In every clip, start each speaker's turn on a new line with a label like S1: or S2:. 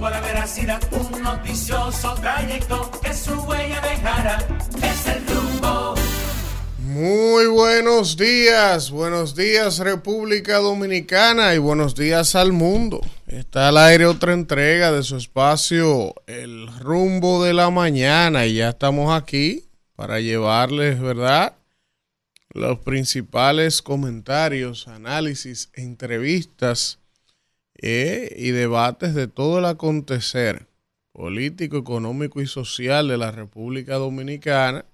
S1: un noticioso trayecto su huella. Es el rumbo.
S2: Muy buenos días, buenos días República Dominicana y buenos días al mundo. Está al aire otra entrega de su espacio El rumbo de la mañana y ya estamos aquí para llevarles, ¿verdad? Los principales comentarios, análisis, entrevistas eh, y debates de todo el acontecer político, económico y social de la República Dominicana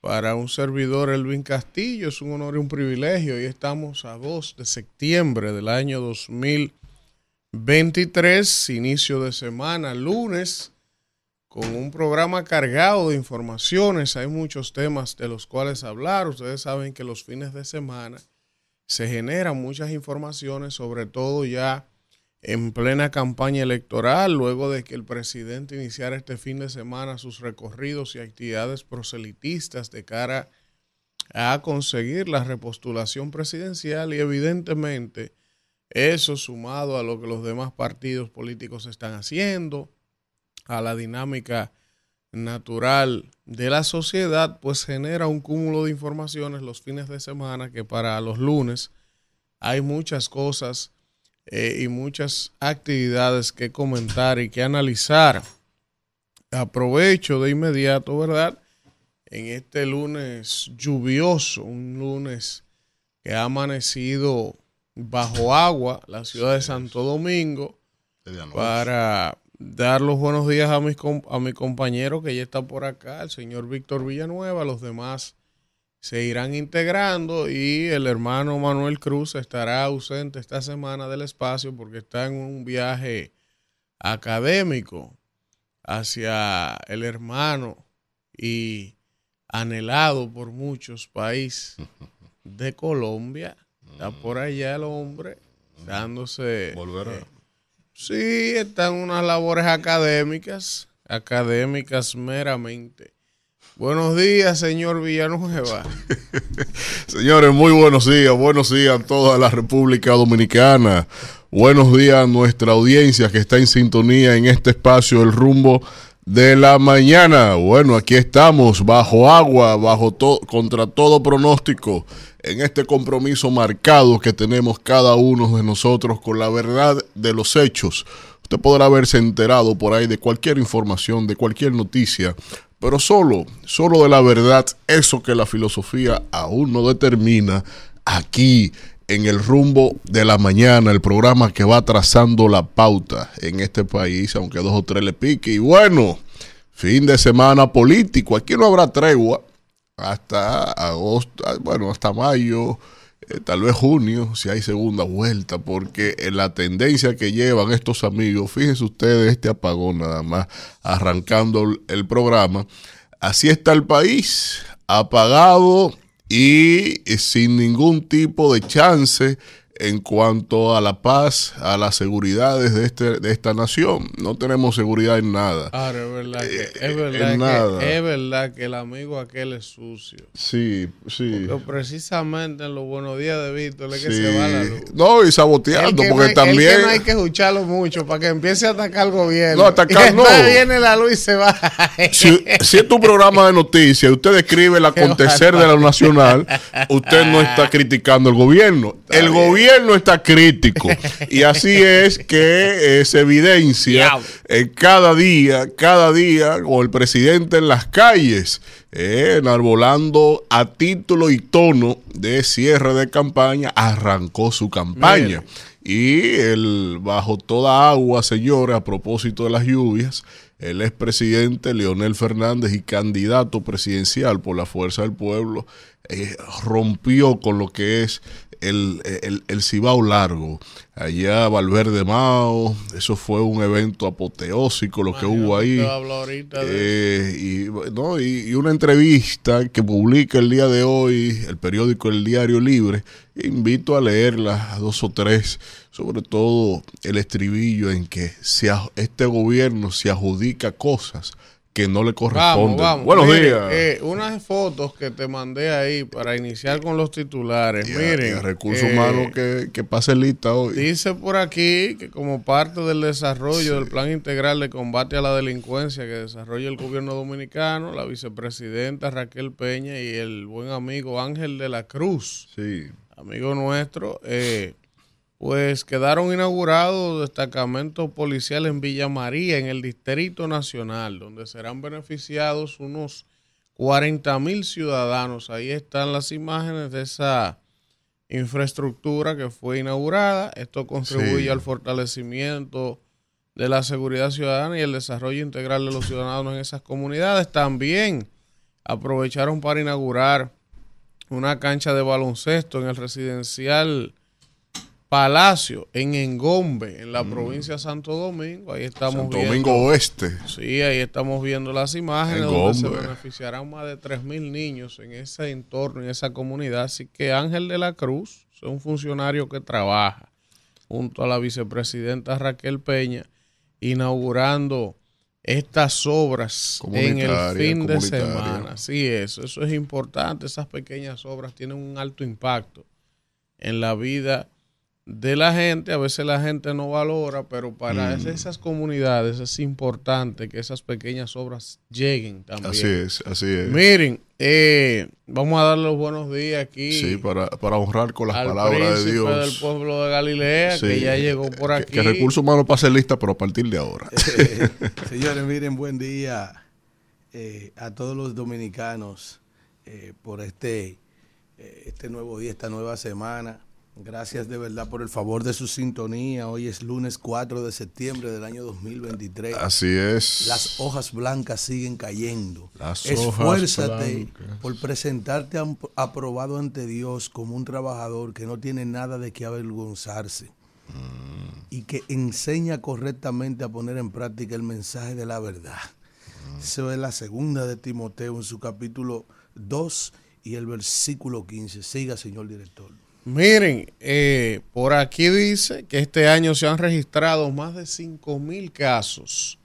S2: para un servidor, Elvin Castillo, es un honor y un privilegio. Hoy estamos a 2 de septiembre del año 2023, inicio de semana, lunes, con un programa cargado de informaciones. Hay muchos temas de los cuales hablar. Ustedes saben que los fines de semana se generan muchas informaciones, sobre todo ya en plena campaña electoral, luego de que el presidente iniciara este fin de semana sus recorridos y actividades proselitistas de cara a conseguir la repostulación presidencial y evidentemente eso sumado a lo que los demás partidos políticos están haciendo, a la dinámica natural de la sociedad, pues genera un cúmulo de informaciones los fines de semana que para los lunes hay muchas cosas eh, y muchas actividades que comentar y que analizar. Aprovecho de inmediato, ¿verdad? En este lunes lluvioso, un lunes que ha amanecido bajo agua la ciudad de Santo Domingo, para dar los buenos días a, mis, a mi compañero que ya está por acá, el señor Víctor Villanueva, los demás se irán integrando y el hermano Manuel Cruz estará ausente esta semana del espacio porque está en un viaje académico hacia el hermano y anhelado por muchos países de Colombia. Está por allá el hombre dándose...
S3: Volverá.
S2: Eh, sí, están unas labores académicas, académicas meramente Buenos días, señor Villanueva.
S3: Señores, muy buenos días. Buenos días a toda la República Dominicana. Buenos días a nuestra audiencia que está en sintonía en este espacio El Rumbo de la Mañana. Bueno, aquí estamos bajo agua, bajo contra todo pronóstico, en este compromiso marcado que tenemos cada uno de nosotros con la verdad de los hechos. Usted podrá haberse enterado por ahí de cualquier información, de cualquier noticia, pero solo, solo de la verdad, eso que la filosofía aún no determina, aquí en el rumbo de la mañana, el programa que va trazando la pauta en este país, aunque dos o tres le pique. Y bueno, fin de semana político, aquí no habrá tregua hasta agosto, bueno, hasta mayo, eh, tal vez junio, si hay segunda vuelta, porque en la tendencia que llevan estos amigos, fíjense ustedes este apagón nada más, arrancando el programa, así está el país, apagado y sin ningún tipo de chance en cuanto a la paz, a las seguridades de, este, de esta nación. No tenemos seguridad en nada.
S2: Ahora, es verdad, que, eh, es, verdad que, es verdad que el amigo aquel es sucio.
S3: Sí, sí.
S2: Porque precisamente en los buenos días de Víctor es que se va la luz.
S3: No, y saboteando, porque también...
S2: no hay que escucharlo mucho para que empiece a atacar al gobierno.
S3: No, atacar no.
S2: viene la luz y se va.
S3: si, si es tu programa de noticias y usted describe el acontecer de la nacional, usted no está criticando el gobierno. el gobierno no está crítico. Y así es que eh, se evidencia en cada día, cada día, con el presidente en las calles, eh, enarbolando a título y tono de cierre de campaña, arrancó su campaña. Y el bajo toda agua, señores, a propósito de las lluvias, el expresidente Leonel Fernández y candidato presidencial por la Fuerza del Pueblo eh, rompió con lo que es el, el, el, Cibao Largo, allá Valverde Mao, eso fue un evento apoteósico lo que hubo ahí. Eh, y, no, y, una entrevista que publica el día de hoy el periódico El Diario Libre, invito a leerla, dos o tres, sobre todo el estribillo en que si este gobierno se adjudica cosas que no le
S2: Vamos,
S3: corresponden.
S2: vamos.
S3: Buenos días.
S2: eh, unas fotos que te mandé ahí para iniciar con los titulares. Miren.
S3: y a recursos
S2: eh,
S3: humanos que, que pase lista hoy.
S2: Dice por aquí que como parte del desarrollo del Plan Integral de Combate a la Delincuencia que desarrolla el gobierno dominicano, la vicepresidenta Raquel Peña y el buen amigo Ángel de la Cruz,
S3: Sí.
S2: amigo nuestro, eh, pues quedaron inaugurados destacamentos policiales en Villa María, en el Distrito Nacional, donde serán beneficiados unos 40 mil ciudadanos. Ahí están las imágenes de esa infraestructura que fue inaugurada. Esto contribuye
S3: Sí.
S2: al fortalecimiento de la seguridad ciudadana y el desarrollo integral de los ciudadanos en esas comunidades. También aprovecharon para inaugurar una cancha de baloncesto en el residencial Palacio, en Engombe, en la provincia de Santo Domingo. Ahí estamos
S3: Mm. Santo
S2: viendo.
S3: Domingo Oeste.
S2: Sí, ahí estamos viendo las imágenes donde se
S3: Engombe.
S2: beneficiarán más de 3.000 niños en ese entorno, en esa comunidad. Así que Ángel de la Cruz es un funcionario que trabaja junto a la vicepresidenta Raquel Peña, inaugurando estas obras en el fin de semana. Sí, eso, eso es importante. Esas pequeñas obras tienen un alto impacto en la vida de la gente. A veces la gente no valora, pero para
S3: Mm.
S2: esas comunidades es importante que esas pequeñas obras lleguen también.
S3: Así es, así es.
S2: Miren, eh, vamos a darle los buenos días aquí
S3: Sí, para, para honrar con las
S2: al
S3: palabras de Dios.
S2: del pueblo de Galilea,
S3: Sí.
S2: que ya llegó por aquí.
S3: Que, recursos humanos pase lista, pero a partir de ahora.
S4: Señores, miren, buen día eh, a todos los dominicanos eh, por este, eh, este nuevo día, esta nueva semana. Gracias de verdad por el favor de su sintonía. Hoy es lunes 4 de septiembre del año 2023.
S3: Así es.
S4: Las hojas blancas siguen cayendo.
S3: Las hojas
S4: Esfuérzate por presentarte aprobado ante Dios como un trabajador que no tiene nada de qué avergonzarse
S3: Mm.
S4: y que enseña correctamente a poner en práctica el mensaje de la verdad.
S3: Mm.
S4: Eso es la segunda de Timoteo en su capítulo 2 y el versículo 15. Siga, señor director.
S2: Miren, eh, por aquí dice que este año se han registrado más de 5 mil casos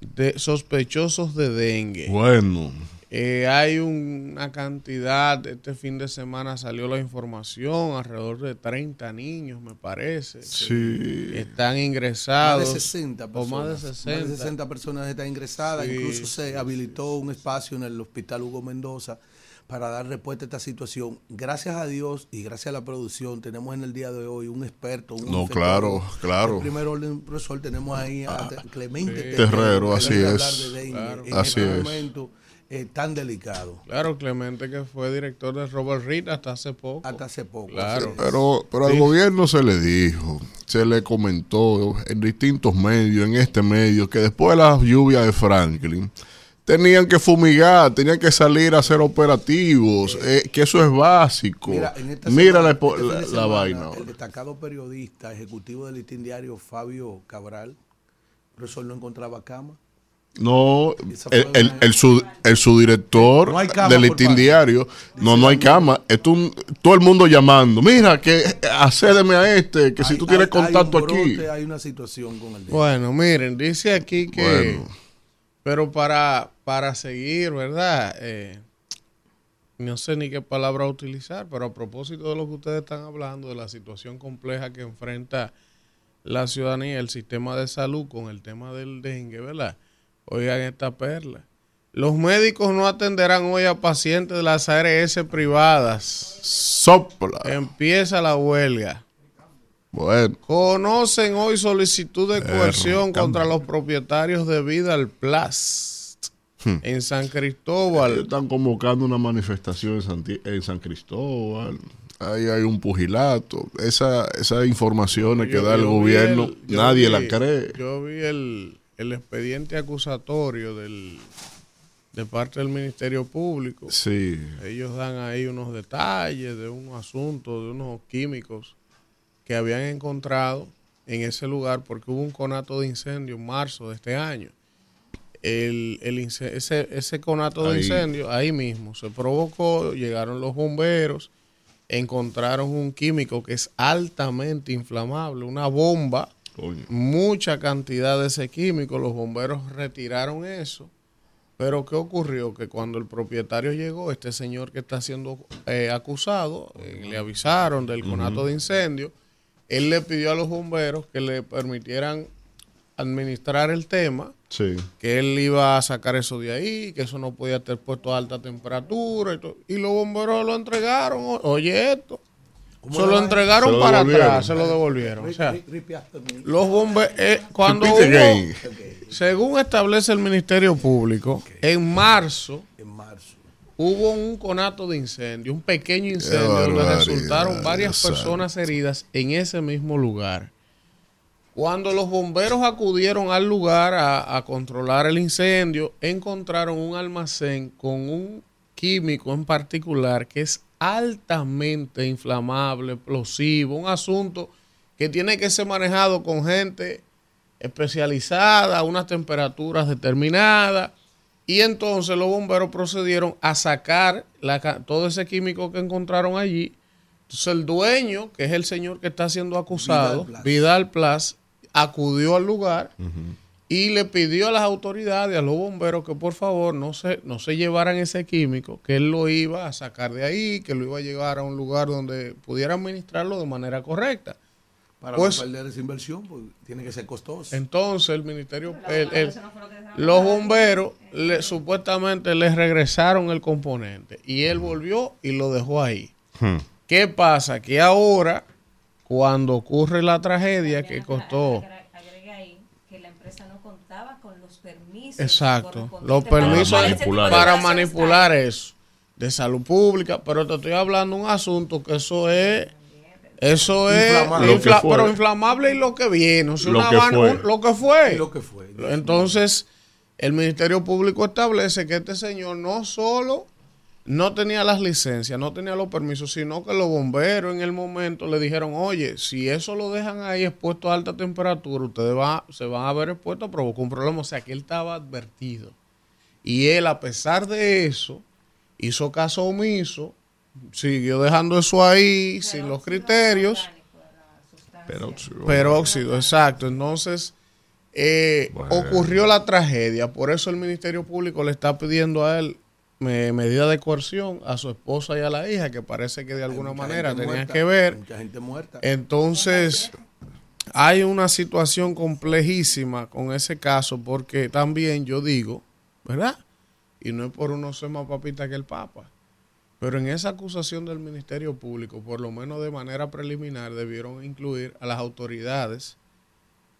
S2: de sospechosos de dengue.
S3: Bueno,
S2: Eh, hay una cantidad, este fin de semana salió la información, alrededor de 30 niños, me parece.
S3: sí.
S2: Están
S4: Más
S2: ingresados.
S4: de 60
S2: o
S4: personas.
S2: más de 60.
S4: Más de 60 personas están ingresadas.
S2: Sí,
S4: Incluso se
S2: sí,
S4: habilitó un espacio en el Hospital Hugo Mendoza para dar respuesta a esta situación. Gracias a Dios y gracias a la producción, tenemos en el día de hoy un experto. Un
S3: No, claro, claro.
S4: En primer orden, profesor, tenemos ahí a Clemente
S2: sí.
S3: Terrero, así es.
S4: de
S2: Claro.
S4: En
S3: Así
S4: este
S3: es.
S4: momento eh, tan delicado.
S2: Claro, Clemente, que fue director de Robert Reed hasta hace poco.
S4: Hasta hace poco.
S2: Claro.
S3: Pero, pero al gobierno se le dijo, se le comentó en distintos medios, en este medio, que después de las lluvias de Franklin, tenían que fumigar, tenían que salir a hacer operativos, eh, que eso es básico.
S4: Mira, en esta
S3: Mira
S4: semana,
S3: la,
S4: este
S3: la- vaina.
S4: El destacado periodista ejecutivo del listín diario Fabio Cabral, profesor, no encontraba cama.
S3: No, el, el, el, su- el subdirector
S4: No
S3: del listín diario, no, no hay cama, es un- todo el mundo llamando, mira, que accédeme a este, que si tú tienes
S4: hay- hay
S3: contacto aquí.
S4: Hay una situación con el.
S2: Bueno, miren, dice aquí que,
S3: Bueno.
S2: pero para, para seguir, ¿verdad? Eh, no sé ni qué palabra utilizar, pero a propósito de lo que ustedes están hablando, de la situación compleja que enfrenta la ciudadanía, el sistema de salud con el tema del dengue, ¿verdad? Oigan esta perla. Los médicos no atenderán hoy a pacientes de las ARS privadas.
S3: Sopla.
S2: Empieza la huelga.
S3: Bueno,
S2: Conocen hoy solicitud de coerción contra los propietarios de Vidal Plast
S3: Hmm.
S2: en San
S3: ellos
S2: Cristóbal.
S3: están convocando una manifestación en, Santi- en San Cristóbal. Ahí hay un pugilato. Esa, esas informaciones que
S2: Yo-
S3: da el gobierno,
S2: el-
S3: nadie
S2: vi-
S3: la cree.
S2: Yo vi el, el expediente acusatorio del, de parte del Ministerio Público.
S3: Sí,
S2: Ellos dan ahí unos detalles de unos asuntos, de unos químicos que habían encontrado en ese lugar porque hubo un conato de incendio en marzo de este año. El, ese, ese conato de
S3: Ahí.
S2: incendio ahí mismo se provocó, llegaron los bomberos, encontraron un químico que es altamente inflamable, una bomba
S3: coño.
S2: mucha cantidad de ese químico. Los bomberos retiraron eso Pero ¿qué ocurrió? Que cuando el propietario llegó, este señor que está siendo eh, acusado, eh, le avisaron del conato de incendio, él le pidió a los bomberos que le permitieran administrar el tema,
S3: Sí.
S2: que él iba a sacar eso de ahí, que eso no podía estar puesto a alta temperatura y, todo. y los bomberos lo entregaron. Oye esto. Se lo entregaron
S3: Se lo
S2: para
S3: devolvieron.
S2: atrás, se lo devolvieron. O sea, los bomberos, cuando
S3: Repeat
S2: hubo- según establece el Ministerio Público, en marzo
S4: En marzo.
S2: hubo un conato de incendio, un pequeño incendio donde resultaron varias personas heridas en ese mismo lugar. Cuando los bomberos acudieron al lugar a, a controlar el incendio, encontraron un almacén con un químico en particular que es altamente inflamable, explosivo, un asunto que tiene que ser manejado con gente especializada, a unas temperaturas determinadas. Y entonces los bomberos procedieron a sacar la todo ese químico que encontraron allí. Entonces el dueño, que es el señor que está siendo acusado,
S4: Vidal
S2: Vidal
S4: Plas.
S2: Acudió al lugar y le pidió a las autoridades, a los bomberos, que por favor no se, no se llevaran ese químico, que él lo iba a sacar de ahí, que lo iba a llevar a un lugar donde pudiera administrarlo de manera correcta.
S4: Para
S2: Pues-
S4: no perder esa inversión, pues tiene que ser costoso.
S2: Entonces el ministerio, el- el- los bomberos le- supuestamente les regresaron el componente y él volvió y lo dejó ahí.
S3: Hmm.
S2: ¿Qué pasa? Que ahora, cuando ocurre la tragedia que costó,
S5: Agregue ahí que la empresa no contaba con los permisos.
S2: exacto, los
S5: para
S2: permisos para manipular eso de salud pública, pero te estoy hablando de un asunto que eso es eso es infla- pero inflamable y lo que viene, o sea,
S3: Lo
S2: una
S3: que
S2: van-
S3: fue.
S2: un- lo que fue.
S4: Y lo que fue.
S2: Entonces, el Ministerio Público establece que este señor no solo no tenía las licencias, no tenía los permisos, sino que los bomberos en el momento le dijeron, oye, si eso lo dejan ahí expuesto a alta temperatura, ustedes va- se van a ver expuestos a provocar un problema. O sea, que él estaba advertido. Y él, a pesar de eso, hizo caso omiso, siguió dejando eso ahí, sin los criterios.
S3: Pero,
S2: Peróxido, exacto. Entonces, eh,
S3: Bueno.
S2: ocurrió la tragedia. Por eso el Ministerio Público le está pidiendo a él me- medida de coerción a su esposa y a la hija, que parece que de alguna manera tenían
S4: muerta,
S2: que ver.
S4: Mucha gente muerta.
S2: Entonces, hay una situación complejísima con ese caso, porque también yo digo, ¿verdad? Y no es por uno ser más papita que el Papa. Pero en esa acusación del Ministerio Público, por lo menos de manera preliminar, debieron incluir a las autoridades,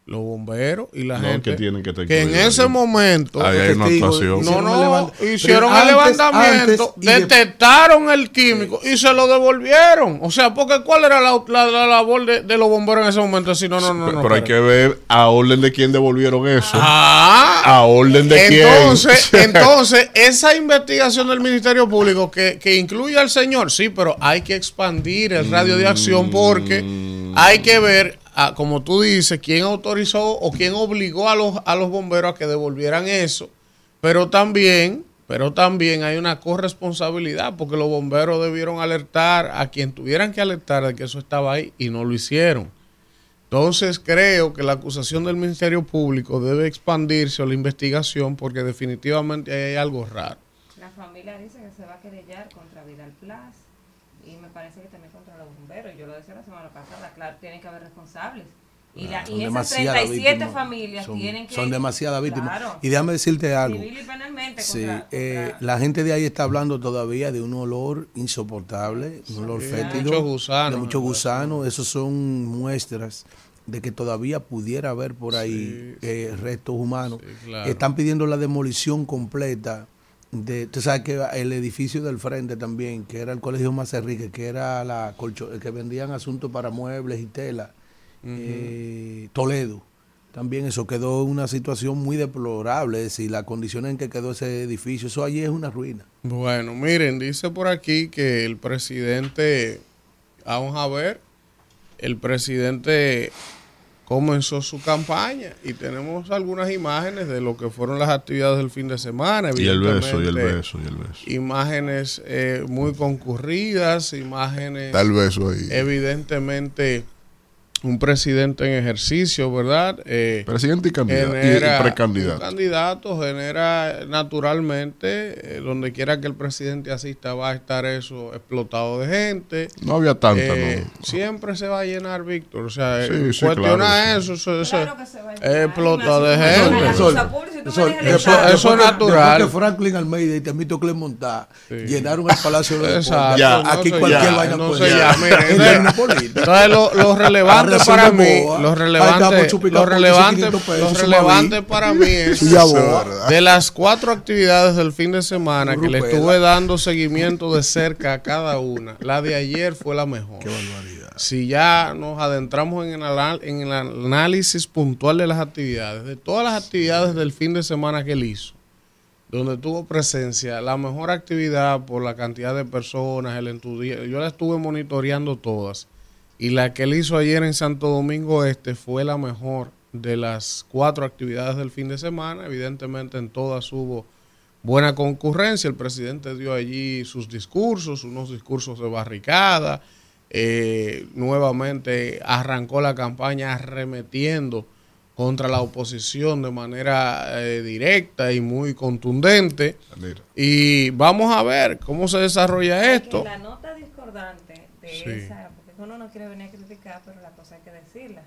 S2: los bomberos y la
S3: No,
S2: gente
S3: que tienen que estar
S2: que en ese momento
S3: Ahí hay una actuación.
S2: no,
S4: Hicieron
S2: no, hicieron el levantamiento,
S4: de-
S2: detectaron el químico y se lo devolvieron. O sea, porque ¿cuál era la, la- la labor de, de los bomberos en ese momento? Si no, no, no,
S3: pero,
S2: no.
S3: pero hay que ver a orden de quién devolvieron eso.
S2: Ah,
S3: a orden de
S2: entonces,
S3: quién.
S2: entonces, esa investigación del Ministerio Público que, que incluye al señor, sí, pero hay que expandir el radio de acción porque
S3: Mm.
S2: hay que ver, como tú dices, quién autorizó o quién obligó a los, a los bomberos a que devolvieran eso. Pero también, pero también hay una corresponsabilidad porque los bomberos debieron alertar a quien tuvieran que alertar de que eso estaba ahí y no lo hicieron. Entonces creo que la acusación del Ministerio Público debe expandirse o la investigación porque definitivamente hay algo raro.
S5: La familia dice que se va a querellar contra Vidal Plus y me parece que también bomberos. Yo lo decía la semana pasada, claro, tienen que haber responsables. Y, la, y esas
S4: demasiadas
S5: 37
S4: víctimas.
S5: familias
S4: Son-
S5: tienen que...
S4: Son demasiadas víctimas.
S5: Claro,
S4: Y déjame decirte algo.
S5: civil y penalmente
S4: Sí,
S5: contra-
S4: eh,
S5: contra-
S4: la gente de ahí está hablando todavía de un olor insoportable, un olor
S2: Sí,
S4: fétido,
S2: muchos gusanos,
S4: de muchos gusanos. Esos son muestras de que todavía pudiera haber por ahí eh, restos humanos.
S2: Claro.
S4: Están pidiendo la demolición completa de, tú sabes que el edificio del frente también, que era el Colegio Macerrique, que era la colcho, que vendían asuntos para muebles y tela, eh, Toledo. También eso quedó en una situación muy deplorable, es decir, la condición en que quedó ese edificio, eso allí es una ruina.
S2: Bueno, miren, dice por aquí que el presidente, vamos a ver, el presidente comenzó su campaña y tenemos algunas imágenes de lo que fueron las actividades del fin de semana.
S3: Y el beso, y el
S2: evidentemente,
S3: beso, y el beso.
S2: Imágenes eh, muy concurridas, imágenes
S3: el beso ahí.
S2: evidentemente un presidente en ejercicio, ¿verdad? Eh,
S3: Presidente y candidato. y-
S2: genera
S3: y precandidato.
S2: un candidato genera naturalmente eh, donde quiera que el presidente asista va a estar eso explotado de gente
S3: No había tanta,
S2: Eh,
S3: ¿no?
S2: siempre se va a llenar Víctor o sea
S3: Sí,
S2: eh,
S3: sí,
S2: cuestiona
S3: claro,
S2: eso
S5: Claro llenar.
S2: explotado de gente
S4: Sol, Sol,
S2: eso- es natural.
S4: Que Franklin Almeida y Temito Clemontá llenaron el Palacio de los
S2: Exacto,
S4: Deportes.
S3: Ya,
S2: no,
S4: Aquí cualquier
S2: ya,
S4: vaina
S2: entonces
S4: puede
S2: ya, mire, entonces- lo relevante Para mí,
S4: boa.
S2: lo relevante, lo relevante,
S4: 500 pesos,
S2: lo relevante para mí es de las cuatro actividades del fin de semana que le estuve dando seguimiento de cerca a cada una. La de ayer fue la mejor.
S4: Qué barbaridad.
S2: Si ya nos adentramos en el, anal- en el análisis puntual de las actividades, de todas las actividades del fin de semana que él hizo, donde tuvo presencia, la mejor actividad por la cantidad de personas, el entusiasmo, yo la estuve monitoreando todas. Y la que él hizo ayer en Santo Domingo Este fue la mejor de las cuatro actividades del fin de semana. Evidentemente en todas hubo buena concurrencia. El presidente dio allí sus discursos, unos discursos de barricada. Eh, nuevamente arrancó la campaña arremetiendo contra la oposición de manera eh, directa y muy contundente.
S3: Mira.
S2: Y vamos a ver cómo se desarrolla esto.
S5: La nota discordante de
S2: Sí.
S5: esa, uno no quiere venir a criticar, pero la cosa hay que decirla.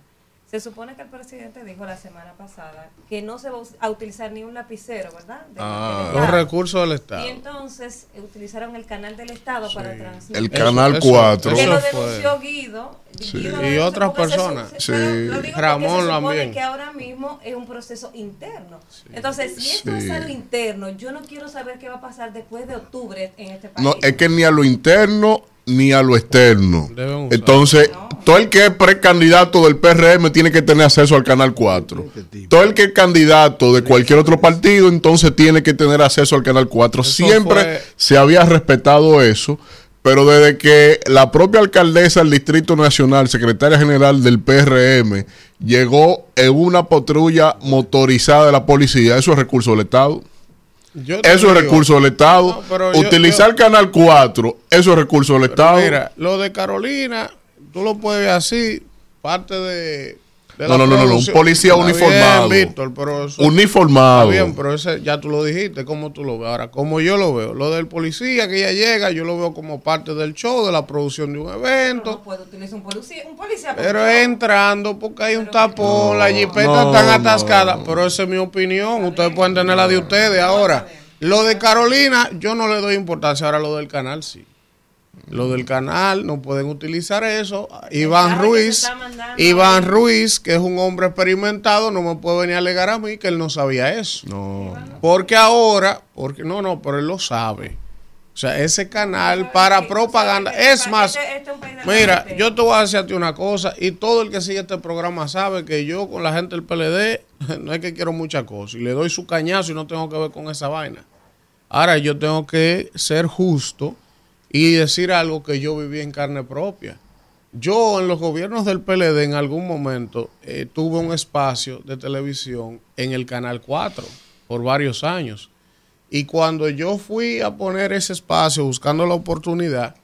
S5: Se supone que el presidente dijo la semana pasada que no se va a utilizar ni un lapicero, ¿verdad? De-
S3: Ah.
S2: Los recursos del Estado.
S5: Y entonces eh, utilizaron el canal del Estado para transmitir.
S3: El Canal
S2: eso-
S3: 4.
S5: que lo denunció Guido. Guido lo
S2: Y otras personas.
S5: se-
S3: Sí.
S5: lo digo
S2: Ramón
S5: se supone
S2: también.
S5: que ahora mismo es un proceso interno. Entonces, si esto
S3: Sí.
S5: es algo interno, yo no quiero saber qué va a pasar después de octubre en este país.
S3: No, es que ni a lo interno ni a lo externo. Entonces, todo el que es precandidato del PRM tiene que tener acceso al Canal 4. Todo el que es candidato de cualquier otro partido, entonces tiene que tener acceso al Canal 4.
S2: Eso
S3: Siempre
S2: fue-
S3: se había respetado eso, pero desde que la propia alcaldesa del Distrito Nacional, secretaria general del PRM, llegó en una patrulla motorizada de la policía, eso es recurso del Estado.
S2: Yo
S3: Eso es recurso del Estado.
S2: No, pero yo-
S3: Utilizar
S2: yo-
S3: Canal 4, eso es recurso del Estado.
S2: Mira, lo de Carolina, tú lo puedes ver así, parte de.
S3: No, no, no, no, no, un policía
S2: Está
S3: uniformado.
S2: Bien, Víctor, pero eso-
S3: Uniformado.
S2: Está bien, pero ese ya tú lo dijiste, ¿cómo tú lo ves? Ahora, como yo lo veo, lo del policía que ya llega, yo lo veo como parte del show, de la producción de un
S5: Pero
S2: evento.
S5: no puede utilizar un policía. Un policía
S2: Pero
S5: porque-
S2: entrando, porque hay un tapón, la jipeta
S3: no,
S2: están
S3: no.
S2: atascadas. Pero esa es mi opinión. Ustedes pueden tener la de ustedes. Ahora, lo de Carolina, yo no le doy importancia. Ahora, lo del canal, sí. Lo del canal, no pueden utilizar eso. Iván Ruiz, Iván. Ruiz, que es un hombre experimentado, no me puede venir a alegar a mí que él no sabía eso.
S3: No.
S2: Porque ahora, porque no, no, pero él lo sabe. O sea, ese canal para propaganda. Es
S5: este-
S2: más,
S5: este
S2: mira, yo te voy a decir a ti una cosa, y todo el que sigue este programa sabe que yo con la gente del PLD no es que quiero muchas cosas, y le doy su cañazo y no tengo que ver con esa vaina. Ahora yo tengo que ser justo y decir algo que yo viví en carne propia. Yo en los gobiernos del PLD en algún momento eh, tuve un espacio de televisión en el Canal 4 por varios años. Y cuando yo fui a poner ese espacio buscando la oportunidad,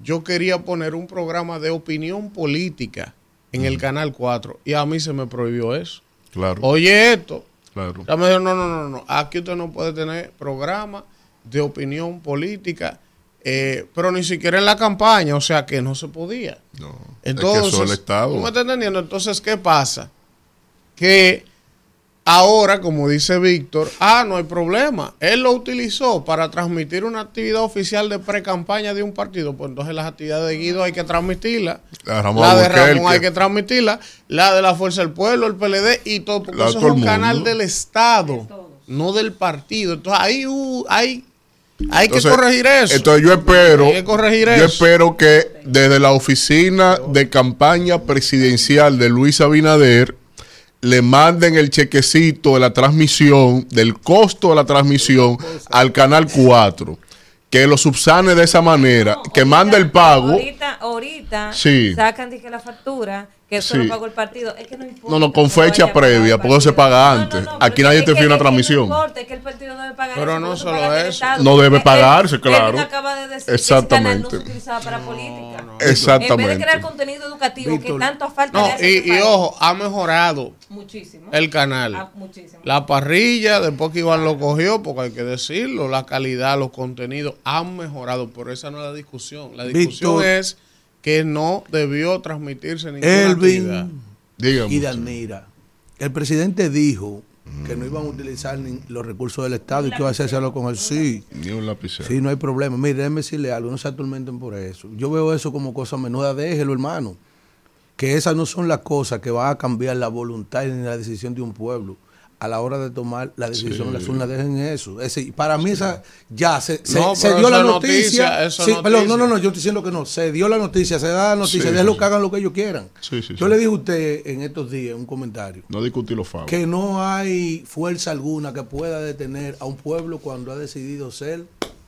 S2: yo quería poner un programa de opinión política en el Canal 4 y a mí se me prohibió eso.
S3: Claro.
S2: Oye esto,
S3: claro.
S2: ya me dijeron, no, no, no, no, aquí usted no puede tener programa de opinión política, eh, pero ni siquiera en la campaña, o sea que no se podía.
S3: No.
S2: Entonces,
S3: es que eso es el Estado.
S2: ¿tú me estás entendiendo? Entonces, ¿qué pasa? Que ahora, como dice Víctor, ah, no hay problema. Él lo utilizó para transmitir una actividad oficial de pre-campaña de un partido. Pues entonces las actividades de Guido hay que transmitirlas.
S3: La Ramón
S2: La de. Ramón hay que transmitirla. La de la Fuerza del Pueblo, el PLD y todo. Porque
S3: La
S2: eso es un canal del Estado, no del partido. Entonces ahí uh, hay, hay que corregir eso.
S3: Entonces yo espero,
S2: Hay que corregir
S3: yo
S2: eso.
S3: espero que desde la oficina de campaña presidencial de Luis Abinader le manden el chequecito de la transmisión, del costo de la transmisión al canal 4. Que lo subsane de esa manera,
S5: No,
S3: que
S5: ahorita-
S3: mande el pago.
S5: Ahorita, ahorita
S3: Sí.
S5: sacan dije, la factura que eso
S3: Sí.
S5: lo pagó el partido. Es que no importa.
S3: No, no, con
S5: que
S3: fecha previa, porque eso se paga
S5: No, no,
S3: antes.
S5: no,
S3: Aquí nadie te
S5: que-
S3: fija una
S5: que
S3: transmisión.
S5: No importa, es que el partido debe pagar
S2: Pero
S5: eso,
S2: no solo eso.
S3: No debe pagarse, claro.
S5: Acaba de decir que ese
S3: Exactamente.
S5: canal no se utilizaba para política.
S3: Exactamente.
S5: En vez de crear contenido educativo
S4: Víctor.
S5: que tanto falta
S2: No,
S5: a
S2: y, y ojo, ha mejorado
S5: Muchísimo.
S2: el canal.
S5: Ah, muchísimo.
S2: La parrilla, después que Iván lo cogió, porque hay que decirlo, la calidad, los contenidos han mejorado, pero esa no es la discusión. La discusión
S4: Víctor.
S2: es que no debió transmitirse ninguna actividad.
S4: Elvin
S3: Dígame.
S4: y Danira. El presidente dijo que no iban a utilizar ni los recursos del Estado y que iba a hacérselo con el sí.
S3: Ni un lapicero.
S4: Sí, no hay problema. Mire, déjeme decirle algo, no se atormenten por eso. Yo veo eso como cosa menuda, déjelo, hermano. Que esas no son las cosas que van a cambiar la voluntad ni la decisión de un pueblo. A la hora de tomar la decisión en las urnas, dejen eso. Ese- para mí, esa ya se, se-
S2: No,
S4: se
S2: pero
S4: dio la
S2: es
S4: noticia.
S2: es
S4: Sí, perdón, no, no, no, yo estoy diciendo que no. Se dio la noticia, se da la noticia,
S3: Sí,
S4: déjenlo
S3: sí,
S4: que hagan lo que ellos quieran.
S3: Sí, sí,
S4: yo
S3: sí.
S4: le dije a usted en estos días un comentario
S3: No discutir los favos.
S4: que no hay fuerza alguna que pueda detener a un pueblo cuando ha decidido ser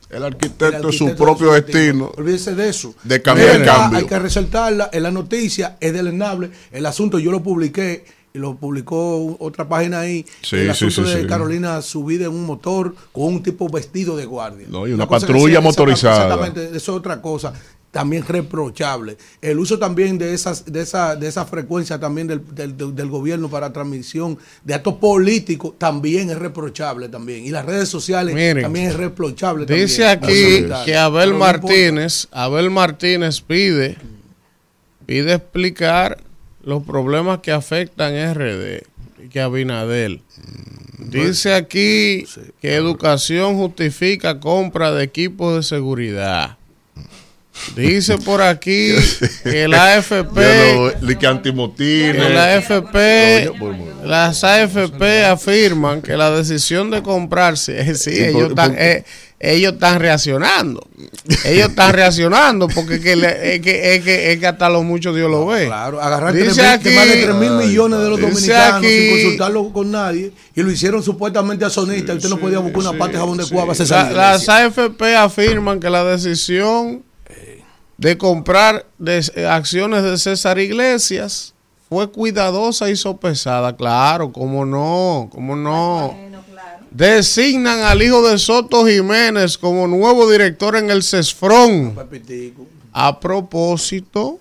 S3: El
S4: el
S3: arquitecto es su
S4: arquitecto de
S3: propio
S4: su
S3: destino.
S4: Olvídese de eso.
S3: De cambiar
S4: Es
S3: el cambio.
S4: Hay que resaltarla. En la noticia es delenable. El asunto yo lo publiqué y lo publicó otra página ahí.
S3: Sí,
S4: el
S3: sí,
S4: asunto
S3: sí,
S4: de
S3: sí.
S4: Carolina subida en un motor con un tipo vestido de guardia.
S3: No, y una patrulla
S4: sea-
S3: motorizada.
S4: Exactamente, eso es otra cosa. También reprochable. El uso también de esas, de esa, de esa frecuencia también del, del- del- gobierno para transmisión de actos políticos también es reprochable también. Y las redes sociales
S2: Miren,
S4: también es reprochable.
S2: Dice
S4: también.
S2: aquí que. Abel
S4: Pero no
S2: Martínez, Abel Martínez pide, pide explicar los problemas que afectan RD y que Abinadel. Dice aquí que educación justifica compra de equipos de seguridad. Dice por aquí que la AFP,
S3: no, que antimotines.
S2: la AFP,
S3: pues,
S2: las AFP afirman que la decisión de comprarse, sí,
S3: ¿Y por-
S2: ellos están, eh, ellos están reaccionando. Ellos están reaccionando porque que le- es, que, es, que, es que hasta lo mucho Dios lo ve.
S4: Claro, agarrar
S2: Dice
S4: tres mil-
S2: aquí-
S4: más de 3 mil millones de los dominicanos
S2: aquí-
S4: sin consultarlo con nadie y lo hicieron supuestamente a sonista. usted no podía buscar una parte de jabón de cuava para hacerse
S2: La-
S4: la
S2: las. AFP afirman que la decisión de comprar de- eh, acciones de César Iglesias fue cuidadosa y sopesada. Claro, cómo no, cómo no. Designan al hijo de Soto Jiménez como nuevo director en el CESFRON. A propósito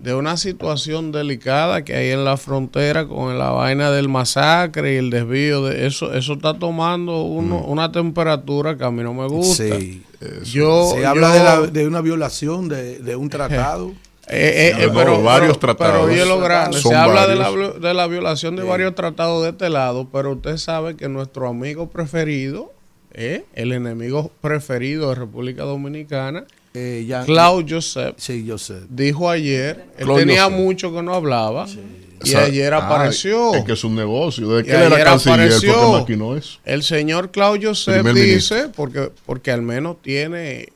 S2: de una situación delicada que hay en la frontera con la vaina del masacre y el desvío de eso, eso está tomando uno, una temperatura que a mí no me gusta.
S4: Sí.
S2: Yo,
S4: Se habla
S2: yo-
S4: de, la- de una violación de, de un tratado.
S2: eh, eh,
S3: habla
S2: pero
S3: de varios
S2: pero-
S3: tratados.
S2: Pero oye lo grande, se habla de la, de la violación de varios tratados de este lado, pero usted sabe que nuestro amigo preferido, eh, el enemigo preferido de República Dominicana,
S4: Eh, ya-
S2: Claudio Joseph,
S4: Sí, sé.
S2: dijo ayer, él tenía
S3: Joseph.
S2: mucho que no hablaba y
S3: O sea,
S2: ayer
S3: ay,
S2: apareció.
S3: es que es un negocio. Desde que él era canciller,
S2: apareció.
S3: porque maquinó eso.
S2: El señor Claudio Joseph dice, porque, porque al menos tiene,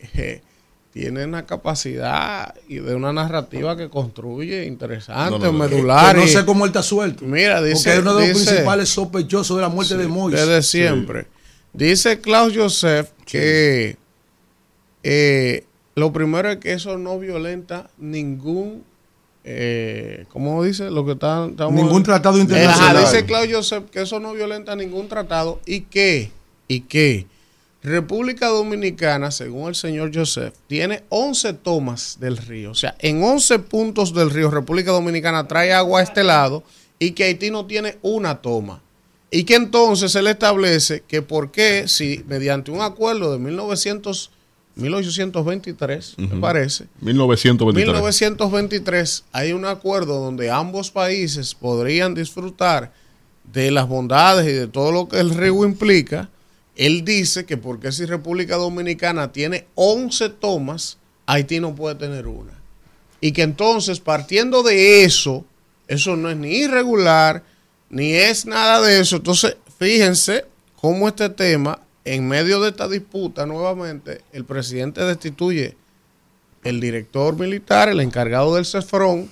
S2: tiene una capacidad y de una narrativa que construye interesante,
S3: No, no, no.
S2: medular.
S4: Que no sé cómo él está suelto.
S2: Mira, dice,
S4: porque es uno de los
S2: dice-
S4: principales sospechosos de la muerte de Moisés.
S2: desde siempre. Dice Klaus Joseph que eh, lo primero es que eso no violenta ningún, eh, ¿cómo dice? Lo que está, estamos-
S4: Ningún tratado
S2: Eh,
S4: internacional.
S2: Ajá, dice Klaus Joseph que eso no violenta ningún tratado y que, y que República Dominicana, según el señor Joseph, tiene 11 tomas del río. O sea, en 11 puntos del río, República Dominicana trae agua a este lado y que Haití no tiene una toma. Y que entonces se le establece que por qué, si mediante un acuerdo de 1900, 1823, me parece,
S3: 1923.
S2: 1923 hay un acuerdo donde ambos países podrían disfrutar de las bondades y de todo lo que el río implica. Él dice que porque si República Dominicana tiene 11 tomas, Haití no puede tener una. Y que entonces, partiendo de eso, eso no es ni irregular, ni es nada de eso. Entonces, fíjense cómo este tema, en medio de esta disputa, nuevamente, el presidente destituye el director militar, el encargado del CEFRON,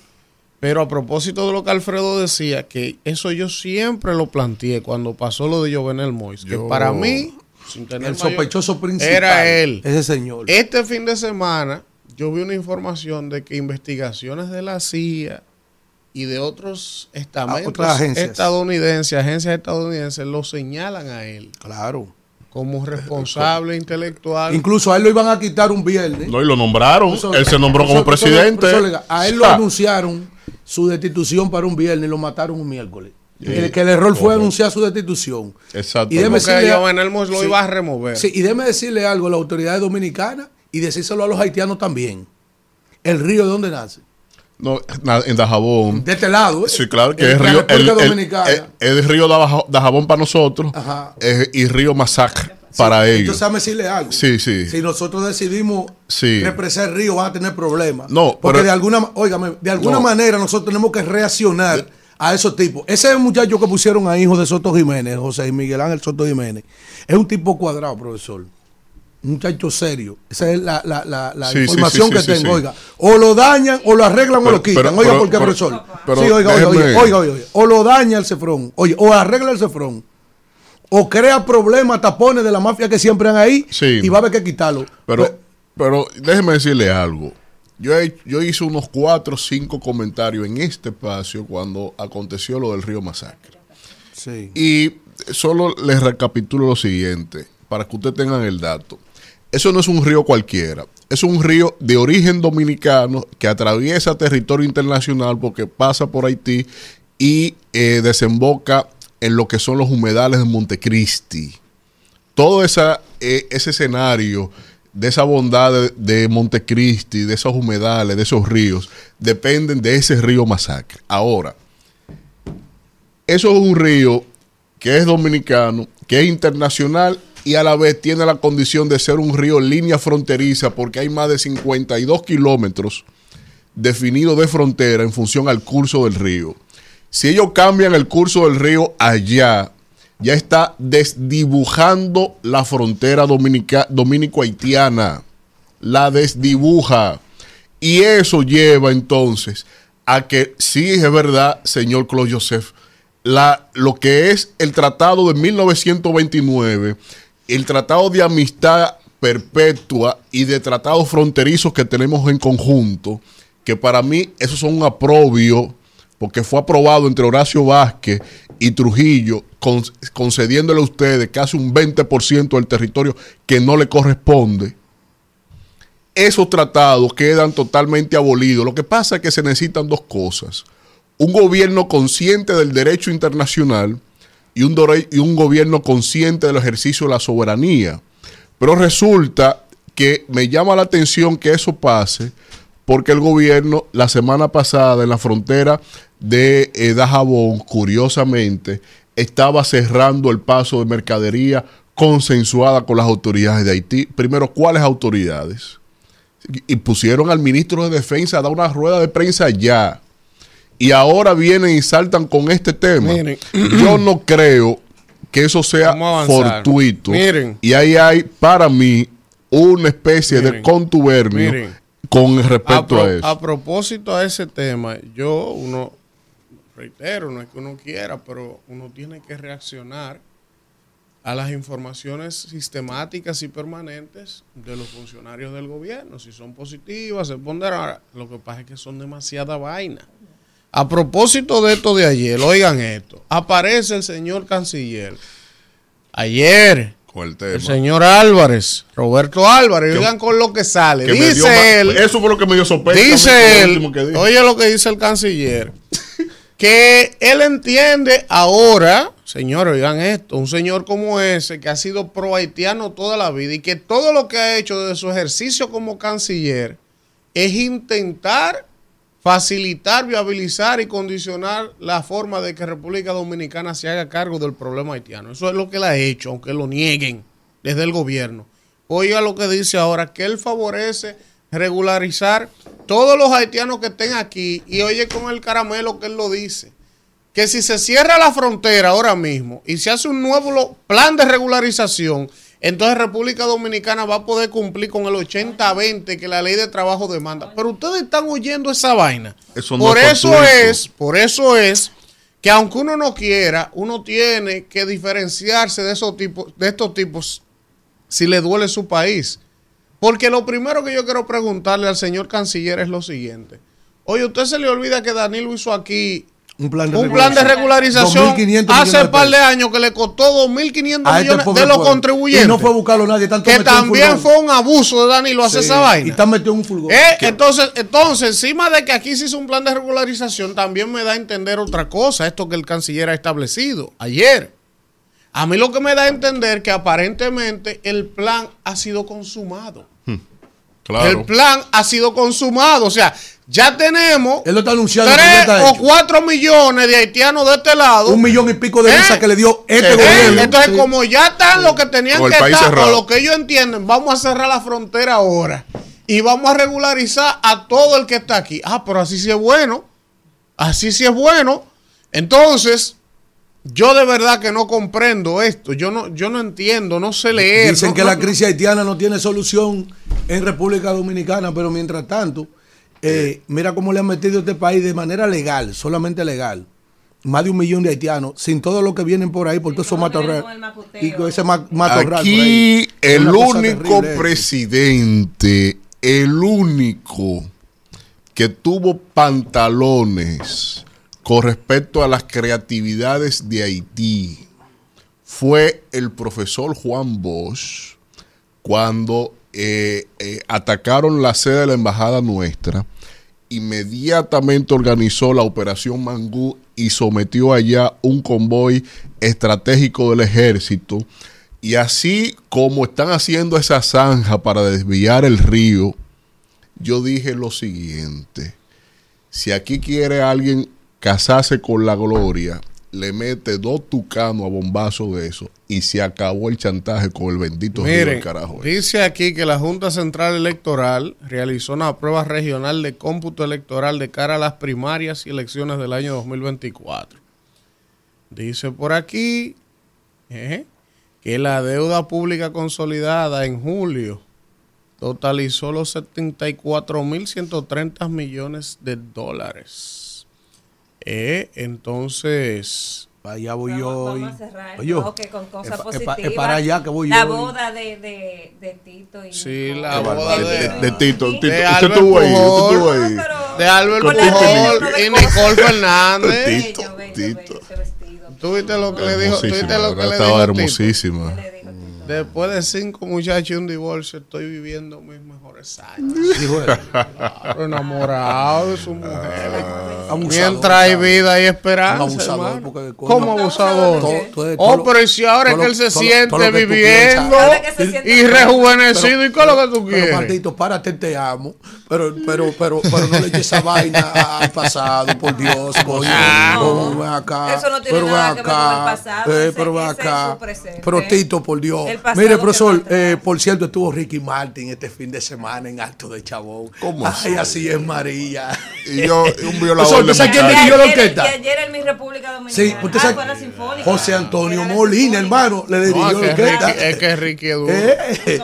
S2: pero a propósito de lo que Alfredo decía, que eso yo siempre lo planteé cuando pasó lo de Jovenel Mois, que
S3: Yo-
S2: para mí, sin tener
S4: El
S2: mayor-
S4: sospechoso principal.
S2: era él.
S4: Ese señor.
S2: Este fin de semana yo vi una información de que investigaciones de la CIA y de otros estamentos
S4: Ah, otras agencias.
S2: estadounidenses, agencias estadounidenses, lo señalan a él
S4: Claro.
S2: Como responsable intelectual.
S4: Incluso a él lo iban a quitar un viernes.
S3: No, y lo nombraron.
S4: Eso-
S3: él se nombró como
S4: eso-
S3: presidente.
S4: eso legal. a él lo
S3: Ah,
S4: anunciaron su destitución para un viernes y lo mataron un miércoles. El, que el error fue
S3: Correcto.
S4: anunciar su destitución.
S3: Exacto.
S4: Y déjeme
S2: porque
S4: decirle-
S2: lo
S4: Sí.
S2: iba a remover.
S4: Sí, y déjeme decirle algo a las autoridades dominicanas y decírselo a los haitianos también. El río de dónde nace.
S3: No, en Dajabón.
S4: De este lado. ¿eh?
S3: Sí, claro que
S4: En
S3: es río. El- el-
S4: Dominicana.
S3: el- el río Daja- Dajabón para nosotros
S4: Ajá.
S3: eh, y río Masacre para ellos.
S4: Entonces, decirle algo.
S3: Sí, sí.
S4: Si nosotros decidimos
S3: Sí.
S4: represar el río, van a tener problemas.
S3: No,
S4: Porque
S3: pero-
S4: de alguna, óigame, de alguna
S3: No.
S4: manera nosotros tenemos que reaccionar a esos tipos. Ese muchacho que pusieron a hijo de Soto Jiménez, José Miguel Ángel Soto Jiménez, es un tipo cuadrado, profesor. Un muchacho serio. Esa es la, la, la, la
S3: Sí, sí,
S4: información
S3: sí,
S4: que tengo. Oiga, o lo dañan, o lo arreglan, o lo quitan.
S3: pero-
S4: oiga,
S3: pero-
S4: ¿por qué, profesor? sí, oiga, oiga, oiga, oiga, oiga. O lo daña el cefrón. Oye, o arregla el cefrón. O crea problemas, tapones de la mafia que siempre han ahí. Y va a haber que quitarlo.
S3: Pero,
S4: Pues,
S3: pero déjeme decirle algo. Yo, he- yo hice unos cuatro o cinco comentarios en este espacio cuando aconteció lo del río Masacre.
S4: sí.
S3: Y solo les recapitulo lo siguiente, para que ustedes tengan el dato. Eso no es un río cualquiera. Es un río de origen dominicano que atraviesa territorio internacional porque pasa por Haití y eh, desemboca en lo que son los humedales de Montecristi. Todo eh, ese escenario de esa bondad de, de Montecristi, de esos humedales, de esos ríos, dependen de ese río Masacre. Ahora, eso es un río que es dominicano, que es internacional y a la vez tiene la condición de ser un río línea fronteriza porque hay más de 52 kilómetros definidos de frontera en función al curso del río. Si ellos cambian el curso del río allá, ya está desdibujando la frontera dominico-haitiana. La desdibuja. Y eso lleva entonces a que, sí es verdad, señor Claude Joseph, la, lo que es el tratado de 1929, el tratado de amistad perpetua y de tratados fronterizos que tenemos en conjunto, que para mí esos son un aprobio, porque fue aprobado entre Horacio Vázquez y Trujillo, con- concediéndole a ustedes casi un 20% del territorio que no le corresponde esos tratados quedan totalmente abolidos. Lo que pasa es que se necesitan dos cosas. Un gobierno consciente del derecho internacional y un, gobierno consciente del ejercicio de la soberanía. Pero resulta que me llama la atención que eso pase porque el gobierno la semana pasada en la frontera de eh, Dajabón, curiosamente, estaba cerrando el paso de mercadería consensuada con las autoridades de Haití. Primero, ¿cuáles autoridades? y pusieron al ministro de Defensa a dar una rueda de prensa ya. Y ahora vienen y saltan con este tema.
S2: Miren.
S3: Yo no creo que eso sea fortuito.
S2: Miren.
S3: Y ahí hay, para mí, una especie de contubernio
S2: Miren.
S3: con
S2: a,
S3: respecto
S2: pro-
S3: a, eso.
S2: a propósito a ese tema, yo uno reitero, no es que uno quiera, pero uno tiene que reaccionar a las informaciones sistemáticas y permanentes de los funcionarios del gobierno. Si son positivas, se ponderará. Lo que pasa es que son demasiada vaina. A propósito de esto de ayer, oigan esto. Aparece el señor canciller. Ayer,
S3: el tema.
S2: el señor Álvarez, Roberto Álvarez,
S3: Que-
S2: oigan con lo que sale.
S3: Que me dio
S2: dice él.
S3: Eso fue lo que me dio sospecha.
S2: Dice él,
S3: que
S2: oye lo que dice el canciller, que él entiende ahora, señores, oigan esto, un señor como ese que ha sido pro haitiano toda la vida y que todo lo que ha hecho desde su ejercicio como canciller es intentar facilitar, viabilizar y condicionar la forma de que República Dominicana se haga cargo del problema haitiano. Eso es lo que él ha hecho, aunque lo nieguen desde el gobierno. Oiga lo que dice ahora, que él favorece regularizar todos los haitianos que estén aquí y oye con el caramelo que él lo dice. Que si se cierra la frontera ahora mismo y se hace un nuevo plan de regularización, entonces República Dominicana va a poder cumplir con el 80-20 que la ley de trabajo demanda. Pero ustedes están oyendo esa vaina.
S3: Eso no
S2: por
S3: es
S2: eso es, por eso es que aunque uno no quiera, uno tiene que diferenciarse de esos tipos, de estos tipos si le duele su país. Porque lo primero que yo quiero preguntarle al señor canciller es lo siguiente. Oye, usted se le olvida que Danilo hizo aquí
S4: Un plan de
S2: un plan de regularización
S4: 2.500 millones
S2: hace un par de años que le costó 2.500
S4: A este
S2: millones de los
S4: pueblo.
S2: contribuyentes.
S4: Y no fue a buscarlo nadie. Tanto
S2: que también fue un abuso de Danilo hacer
S4: Sí,
S2: esa vaina.
S4: Y está metido en un furgón.
S2: Eh, entonces, entonces, encima de que aquí se hizo un plan de regularización, también me da a entender otra cosa, esto que el canciller ha establecido ayer. A mí lo que me da a entender que aparentemente el plan ha sido consumado.
S3: Claro.
S2: El plan ha sido consumado. O sea, ya tenemos
S4: Él lo está anunciando. está
S2: o cuatro millones de haitianos de este lado.
S4: Un millón y pico de
S2: ¿Eh?
S4: visas que le dio este
S2: Eh,
S4: gobierno.
S2: entonces,
S4: Sí.
S2: como ya están lo que tenían que estar,
S3: cerrado.
S2: o lo que ellos entienden, vamos a cerrar la frontera ahora. Y vamos a regularizar a todo el que está aquí. Ah, pero así sí es bueno. Así sí es bueno. Entonces, yo de verdad que no comprendo esto. Yo no, yo no entiendo, no sé leer.
S4: Dicen
S2: no-
S4: que
S2: no-
S4: la crisis haitiana no tiene solución en República Dominicana, pero mientras tanto, eh, mira cómo le han metido a este país de manera legal, solamente legal, más de un millón de haitianos, sin todo lo que vienen por ahí, por todos esos matorrales. Y con ese ma- matorral.
S3: Aquí
S4: ahí.
S3: el único presidente, el único que tuvo pantalones con respecto a las creatividades de Haití fue el profesor Juan Bosch cuando eh, eh, atacaron la sede de la embajada nuestra. Inmediatamente organizó la operación Mangú y sometió allá un convoy estratégico del ejército. Y así como están haciendo esa zanja para desviar el río, yo dije lo siguiente. Si aquí quiere alguien casarse con la gloria, le mete dos tucanos a bombazo de eso y se acabó el chantaje con el bendito río
S2: Miren,
S3: del carajo.
S2: dice aquí que la Junta Central Electoral realizó una prueba regional de cómputo electoral de cara a las primarias y elecciones del año 2024. Dice por aquí eh, que la deuda pública consolidada en julio totalizó los 74.130 millones de dólares. Eh, entonces,
S4: Allá voy
S5: Vamos-
S4: yo.
S5: vamos
S4: hoy.
S5: a cerrar
S4: Oye,
S5: el bloque con cosas
S4: es pa-
S5: positivas.
S4: es para allá que voy
S5: La
S4: yo hoy.
S5: boda de, de, de Tito y
S2: Sí,
S5: Nicole.
S2: la
S3: De,
S2: boda
S3: de-
S2: de-
S3: de Tito. Tito,
S2: De
S3: usted
S2: Albert
S3: estuvo ahí, estuvo.
S5: No,
S2: de Albert Pujol y Nicole Fernández.
S3: Tito,
S5: Bello, bello,
S3: Tito.
S5: bello ese vestido.
S2: ¿Tú viste lo que le dijo? ¿Tú viste
S3: Hermosísima,
S2: lo
S3: la
S2: que
S3: verdad,
S2: le
S3: estaba
S2: dijo
S3: hermosísima.
S2: Después de cinco muchachos y un divorcio, estoy viviendo mis mejores años. Claro, enamorado de su mujer.
S4: Abusador,
S2: Mientras hay vida y esperanza.
S4: Un abusador, porque,
S2: ¿Cómo abusador?
S4: Todo- todo-
S2: Oh, pero ¿y si ahora es que él se siente viviendo
S4: piensas.
S2: Y rejuvenecido? ¿Y qué es lo que tú
S4: Pero
S2: quieres?
S4: maldito, párate, te amo. Pero, pero, pero, pero no le eches esa vaina al pasado, por Dios, coño.
S5: No.
S4: No, ven acá.
S5: Eso no tiene
S4: pero
S5: nada
S4: ven
S5: que ver con el pasado,
S4: eh, pero ven acá.
S5: su presente.
S4: Pero Tito, por Dios.
S5: El pasado
S4: Mire, profesor, eh, por cierto, estuvo Ricky Martin este fin de semana en Alto de Chabón.
S3: ¿Cómo
S4: Ay, así es María.
S3: Y yo, un violador
S4: ¿usted sabe quién dirigió la
S5: ayer-
S4: orquesta?
S5: Y ayer en mi República Dominicana.
S4: Sí, usted
S5: ah,
S4: sabe.
S5: sinfónica.
S4: José Antonio Molina, hermano, le
S2: No,
S4: dirigió
S2: es
S4: la
S2: que
S4: orquesta.
S2: Ricky, es que Ricky es duro.
S4: Eh,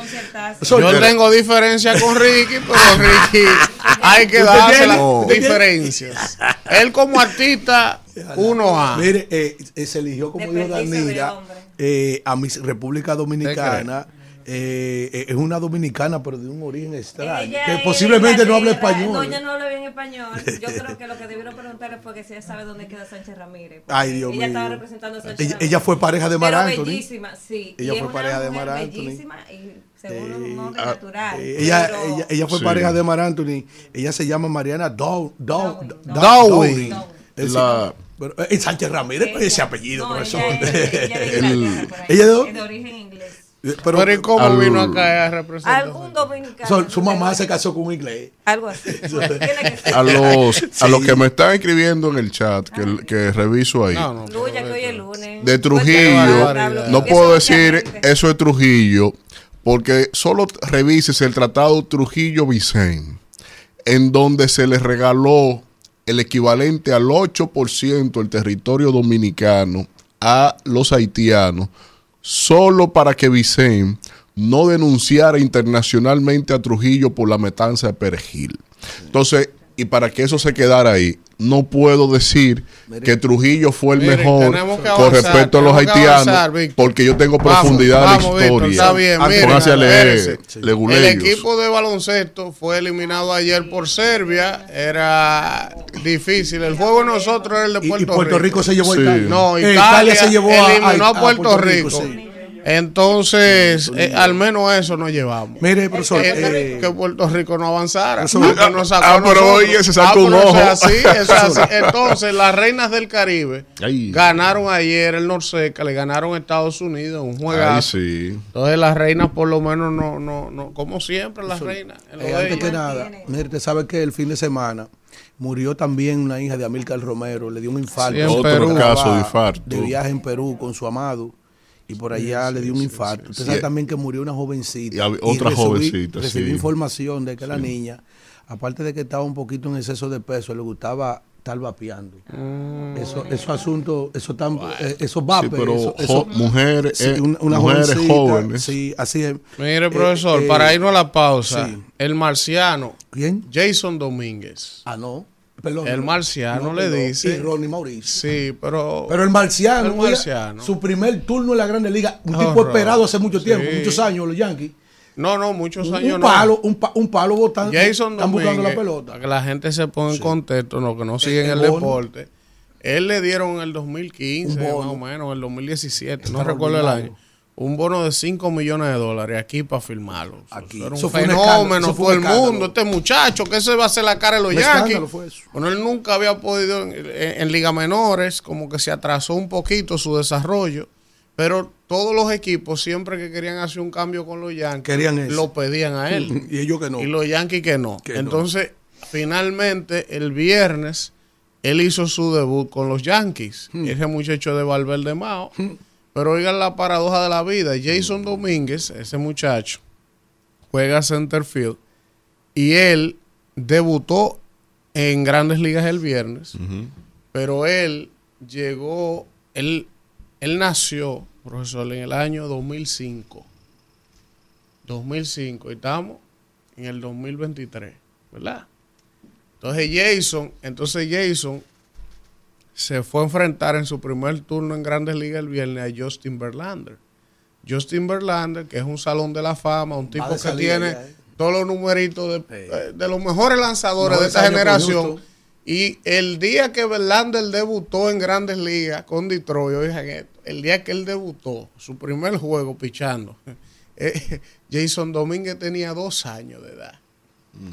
S2: Yo
S4: Pero-
S2: tengo diferencia con Ricky, pero Ricky hay que
S4: ¿Usted
S2: darse las diferencias. Él como artista, uno A.
S4: Mire, eh, eh, se eligió, como dijo Danira, eh, a mi República Dominicana. eh, eh, es una dominicana, pero de un origen extraño.
S5: Ella
S4: que
S5: es
S4: posiblemente no habla español.
S5: Doña no habla bien español. Yo creo que lo que debieron preguntarle fue que si ella sabe dónde queda Sánchez Ramírez. porque
S4: Ay, Dios
S5: ella
S4: mío.
S5: estaba representando a Sánchez
S4: Ella-
S5: Ramírez.
S4: ella fue pareja de Mar Anthony.
S5: bellísima, sí.
S4: Ella
S5: Y es
S4: fue pareja de Mar Anthony.
S5: Bellísima y según un nombre
S3: ah,
S5: natural.
S4: Eh, ella,
S5: pero-
S4: ella, ella fue
S3: Sí.
S4: pareja de Mar Anthony. Ella se llama Mariana Dow, Dow,
S5: Dowling.
S4: Dow-
S2: Dowling.
S4: Dowling. Es-
S3: La-
S4: pero, eh, Sánchez Ramírez,
S5: ella-
S4: ese apellido,
S5: no,
S4: profesor.
S5: Ella, es- ella es de
S3: El-
S5: Inglaterra, por ahí.
S4: ¿Ella de dónde?
S5: Es de origen inglés.
S4: Eh,
S2: Pero,
S4: pero
S2: ¿y cómo
S3: al-
S2: vino acá a representar?
S5: Algún dominicano.
S4: su, su mamá se casó con un inglés.
S5: Algo así.
S3: A los, a los que me están escribiendo en el chat, que, que reviso ahí.
S2: No, no.
S5: Luya, que hoy es lunes.
S3: De
S5: Pues,
S3: Trujillo, no puedo decir eso de Trujillo, porque solo revises el tratado Trujillo-Vicen, en donde se les regaló el equivalente al 8% del territorio dominicano a los haitianos, solo para que Vicen no denunciara internacionalmente a Trujillo por la matanza de Perejil. Entonces, Y para que eso se quedara ahí, no puedo decir que Trujillo fue el
S2: Miren,
S3: mejor con respecto a los haitianos,
S2: avanzar,
S3: porque yo tengo
S2: Vamos,
S3: profundidad
S2: vamos,
S3: de la
S2: Víctor,
S3: historia.
S2: está bien, miren,
S3: Pónganse a leer,
S2: espérense. El equipo de baloncesto fue eliminado ayer por Serbia. Era difícil. El juego de nosotros era el de
S4: Y, y
S2: Puerto,
S4: Puerto Rico se llevó a
S3: Sí.
S4: Italia.
S2: No, Italia,
S4: se llevó a,
S2: Puerto, Rico.
S4: sí.
S2: Entonces, eh, al menos eso nos llevamos.
S4: Mire, profesor,
S2: Eh,
S4: eh,
S2: que Puerto Rico no avanzara.
S4: Profesor,
S2: Que nos sacó
S3: ah, pero oye, se sacó
S2: Ah,
S3: un
S2: pero eso
S3: ojo.
S2: es así, eso es así. Entonces, las reinas del Caribe
S3: Ay.
S2: ganaron ayer el Norseca, le ganaron a Estados Unidos un
S3: Ay,
S2: juegazo.
S3: sí.
S2: Entonces, las reinas, por lo menos, no, no, no, como siempre, las reinas.
S4: Eh, antes que nada, mire, usted sabe que el fin de semana murió también una hija de Amílcar Romero, le dio un infarto.
S2: Sí, en
S3: Otro
S2: Perú.
S3: caso de infarto.
S4: De viaje en Perú con su amado y por allá le dio un infarto. Usted sabe también que murió una jovencita.
S3: Y otra
S4: recibí-
S3: jovencita,
S4: Recibí
S3: sí.
S4: información de que la niña, aparte de que estaba un poquito en exceso de peso, le gustaba estar vapeando.
S2: Mm.
S4: Eso, esos asuntos, eso tan, eh, esos vapes,
S3: Sí, pero
S4: eso-
S3: jo-
S4: eso-
S3: mujeres,
S4: sí,
S3: eh,
S4: una, una
S3: mujeres jóvenes.
S4: Sí, así es.
S2: Mire,
S4: Eh,
S2: profesor,
S4: eh,
S2: para irnos a la pausa,
S4: sí.
S2: el marciano,
S4: ¿Quién?
S2: Jason Domínguez.
S4: Ah, no. Perdón.
S2: El
S4: no.
S2: marciano le
S4: perdón.
S2: dice-
S4: Y Ronnie Mauricio.
S2: Sí, pero.
S4: Pero el marciano,
S2: El
S4: su primer turno en la Grande Liga, un tipo esperado hace mucho tiempo,
S2: Sí.
S4: muchos años, los Yankees.
S2: no, no, muchos
S4: Un,
S2: años
S4: un
S2: no.
S4: palo, un, pa- un palo botando,
S2: Jason
S4: están buscando la pelota.
S2: Para que la gente se ponga en contexto, no, que no siguen
S4: el
S2: deporte. Él le dieron en el 2015,
S4: Un
S2: más o menos, en el 2017, no recuerdo el año. Un bono de 5 millones de dólares aquí para firmarlo. Eso
S4: Aquí.
S2: era un
S4: Eso fue un
S2: fenómeno,
S4: eso fue
S2: el mundo. Este muchacho, que se va a hacer la cara de los
S4: Un
S2: Yankees.
S4: escándalo fue eso.
S2: Bueno, él nunca había podido en, en- en Liga Menores, como que se atrasó un poquito su desarrollo. Pero todos los equipos, siempre que querían hacer un cambio con los Yankees,
S4: Querían
S2: lo pedían a él.
S4: Y ellos que no.
S2: Y los Yankees que no.
S4: Que no.
S2: Entonces, finalmente, el viernes, él hizo su debut con los Yankees.
S4: Hmm.
S2: Ese muchacho de Valverde Mao. Pero oigan la paradoja de la vida. Jason Domínguez, ese muchacho, juega centerfield. Y él debutó en grandes ligas el viernes. Pero él llegó, él, él nació, profesor, en el año 2005. 2005 y estamos en el 2023, ¿verdad? Entonces Jason, entonces Jason se fue a enfrentar en su primer turno en Grandes Ligas el viernes a Justin Verlander. Justin Verlander, que es un salón de la fama, un tipo que tiene
S4: ya, ¿eh?
S2: todos los numeritos de,
S4: Sí.
S2: eh, de los mejores lanzadores de esta generación. Y el día que Verlander debutó en Grandes Ligas con Detroit, oigan esto, el día que él debutó, su primer juego pichando, eh, Jason Domínguez tenía dos años de edad.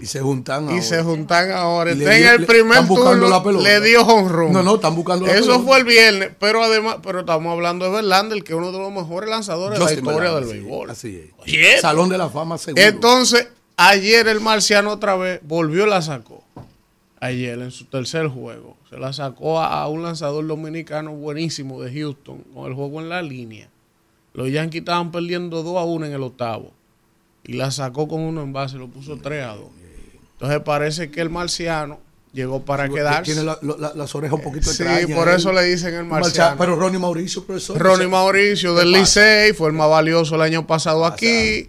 S4: Y se juntan
S2: Y
S4: ahora.
S2: se juntan ahora. Está en el primer
S4: están buscando
S2: turno,
S4: la pelota.
S2: le dio honrón.
S4: No, no, están buscando la
S2: Eso
S4: pelota.
S2: fue el viernes, pero además, pero estamos hablando de Verlander, que es uno de los mejores lanzadores de la historia
S4: Verlander,
S2: del
S4: sí,
S2: béisbol.
S4: Así es.
S2: Oye,
S4: Salón de la fama seguro.
S2: entonces, ayer el marciano otra vez volvió y la sacó. Ayer en su tercer juego. Se la sacó a, a un lanzador dominicano buenísimo de Houston con el juego en la línea. Los Yankees estaban perdiendo 2 a 1 en el octavo. Y la sacó con uno en base, lo puso 3 a 2. Entonces parece que el marciano llegó para quedarse.
S4: Tiene la- la- las orejas un poquito
S2: Sí,
S4: extrañas.
S2: por
S4: ¿eh?
S2: eso le dicen el marciano.
S4: Pero Ronnie Mauricio, profesor.
S2: Ronnie Mauricio del. Licey fue el más valioso el año pasado aquí.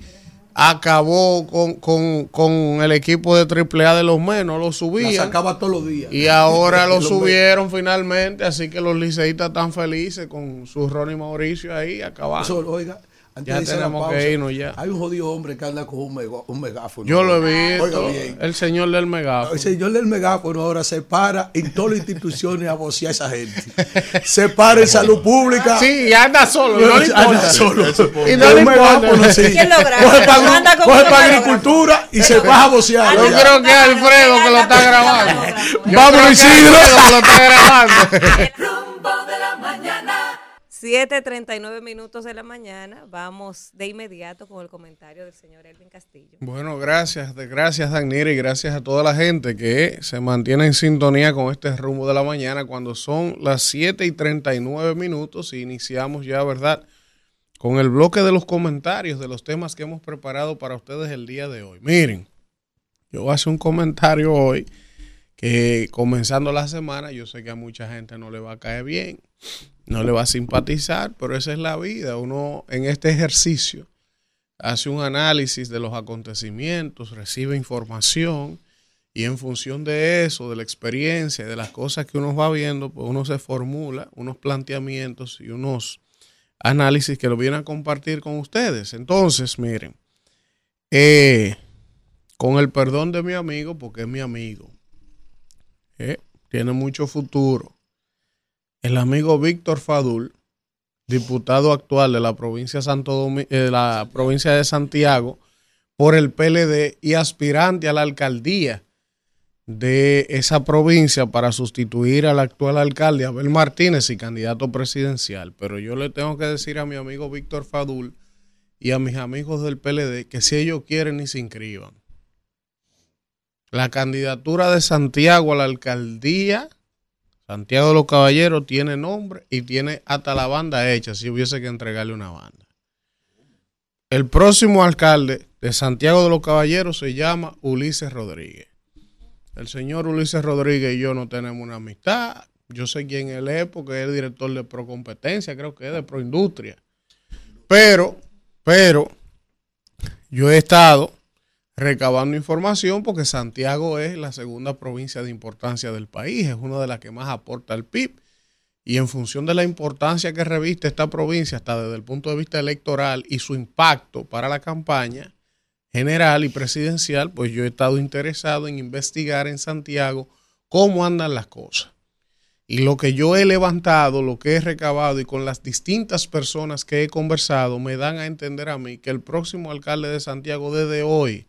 S2: Acabó con, con- con el equipo de AAA de los menos, lo
S4: La
S2: subían.
S4: sacaba todos los días.
S2: Y ahora lo subieron finalmente, así que los liceístas están felices con su Ronnie Mauricio ahí acabando.
S4: Oiga, antes
S2: Ya
S4: de
S2: tenemos que
S4: pausa,
S2: irnos ya.
S4: Hay un jodido hombre que anda con un, mega- un megáfono.
S2: Yo lo he
S4: Oiga
S2: visto,
S4: bien.
S2: el señor del megáfono.
S4: El señor del megáfono ahora se para en todas las instituciones a vocear a esa gente. Se para en salud pública.
S2: Sí, y anda solo, no le
S4: Anda solo.
S2: Y no le
S4: un megáfono,
S2: importa.
S4: sí.
S5: ¿Quién?
S4: Coge para
S5: Anda con un
S4: agricultura y se baja a vocear.
S2: Yo creo que es Alfredo que lo está grabando.
S4: Vámonos,
S2: que
S4: Isidro.
S2: Alfredo que lo está grabando.
S1: rumbo de la mañana.
S5: 7:39 minutos de la mañana. Vamos de inmediato con el comentario del señor Elvin Castillo.
S2: Bueno, gracias, gracias Danira y gracias a toda la gente que se mantiene en sintonía con este rumbo de la mañana cuando son las 7 y 39 minutos iniciamos ya, ¿verdad? Con el bloque de los comentarios de los temas que hemos preparado para ustedes el día de hoy. Miren, yo hacer un comentario hoy que comenzando la semana, yo sé que a mucha gente no le va a caer bien, no le va a simpatizar, pero esa es la vida. Uno en este ejercicio hace un análisis de los acontecimientos, recibe información Y en función de eso, de la experiencia, de las cosas que uno va viendo, pues uno se formula unos planteamientos y unos análisis que lo vienen a compartir con ustedes. Entonces, miren, eh, con el perdón de mi amigo, porque es mi amigo, eh, tiene mucho futuro, el amigo Víctor Fadul, diputado actual de la provincia, de eh, Santiago, por el PLD y aspirante a la alcaldía de esa provincia para sustituir al actual alcalde Abel Martínez y candidato presidencial. Pero yo le tengo que decir a mi amigo Víctor Fadul y a mis amigos del PLD que si ellos quieren ni se inscriban. La candidatura de Santiago a la alcaldía, Santiago de los Caballeros, tiene nombre y tiene hasta la banda hecha si hubiese que entregarle una banda. El próximo alcalde de Santiago de los Caballeros se llama Ulises Rodríguez. El señor Ulises Rodríguez y yo no tenemos una amistad. Yo sé quién él es porque es el director de Procompetencia, creo que es de Proindustria. Pero, pero, yo he estado recabando información porque Santiago es la segunda provincia de importancia del país, es una de las que más aporta al PIB. Y en función de la importancia que reviste esta provincia, hasta desde el punto de vista electoral y su impacto para la campaña, general y presidencial, pues yo he estado interesado en investigar en Santiago cómo andan las cosas. Y lo que yo he levantado, lo que he recabado y con las distintas personas que he conversado, me dan a entender a mí que el próximo alcalde de Santiago desde hoy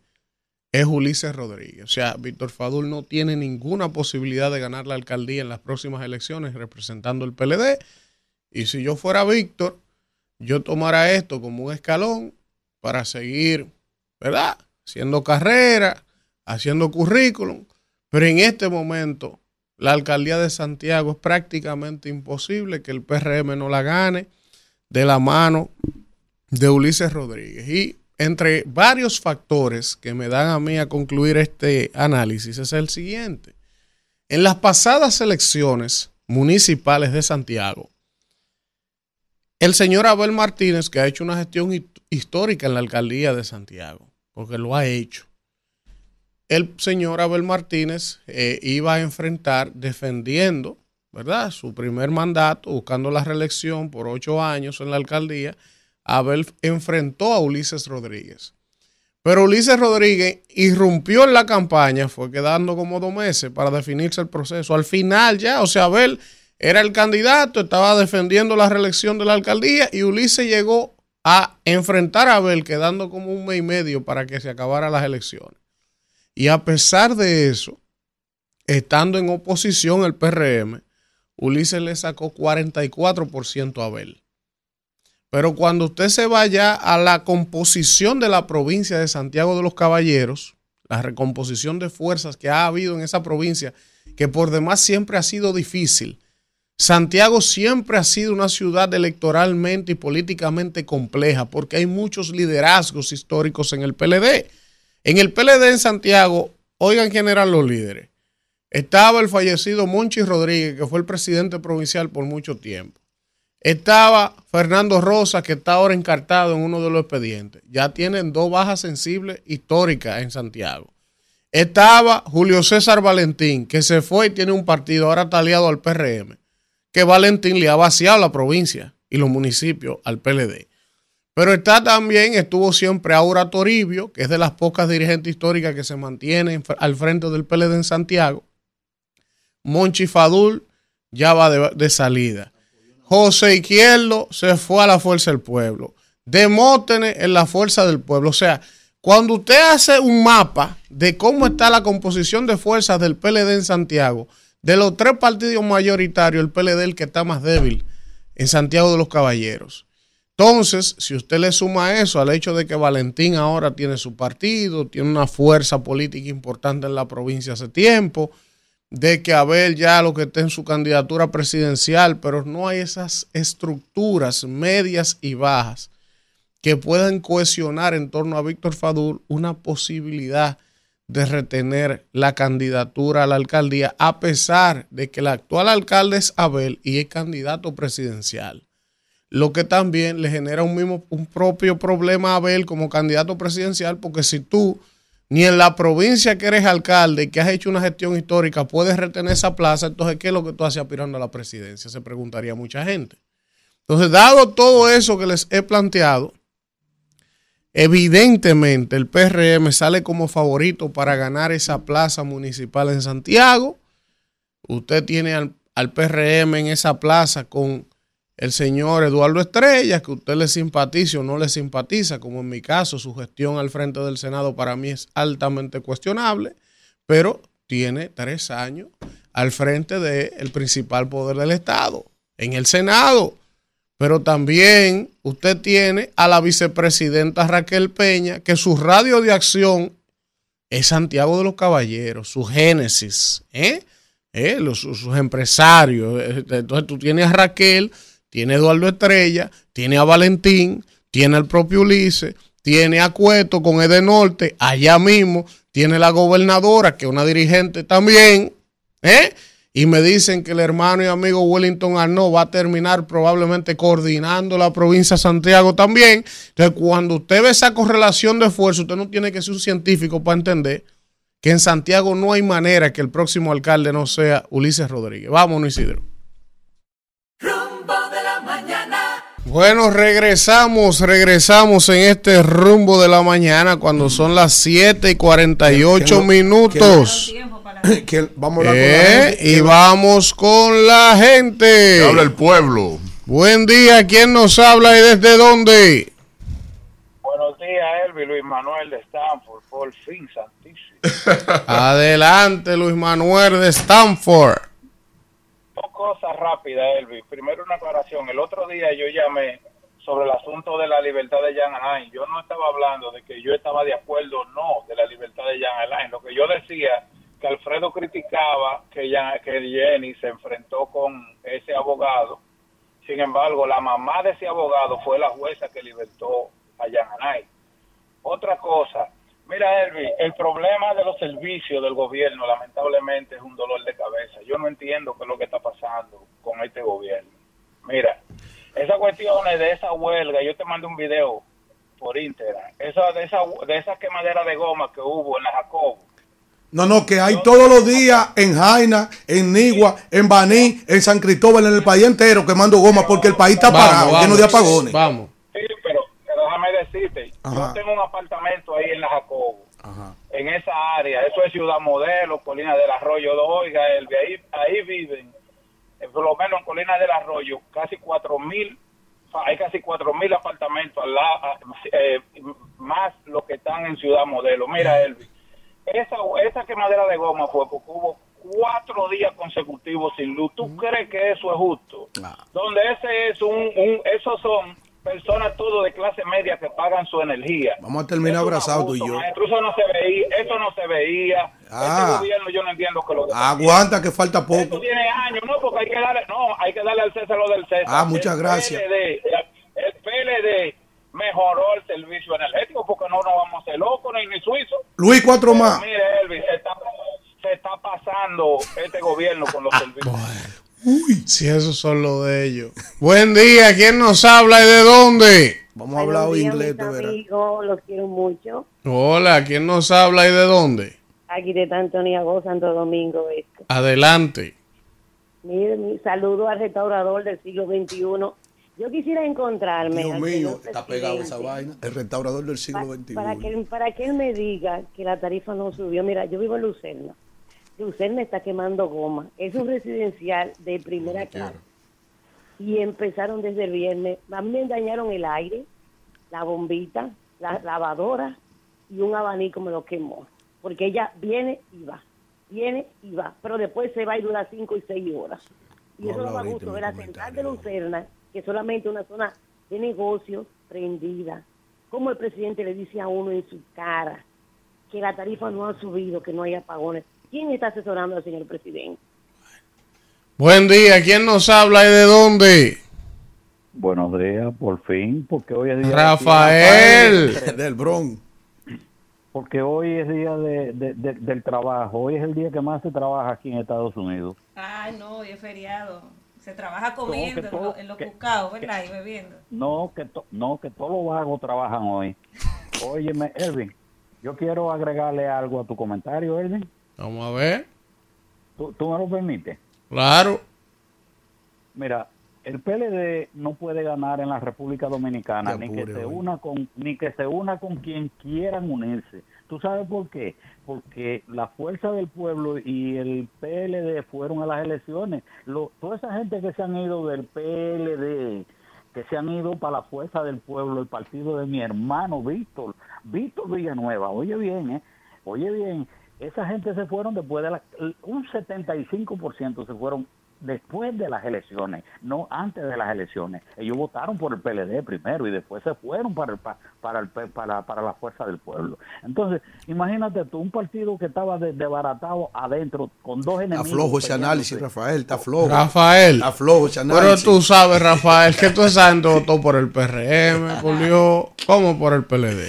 S2: es Ulises Rodríguez. O sea, Víctor Fadul no tiene ninguna posibilidad de ganar la alcaldía en las próximas elecciones representando el PLD. Y si yo fuera Víctor, yo tomara esto como un escalón para seguir ¿verdad? Haciendo carrera, haciendo currículum, pero en este momento la alcaldía de Santiago es prácticamente imposible que el PRM no la gane de la mano de Ulises Rodríguez. Y entre varios factores que me dan a mí a concluir este análisis es el siguiente. En las pasadas elecciones municipales de Santiago, el señor Abel Martínez, que ha hecho una gestión histórica en la alcaldía de Santiago, porque lo ha hecho. El señor Abel Martínez eh, iba a enfrentar defendiendo, ¿verdad? Su primer mandato, buscando la reelección por ocho años en la alcaldía. Abel enfrentó a Ulises Rodríguez. Pero Ulises Rodríguez irrumpió en la campaña, fue quedando como dos meses para definirse el proceso. Al final ya, o sea, Abel era el candidato, estaba defendiendo la reelección de la alcaldía y Ulises llegó a enfrentar a Abel quedando como un mes y medio para que se acabaran las elecciones. Y a pesar de eso, estando en oposición el PRM, Ulises le sacó 44% a Abel. Pero cuando usted se vaya a la composición de la provincia de Santiago de los Caballeros, la recomposición de fuerzas que ha habido en esa provincia, que por demás siempre ha sido difícil, Santiago siempre ha sido una ciudad electoralmente y políticamente compleja porque hay muchos liderazgos históricos en el PLD. En el PLD en Santiago, oigan quién eran los líderes. Estaba el fallecido Monchi Rodríguez, que fue el presidente provincial por mucho tiempo. Estaba Fernando Rosa, que está ahora encartado en uno de los expedientes. Ya tienen dos bajas sensibles históricas en Santiago. Estaba Julio César Valentín, que se fue y tiene un partido, ahora está aliado al PRM que Valentín le ha vaciado la provincia y los municipios al PLD. Pero está también, estuvo siempre Aura Toribio, que es de las pocas dirigentes históricas que se mantienen al frente del PLD en Santiago. Monchi Fadul ya va de, salida. José Izquierdo se fue a la Fuerza del Pueblo. Demóstenes en la Fuerza del Pueblo. O sea, cuando usted hace un mapa de cómo está la composición de fuerzas del PLD en Santiago, de los tres partidos mayoritarios, el PLD el que está más débil en Santiago de los Caballeros. Entonces, si usted le suma eso al hecho de que Valentín ahora tiene su partido, tiene una fuerza política importante en la provincia hace tiempo, de que Abel ya lo que está en su candidatura presidencial, pero no hay esas estructuras medias y bajas que puedan cohesionar en torno a Víctor Fadul una posibilidad de retener la candidatura a la alcaldía, a pesar de que el actual alcalde es Abel y es candidato presidencial. Lo que también le genera un, mismo, un propio problema a Abel como candidato presidencial, porque si tú ni en la provincia que eres alcalde que has hecho una gestión histórica puedes retener esa plaza, entonces ¿qué es lo que tú haces aspirando a la presidencia? Se preguntaría mucha gente. Entonces, dado todo eso que les he planteado, evidentemente el PRM sale como favorito para ganar esa plaza municipal en Santiago. Usted tiene al, al PRM en esa plaza con el señor Eduardo Estrella, que usted le simpatice o no le simpatiza, como en mi caso, su gestión al frente del Senado para mí es altamente cuestionable, pero tiene tres años al frente del principal poder del Estado, en el Senado. Pero también usted tiene a la vicepresidenta Raquel Peña, que su radio de acción es Santiago de los Caballeros, su génesis, ¿eh? ¿Eh? Los, sus empresarios. Entonces tú tienes a Raquel tiene Eduardo Estrella, tiene a Valentín, tiene al propio Ulises, tiene a Cueto con Edenorte, allá mismo, tiene la gobernadora, que es una dirigente también, ¿eh? Y me dicen que el hermano y amigo Wellington Arnaud va a terminar probablemente coordinando la provincia de Santiago también. Entonces, cuando usted ve esa correlación de esfuerzo, usted no tiene que ser un científico para entender que en Santiago no hay manera que el próximo alcalde no sea Ulises Rodríguez. Vámonos, Isidro. Bueno, regresamos, regresamos en este rumbo de la mañana cuando son las 7 y 48
S4: Que- que no-
S2: minutos.
S4: Que vamos a hablar con la
S2: Eh,
S4: gente.
S2: y vamos con la gente.
S3: Habla el pueblo.
S2: Buen día, ¿quién nos habla y desde dónde?
S6: Buenos días, Elvi, Luis Manuel de Stanford, por fin, santísimo.
S2: Adelante, Luis Manuel de Stanford.
S6: Cosas rápidas, Elvi. Primero una aclaración. El otro día yo llamé sobre el asunto de la libertad de Jan Alain. Yo no estaba hablando de que yo estaba de acuerdo o no de la libertad de Jan Alain. Lo que yo decía que Alfredo criticaba que, Jan- que Jenny se enfrentó con ese abogado. Sin embargo, la mamá de ese abogado fue la jueza que libertó a Jan Alain. Otra cosa, mira, Elvi, el problema de los servicios del gobierno, lamentablemente, es un dolor de cabeza. Yo no entiendo qué es lo que está pasando con este gobierno. Mira, esas cuestiones de esa huelga, yo te mandé un video por Instagram, esa, de, esa, de esa quemadera de goma que hubo en la Jacobo.
S4: No, no, que hay todos los días en Jaina, en Nigua, en Baní, en San Cristóbal, en el país entero quemando goma porque el país está parado, lleno de apagones.
S2: Vamos.
S6: Sí, pero, pero déjame decirte,
S4: Ajá.
S6: yo tengo un apartamento ahí en la Jacobo.
S4: Ajá.
S6: en esa área. Eso es Ciudad Modelo, Colina del Arroyo. Oiga, el ahí, ahí viven, eh, por lo menos en Colina del Arroyo, casi cuatro mil, hay casi cuatro mil apartamentos al lado, eh, más los que están en Ciudad Modelo. Mira, Elvi, esa, esa quemadera de goma fue porque hubo cuatro días consecutivos sin luz. ¿Tú crees que eso es justo?
S4: Ah.
S6: Donde ese es un, un esos son personas todo de clase media que pagan su energía.
S4: Vamos a terminar abrazados tú y yo.
S6: maestro, eso no se veía, eso no se veía.
S4: Ah.
S6: Este gobierno yo no entiendo que lo que
S4: Aguanta que falta
S6: haciendo. Esto
S4: poco.
S6: tiene años, no, porque hay que darle, no, hay que darle al César lo del César.
S4: Ah, muchas
S6: El
S4: gracias.
S6: PLD, el PLD mejoró el servicio energético porque no nos vamos a hacer locos ni, ni suizos.
S4: Luis, cuatro
S6: Pero
S4: más.
S6: Mire, Elvis, se está, se está pasando este gobierno con los servicios.
S2: Si esos son los de ellos. Buen día, ¿quién nos habla y de dónde?
S4: Vamos a hablar hoy inglés,
S7: mis amigos, los quiero mucho.
S2: Hola, ¿quién nos habla y de dónde?
S7: Aquí de Antonio Go, Santo Domingo. Este.
S2: Adelante.
S7: Mire, mi saludo al restaurador del siglo XXI. Yo quisiera encontrarme.
S4: Dios mío, está pegado esa vaina. El restaurador del
S7: pa-
S4: siglo XXI.
S7: para, que, para que él me diga que la tarifa no subió. Mira, yo vivo en Lucerna. Lucerna está quemando goma. Es un residencial de primera clase. Y empezaron desde el viernes. A mí me dañaron el aire, la bombita, la lavadora y un abanico me lo quemó. Porque ella viene y va, viene y va. Pero después se va y dura cinco y seis horas. Y
S4: No
S7: eso no ver
S4: mi
S7: la central de Lucerna, que es solamente una zona de negocios prendida. Como el presidente le dice a uno en su cara que la tarifa no ha subido, que no hay apagones. ¿Quién está asesorando al señor presidente?
S2: Buen día, ¿quién nos habla y de dónde?
S8: Buenos días, por fin, porque hoy es día
S2: Rafael.
S4: Del Bron.
S8: porque hoy es día de, de- de- del trabajo, hoy es el día que más se trabaja aquí en Estados Unidos.
S5: Ay, no, hoy es feriado. Se trabaja comiendo en,
S8: todo-
S5: lo- en los
S8: que-
S5: cucaos, ¿verdad? Y bebiendo.
S8: No, que to- no, que todos los vagos trabajan hoy. Óyeme, Elvin, Yo quiero agregarle algo a tu comentario, Elvin.
S2: Vamos a ver.
S8: ¿Tú, tú me lo permites?
S2: Claro.
S8: Mira, el PLD no puede ganar en la República Dominicana ni que se una con ni que se una con quien quieran unirse. ¿Tú sabes por qué? Porque la fuerza del pueblo y el PLD fueron a las elecciones. Lo- toda esa gente que se han ido del PLD, que se han ido para la fuerza del pueblo, el partido de mi hermano Víctor, Víctor Villanueva, oye bien, ¿eh? Oye bien, esa gente se fueron después de la, un 75% se fueron después de las elecciones, no antes de las elecciones. Ellos votaron por el PLD primero y después se fueron para el, pa- para, el, para, para la fuerza del pueblo. Entonces, imagínate tú, un partido que estaba de- desbaratado adentro con dos
S4: Está
S8: enemigos.
S4: flojo ese análisis. Rafael, está flojo.
S2: Rafael.
S4: Está flojo ese
S2: Pero
S4: análisis.
S2: tú sabes, Rafael, que tú gente votó por el PRM, por Dios. ¿Cómo por el PLD?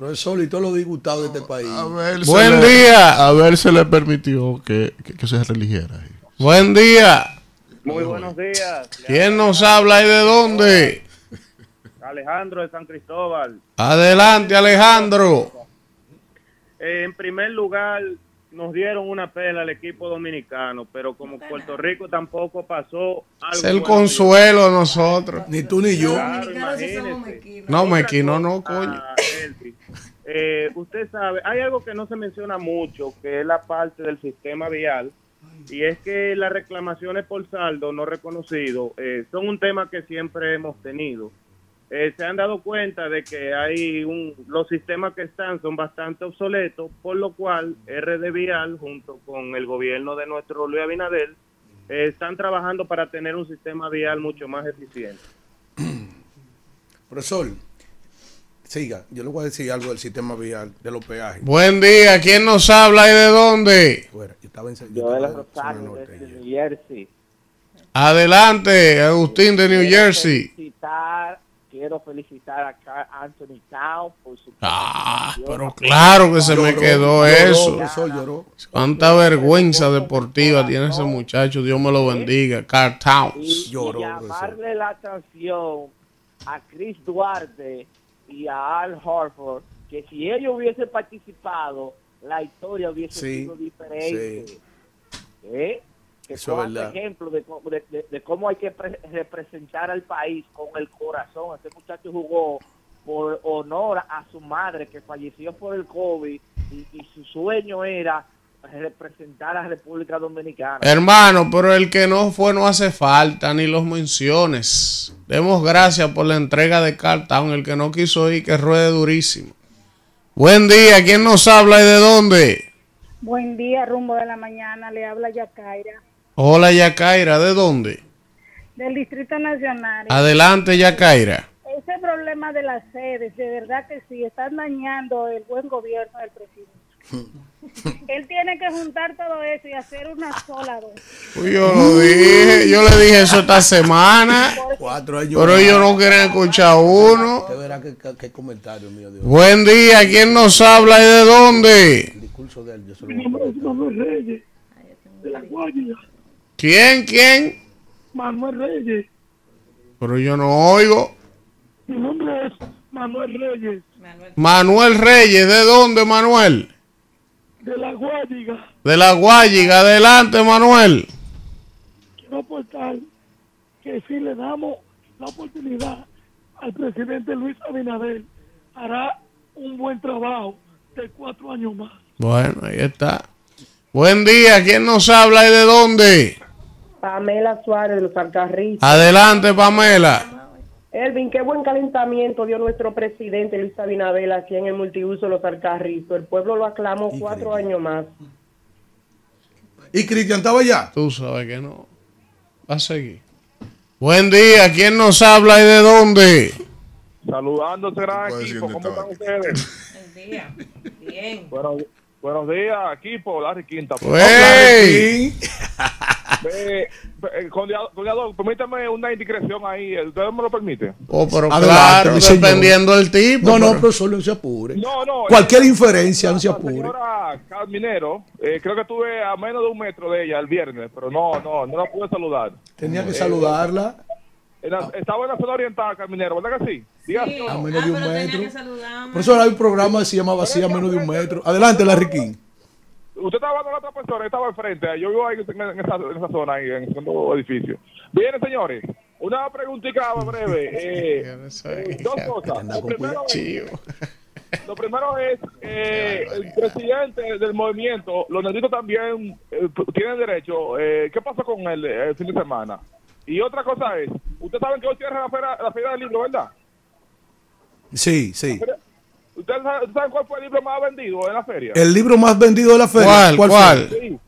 S4: Profesor, y todos los disgustados de este país.
S3: A ver,
S2: Buen
S3: le-
S2: día.
S3: A ver, se le permitió que, que, que se religiera. ahí.
S2: Buen día.
S9: Muy buenos días.
S2: ¿Quién nos habla y de dónde?
S9: Alejandro de San Cristóbal.
S2: Adelante, Alejandro.
S9: Eh, en primer lugar, nos dieron una pela al equipo dominicano, pero como Puerto Rico tampoco pasó algo
S2: Es el consuelo de nosotros.
S4: Ni tú ni yo.
S9: Claro.
S2: No, mequino no, coño.
S9: Eh, usted sabe, hay algo que no se menciona mucho, que es la parte del sistema vial, y es que las reclamaciones por saldo no reconocido eh, son un tema que siempre hemos tenido. Eh, se han dado cuenta de que hay un, los sistemas que están son bastante obsoletos, por lo cual RD Vial, junto con el gobierno de nuestro Luis Abinader, eh, están trabajando para tener un sistema vial mucho más eficiente.
S4: Profesor, siga. Yo le voy a decir algo del sistema vial, de los peajes.
S2: Buen día. ¿Quién nos habla y de dónde?
S4: Fuera. Yo estaba en, yo estaba zona
S10: Rosario
S4: norte
S10: desde. New Jersey.
S2: Adelante, Agustín de New
S10: Quiero
S2: Jersey.
S10: Felicitar, quiero felicitar a Carl Anthony Town por su
S2: Ah, pero claro que se me
S4: Lloró,
S2: quedó
S4: lloró,
S2: eso.
S4: profesor, lloró.
S2: Cuánta vergüenza deportiva tiene ese muchacho. Dios me lo bendiga. Carl
S10: y,
S2: Towns.
S10: y
S4: Lloró,
S10: llamarle la atención a Chris Duarte y a Al Horford que si ellos hubiesen participado la historia hubiese
S4: Sí,
S10: sido diferente
S4: sí.
S10: ¿Eh? Que
S4: Eso es
S10: cojan
S4: verdad.
S10: ejemplo de, cómo- de- de- de cómo hay que pre- representar al país con el corazón este muchacho jugó por honor a su madre que falleció por el COVID y, y su sueño era representar a la República Dominicana
S2: Hermano, pero el que no fue no hace falta, ni los menciones. Demos gracias por la entrega de Carl Town. El que no quiso ir, que ruede durísimo. Buen día, ¿quién nos habla y de dónde?
S11: Buen día, rumbo de la mañana, le habla Yacaira,
S2: Hola, Yacaira, ¿de dónde?
S11: del Distrito Nacional.
S2: Adelante, Yacaira.
S11: Ese problema de las sedes, de verdad que sí, están dañando el buen gobierno del presidente. Él tiene que juntar todo eso y hacer una sola vez.
S2: Pues yo lo dije, yo le dije eso esta semana,
S4: Cuatro años.
S2: pero ellos no quieren escuchar uno.
S4: Usted verá qué, comentario mío, Dios.
S2: Buen día, ¿quién nos habla y de dónde?
S4: El discurso de él, yo se lo voy a
S11: de la Guardia.
S2: ¿Quién, quién?
S11: Manuel Reyes,
S2: Pero yo no oigo.
S11: mi nombre es Manuel Reyes,
S5: Manuel,
S2: Manuel Reyes, ¿de dónde, Manuel?
S11: de la Guardia.
S2: De la Guayiga, adelante, Manuel.
S11: Quiero aportar que si le damos la oportunidad al presidente Luis Abinader, hará un buen trabajo de cuatro años más.
S2: Bueno, ahí está. Buen día, ¿quién nos habla y de dónde?
S7: Pamela Suárez de los Alcarrizos.
S2: Adelante, Pamela.
S7: Elvin, qué buen calentamiento dio nuestro presidente Luis Abinader aquí en el multiuso de los Alcarrizos. El pueblo lo aclamó cuatro años más.
S4: ¿Y Cristian estaba allá?
S2: Tú sabes que no. Va a seguir. Buen día, ¿quién nos habla y de dónde?
S9: Saludándose, gran
S3: Puede
S9: equipo. ¿Cómo están ustedes?
S5: buen día. Bien.
S9: Buenos, buenos días, equipo. Larry Quinta.
S2: ¡Ey!
S9: Eh, eh, permítame una indiscreción ahí. ¿Usted me lo permite?
S2: Oh, pero
S4: Adelante,
S2: claro, dependiendo del tipo.
S4: No, no,
S2: pero-
S4: profesor, no se apure.
S9: No, no.
S4: Cualquier
S9: eh,
S4: inferencia, no se
S9: la
S4: apure.
S9: señora Carminero, eh, creo que estuve a menos de un metro de ella el viernes, pero no, no, no la pude saludar.
S4: Tenía que saludarla.
S12: en la- estaba en la zona oriental, Caminero, ¿verdad que sí? Diga sí
S4: A
S12: no.
S4: menos
S5: Ah,
S4: de un metro. Por eso hay un programa que se llama Así a menos de un metro. Adelante, King.
S12: Usted estaba hablando con la otra persona estaba enfrente. Yo vivo ahí en esa, en esa zona, ahí, en el segundo edificio. Bien, señores. Una preguntita breve. Eh, eh, dos cosas. Lo primero, es, lo primero es, eh, el presidente del movimiento, los negritos también eh, tienen derecho. Eh, ¿Qué pasó con él el fin de semana? Y otra cosa es, ustedes saben que hoy cierra la feria, la feria del libro, ¿verdad?
S4: Sí, sí.
S12: ¿Ustedes saben, saben cuál fue el libro más vendido en la feria?
S4: El libro más vendido de la feria.
S2: ¿Cuál? ¿Cuál?
S12: Sí.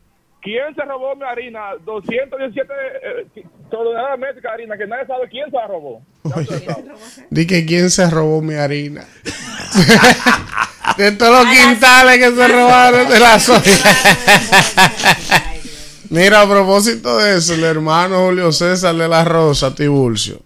S12: ¿Quién se robó mi harina? 217 eh, toneladas métricas de harina, que nadie sabe quién se la robó.
S2: Di que quién se robó mi harina. de todos los quintales que se robaron de la zona. Mira, a propósito de eso, el hermano Julio César de la Rosa, Tiburcio,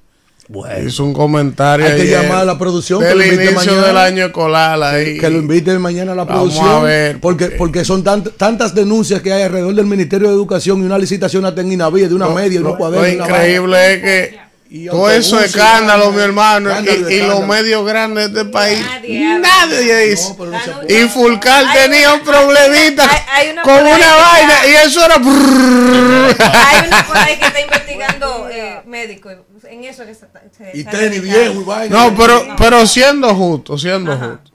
S2: hizo un comentario.
S4: Hay que llamar a la producción. que
S2: Del
S4: lo invite
S2: inicio
S4: mañana.
S2: del año escolar ahí.
S4: Que lo inviten mañana a la
S2: Vamos
S4: producción.
S2: a ver,
S4: porque, porque son tant- tantas denuncias que hay alrededor del Ministerio de Educación y una licitación hasta en Inavía de una media y
S2: Lo, increíble es que todo eso es escándalo, mi hermano.
S4: escándalo,
S2: Y, y los medios grandes de este país.
S5: Nadie
S2: Nadie dice.
S5: puede.
S2: y Fulcar
S5: Hay
S2: tenía un problemita
S5: hay- hay una
S2: con una
S5: que
S2: vaina y eso era.
S5: Hay una por ahí que está investigando eh, médico. En eso que se, se-
S4: Y
S5: se
S4: tenis viejo y vaina.
S2: No, pero, pero siendo justo, siendo justo.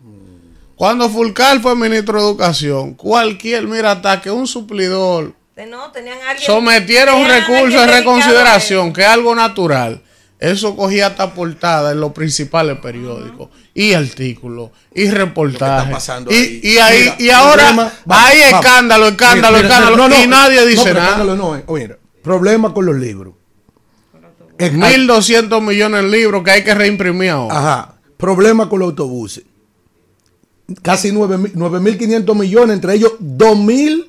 S2: Cuando Fulcar fue ministro de Educación, cualquier, mira, hasta que un suplidor
S5: no, tenían alguien.
S2: sometieron un recurso de reconsideración, que es algo natural. Eso cogía hasta portada en los principales periódicos, y artículos, y reportajes.
S4: pasando
S2: y,
S4: ahí.
S2: y ahí,
S4: Mira,
S2: y ahora
S4: problema- vamos,
S2: hay
S4: vamos.
S2: escándalo, escándalo,
S4: Mira, mira,
S2: escándalo,
S4: no, no,
S2: y nadie dice nada.
S4: no. Oye, problema con los libros. Es-
S2: 1.200 millones de libros que hay que reimprimir ahora.
S4: Ajá. Problema con los autobuses. Casi 9.000 9.500 millones, entre ellos 2.000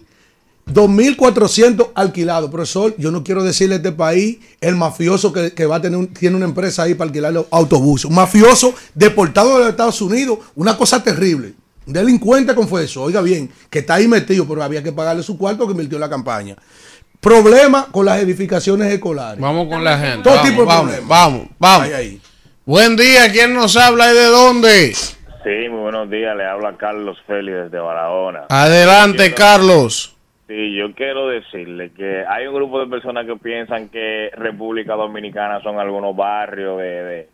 S4: 2.400 alquilados. Profesor, yo no quiero decirle a este país el mafioso que, que va a tener un- tiene una empresa ahí para alquilar los autobuses. Un mafioso deportado de los Estados Unidos. Una cosa terrible. Un delincuente confeso. Oiga bien, que está ahí metido, pero había que pagarle su cuarto que invirtió en la campaña. Problema con las edificaciones escolares.
S2: Vamos con la gente.
S4: Todo
S2: vamos,
S4: tipo de
S2: vamos,
S4: problemas.
S2: vamos, vamos.
S4: Ahí, ahí.
S2: Buen día, ¿quién nos habla y de dónde?
S13: Sí, muy buenos días. Le habla Carlos Félix desde Barahona.
S2: Adelante,
S13: Quiero-
S2: Carlos.
S13: Sí, yo quiero decirle que hay un grupo de personas que piensan que República Dominicana son algunos barrios de, de,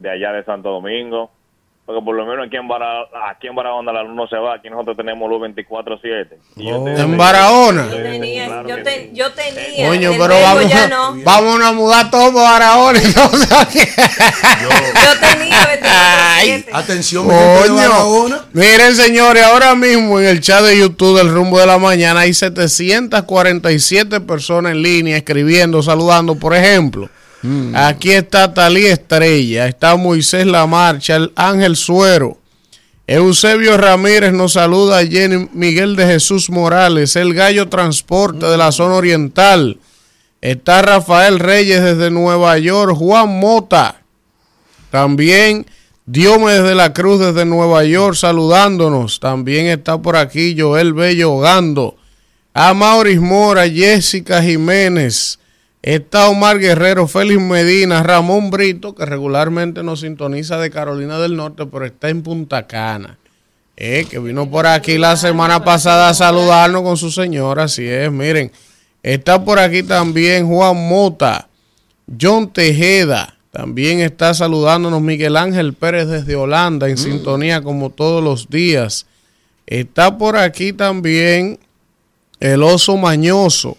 S13: de allá de Santo Domingo. Porque por lo menos aquí en, Bara, aquí en Barahona la luz no se va. Aquí nosotros tenemos luz 24-7. Y yo te-
S2: En Barahona.
S5: Yo tenía,
S13: Claro
S5: yo, te- yo tenía.
S2: Coño, pero vamos,
S5: ya
S2: a-
S5: no.
S2: vamos a mudar todo para ahora. entonces.
S5: Yo tenía 24/7.
S4: Atención,
S2: Coño.
S4: Barahona.
S2: Miren, señores, ahora mismo en el chat de YouTube del Rumbo de la Mañana hay 747 personas en línea escribiendo, saludando. Por ejemplo, aquí está Talí Estrella, está Moisés La Marcha, el Ángel Suero. Eusebio Ramírez nos saluda, Jenny Miguel de Jesús Morales, el Gallo Transporte de la zona oriental. Está Rafael Reyes desde Nueva York, Juan Mota. También Diomedes de la Cruz desde Nueva York saludándonos. También está por aquí Joel Bello Gando. A Mauris Mora, Jessica Jiménez. Está Omar Guerrero, Félix Medina, Ramón Brito, que regularmente nos sintoniza de Carolina del Norte, pero está en Punta Cana. Eh, que vino por aquí la semana pasada a saludarnos con su señora, así es, miren. Está por aquí también Juan Mota, John Tejeda, también está saludándonos Miguel Ángel Pérez desde Holanda, en sintonía como todos los días. Está por aquí también el oso mañoso.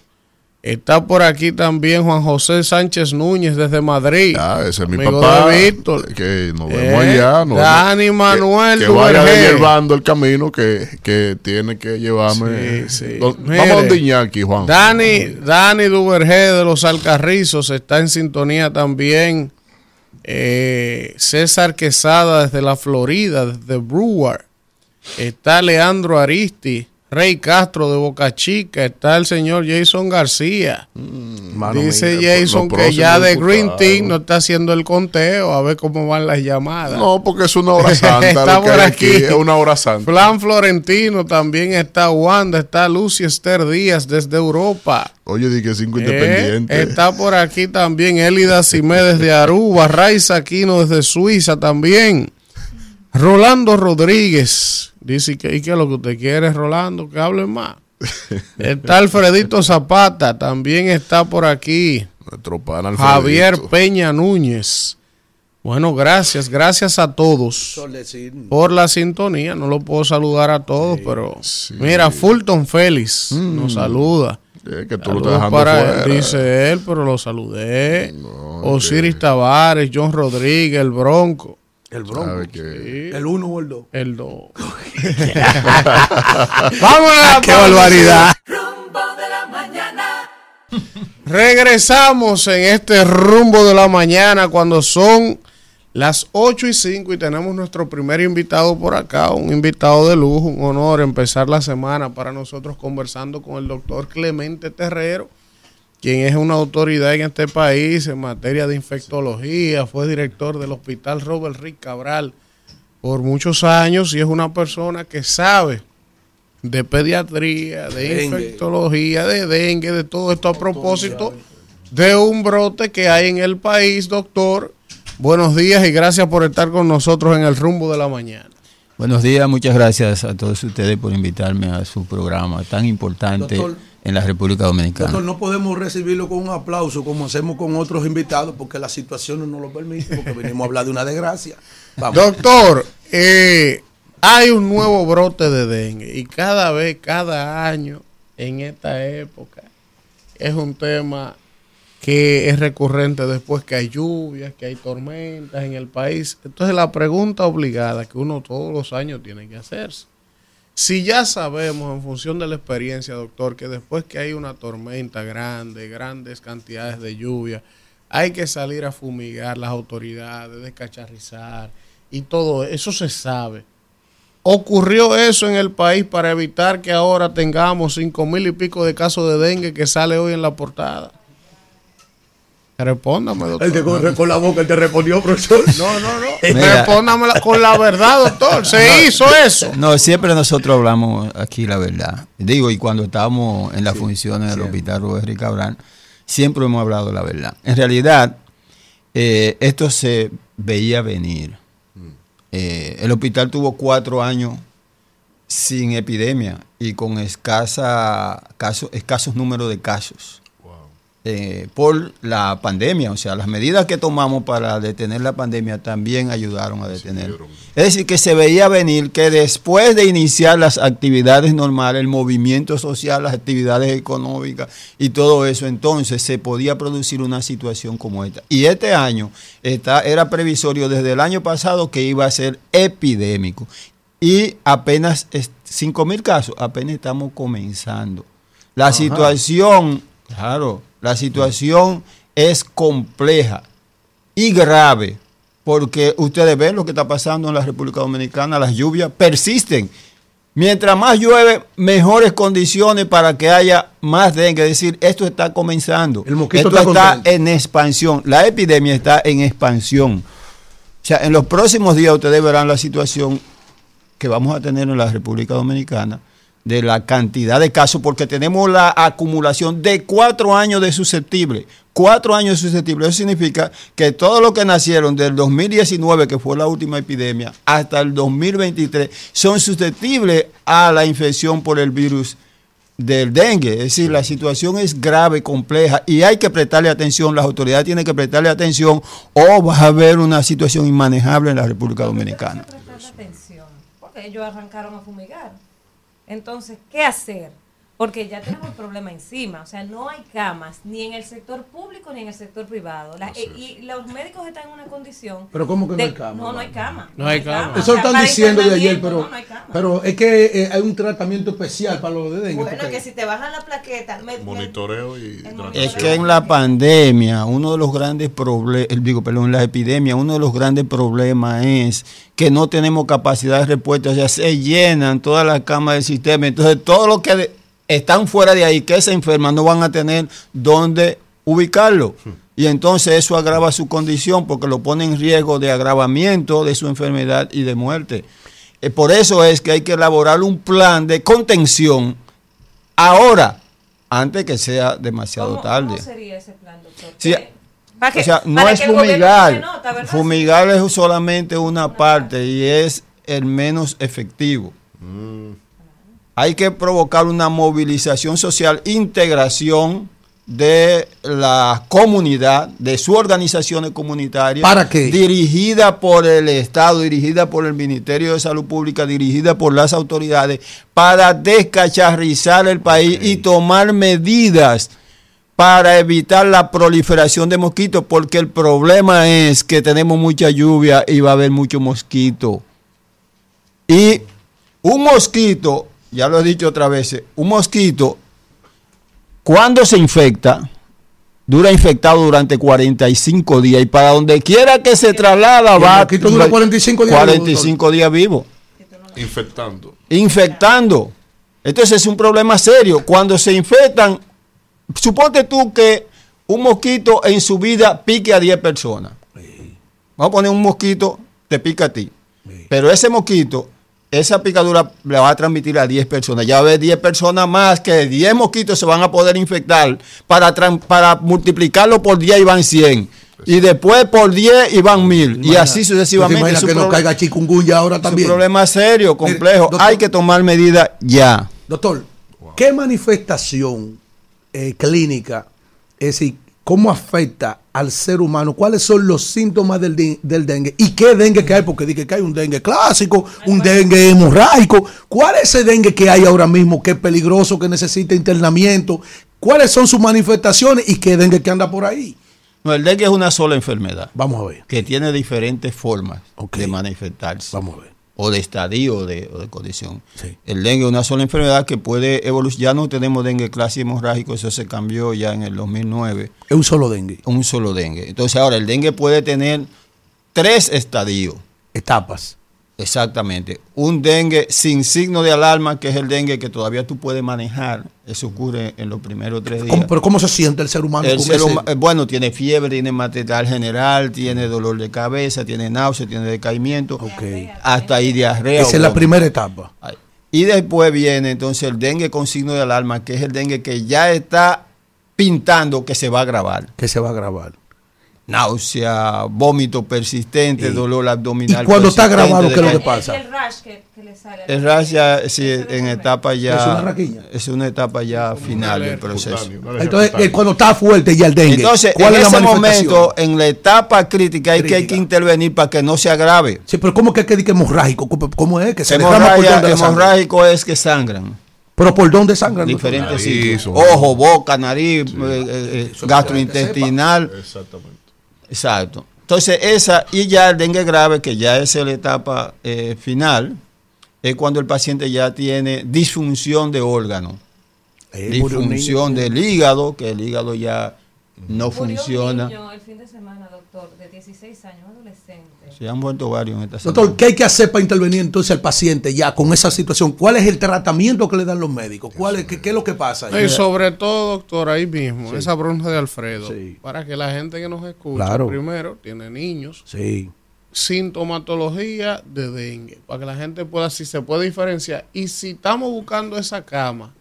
S2: Está por aquí también Juan José Sánchez Núñez desde Madrid.
S3: Ah, ese es mi papá.
S2: de Víctor.
S3: Que nos
S2: Eh,
S3: vemos allá. nos
S2: Dani
S3: vemos.
S2: Manuel
S3: Que, que vaya llevando el camino que, que tiene que llevarme.
S2: Sí, sí.
S3: Do-
S2: Mire,
S3: Vamos a donde Iñaki, Juan.
S2: Dani, Dani Duvergé de los Alcarrizos está en sintonía también. Eh, César Quesada desde la Florida, desde Breward. Está Leandro Aristi, Rey Castro de Boca Chica, está el señor Jason García.
S3: Mano,
S2: Dice
S3: mira,
S2: Jason que ya de Green
S3: diputados.
S2: Team no está haciendo el conteo, a ver cómo van las llamadas.
S3: No, porque es una hora santa.
S2: está por aquí.
S3: Es una hora santa.
S2: Flan Florentino también está Wanda, está Lucy Esther Díaz desde Europa.
S3: Oye, di que cinco
S2: Eh,
S3: independientes.
S2: está por aquí también Elida Simé desde Aruba, Raiza Aquino desde Suiza también. Rolando Rodríguez. Dice que, ¿y qué es lo que usted quiere, Rolando? Que hable más. Está Alfredito Zapata, también está por aquí.
S3: Nuestro pana
S2: Javier. Peña Núñez. Bueno, gracias, gracias a todos por la sintonía. No lo puedo saludar a todos, pero mira, Fulton Félix nos saluda.
S3: Eh, que tú lo
S2: Saludos
S3: estás dejando
S2: para
S3: fuera.
S2: él, dice él, pero lo saludé. Osiris Tavares, John Rodríguez, el Bronco.
S4: El Bronco.
S3: Que-
S4: El 1 o el 2.
S2: El 2. Vamos a la
S4: Qué barbaridad.
S1: Rumbo de la mañana.
S2: Regresamos en este rumbo de la mañana cuando son las 8 y 5 y tenemos nuestro primer invitado por acá, un invitado de lujo, un honor empezar la semana para nosotros conversando con el doctor Clemente Terrero, quien es una autoridad en este país en materia de infectología, fue director del Hospital Robert Rick Cabral por muchos años y es una persona que sabe de pediatría, de
S4: Dengue.
S2: infectología, de dengue, de todo esto a propósito de un brote que hay en el país, doctor. Buenos días y gracias por estar con nosotros en el rumbo de la mañana.
S14: Buenos días, muchas gracias a todos ustedes por invitarme a su programa tan importante
S4: Doctor.
S14: En la República Dominicana.
S4: Doctor, no podemos recibirlo con un aplauso como hacemos con otros invitados porque la situación no nos lo permite, porque venimos a hablar de una desgracia. Vamos.
S2: Doctor, eh, hay un nuevo brote de dengue y cada vez, cada año, en esta época, es un tema que es recurrente después que hay lluvias, que hay tormentas en el país. Entonces la pregunta obligada que uno todos los años tiene que hacerse. Si ya sabemos en función de la experiencia, doctor, que después que hay una tormenta grande, grandes cantidades de lluvia, hay que salir a fumigar las autoridades, descacharrizar y todo eso se sabe. ¿Ocurrió eso en el país para evitar que ahora tengamos cinco mil y pico de casos de dengue que sale hoy en la portada? Respóndame, doctor.
S4: Corre con la boca, te respondió, profesor.
S2: No, no, no. Respóndame con la verdad, doctor. Se
S14: No,
S2: hizo eso.
S14: No, siempre nosotros hablamos aquí la verdad. Digo, y cuando estábamos en las funciones del Hospital Robert Cabral, siempre hemos hablado la verdad. En realidad, eh, esto se veía venir. Eh, el hospital tuvo cuatro años sin epidemia y con escasa caso, escasos números de casos. Eh, por la pandemia, o sea, las medidas que tomamos para detener la pandemia también ayudaron a detener. Es decir, que se veía venir que después de iniciar las actividades normales, el movimiento social, las actividades económicas y todo eso, entonces se podía producir una situación como esta. Y este año está, era previsorio desde el año pasado que iba a ser epidémico. Y apenas 5 mil casos, apenas estamos comenzando. La
S4: Ajá.
S14: situación, claro, la situación es compleja y grave, porque ustedes ven lo que está pasando en la República Dominicana, las lluvias persisten. Mientras más llueve, mejores condiciones para que haya más dengue. Es decir, esto está comenzando.
S4: mosquito
S14: esto
S4: está
S14: en expansión. La epidemia está en expansión. O sea, en los próximos días ustedes verán la situación que vamos a tener en la República Dominicana de la cantidad de casos, porque tenemos la acumulación de cuatro años de susceptible. Cuatro años de susceptible. Eso significa que todos los que nacieron del 2019, que fue la última epidemia, hasta el 2023, son susceptibles a la infección por el virus del dengue. Es decir, la situación es grave, compleja y hay que prestarle atención. Las autoridades tienen que prestarle atención o va a haber una situación inmanejable en la República Dominicana.
S5: ellos arrancaron a fumigar. Entonces, ¿qué hacer? Porque ya tenemos el problema encima, o sea, no hay camas ni en el sector público ni en el sector privado. La- eh, y los médicos están en una condición.
S4: Pero ¿cómo que no hay cama?
S5: No, no hay cama.
S2: No hay cama.
S4: Eso
S5: O sea,
S4: están diciendo de ayer, pero, pero es que eh, hay un tratamiento especial para los de dengue.
S5: Bueno,
S4: porque-
S5: que si te bajan la plaqueta, me-
S3: Monitoreo y
S14: Es que en la pandemia, uno de los grandes problemas, digo, perdón, en la epidemia, uno de los grandes problemas es que no tenemos capacidad de respuesta, o sea, se llenan todas las camas del sistema, entonces todos los que están fuera de ahí, que se enferman, no van a tener dónde ubicarlo. Y entonces eso agrava su condición porque lo pone en riesgo de agravamiento de su enfermedad y de muerte. Eh, por eso es que hay que elaborar un plan de contención ahora, antes que sea demasiado
S5: ¿Cómo,
S14: tarde.
S5: cómo sería ese plan, doctor?
S14: Sí, o sea, no es fumigar.
S5: nota,
S14: fumigar es solamente una parte y es el menos efectivo. Hay que provocar una movilización social, integración de la comunidad, de sus organizaciones comunitarias.
S4: ¿Para qué?
S14: Dirigida por el Estado, dirigida por el Ministerio de Salud Pública, dirigida por las autoridades, para descacharrizar el país y tomar medidas para evitar la proliferación de mosquitos, porque el problema es que tenemos mucha lluvia y va a haber mucho mosquito. Y un mosquito, ya lo he dicho otra vez, un mosquito, cuando se infecta, dura infectado durante 45 días y para donde quiera que se traslada va
S4: mosquito dura 45 días vivo,
S14: 45 días vivo
S3: infectando.
S14: infectando. Entonces es un problema serio. Cuando se infectan, suponte tú que un mosquito en su vida pique a 10 personas. Vamos a poner un mosquito, te pica a ti. Pero ese mosquito, esa picadura le va a transmitir a 10 personas. Ya ves 10 personas más que 10 mosquitos se van a poder infectar. Para, para multiplicarlo por 10 y van 100. Y después por 10 y van 1000. Y así sucesivamente.
S4: Imagina
S14: Es un
S4: que nos
S14: proble-
S4: caiga chikungunya ahora
S14: es un
S4: también.
S14: problema serio, complejo.
S4: doctor-
S14: Hay que tomar medidas ya.
S4: Doctor, ¿qué manifestación eh, clínica, es decir, cómo afecta al ser humano? ¿Cuáles son los síntomas del, de- del dengue? ¿Y qué dengue que hay? Porque dije que hay un dengue clásico, un dengue hemorrágico. ¿Cuál es ese dengue que hay ahora mismo que es peligroso, que necesita internamiento? ¿Cuáles son sus manifestaciones y qué dengue que anda por ahí?
S14: No, el dengue es una sola enfermedad.
S4: Vamos a ver.
S14: Que tiene diferentes formas de manifestarse.
S4: Vamos a ver.
S14: O de estadio o de, o de condición. El dengue es una sola enfermedad que puede evolucionar. Ya no tenemos dengue clásico hemorrágico, eso se cambió ya en el 2009.
S4: Es un solo dengue.
S14: Un solo dengue. Entonces ahora el dengue puede tener tres estadios.
S4: Etapas.
S14: Exactamente. Un dengue sin signo de alarma, que es el dengue que todavía tú puedes manejar. Eso ocurre en los primeros tres días.
S4: ¿Cómo- pero ¿cómo se siente el ser humano?
S14: El
S4: con
S14: ser
S4: ese-
S14: huma- eh, bueno, tiene fiebre, tiene material general, tiene dolor de cabeza, tiene náusea, tiene decaimiento, hasta ahí diarrea.
S4: Esa es la primera etapa.
S14: Y después viene entonces el dengue con signo de alarma, que es el dengue que ya está pintando que se va a agravar.
S4: Que se va a grabar.
S14: Náusea, vómito persistente, dolor abdominal.
S4: Y cuando está grabado, ¿qué es lo que pasa?
S5: El rash que, que le sale.
S14: El rash ya sí, en etapa ya.
S4: Es una raquiña.
S14: Es una etapa ya final del proceso.
S4: Entonces, eh, cuando está fuerte ya el dengue,
S14: Entonces,
S4: ¿cuál
S14: en
S4: es
S14: ese momento, en la etapa crítica, hay que, hay que intervenir para que no se agrave.
S4: Sí, pero ¿cómo que, que, que hemorrágico? ¿Cómo- ¿Cómo es? Que se por
S14: Hemorragia-
S4: sangre.
S14: hemorrágico es que sangran.
S4: Pero ¿por dónde sangran?
S14: Diferentes sitios. Ojo, boca, nariz, eh, eh, gastrointestinal.
S3: Exactamente.
S14: Exacto. Entonces, esa, y ya el dengue grave, que ya es la etapa eh, final, es cuando el paciente ya tiene disfunción de órgano.
S4: Eh,
S14: disfunción del hígado, que el hígado ya no
S5: Murió un
S14: funciona.
S5: niño el fin de semana, doctor, de 16 años, adolescente.
S14: Se han muerto varios en esta
S4: Doctor,
S14: semana.
S4: ¿qué hay que hacer para intervenir entonces al paciente ya con esa situación? ¿Cuál es el tratamiento que le dan los médicos? ¿Cuál es, qué, qué es lo que pasa?
S2: Y sobre todo, doctor, ahí mismo,
S4: Sí.
S2: esa bronca de Alfredo, para que la gente que nos escucha,
S4: Claro.
S2: primero, tiene niños,
S4: Sí.
S2: sintomatología de dengue, para que la gente pueda, si se puede diferenciar. Y si estamos buscando esa cama,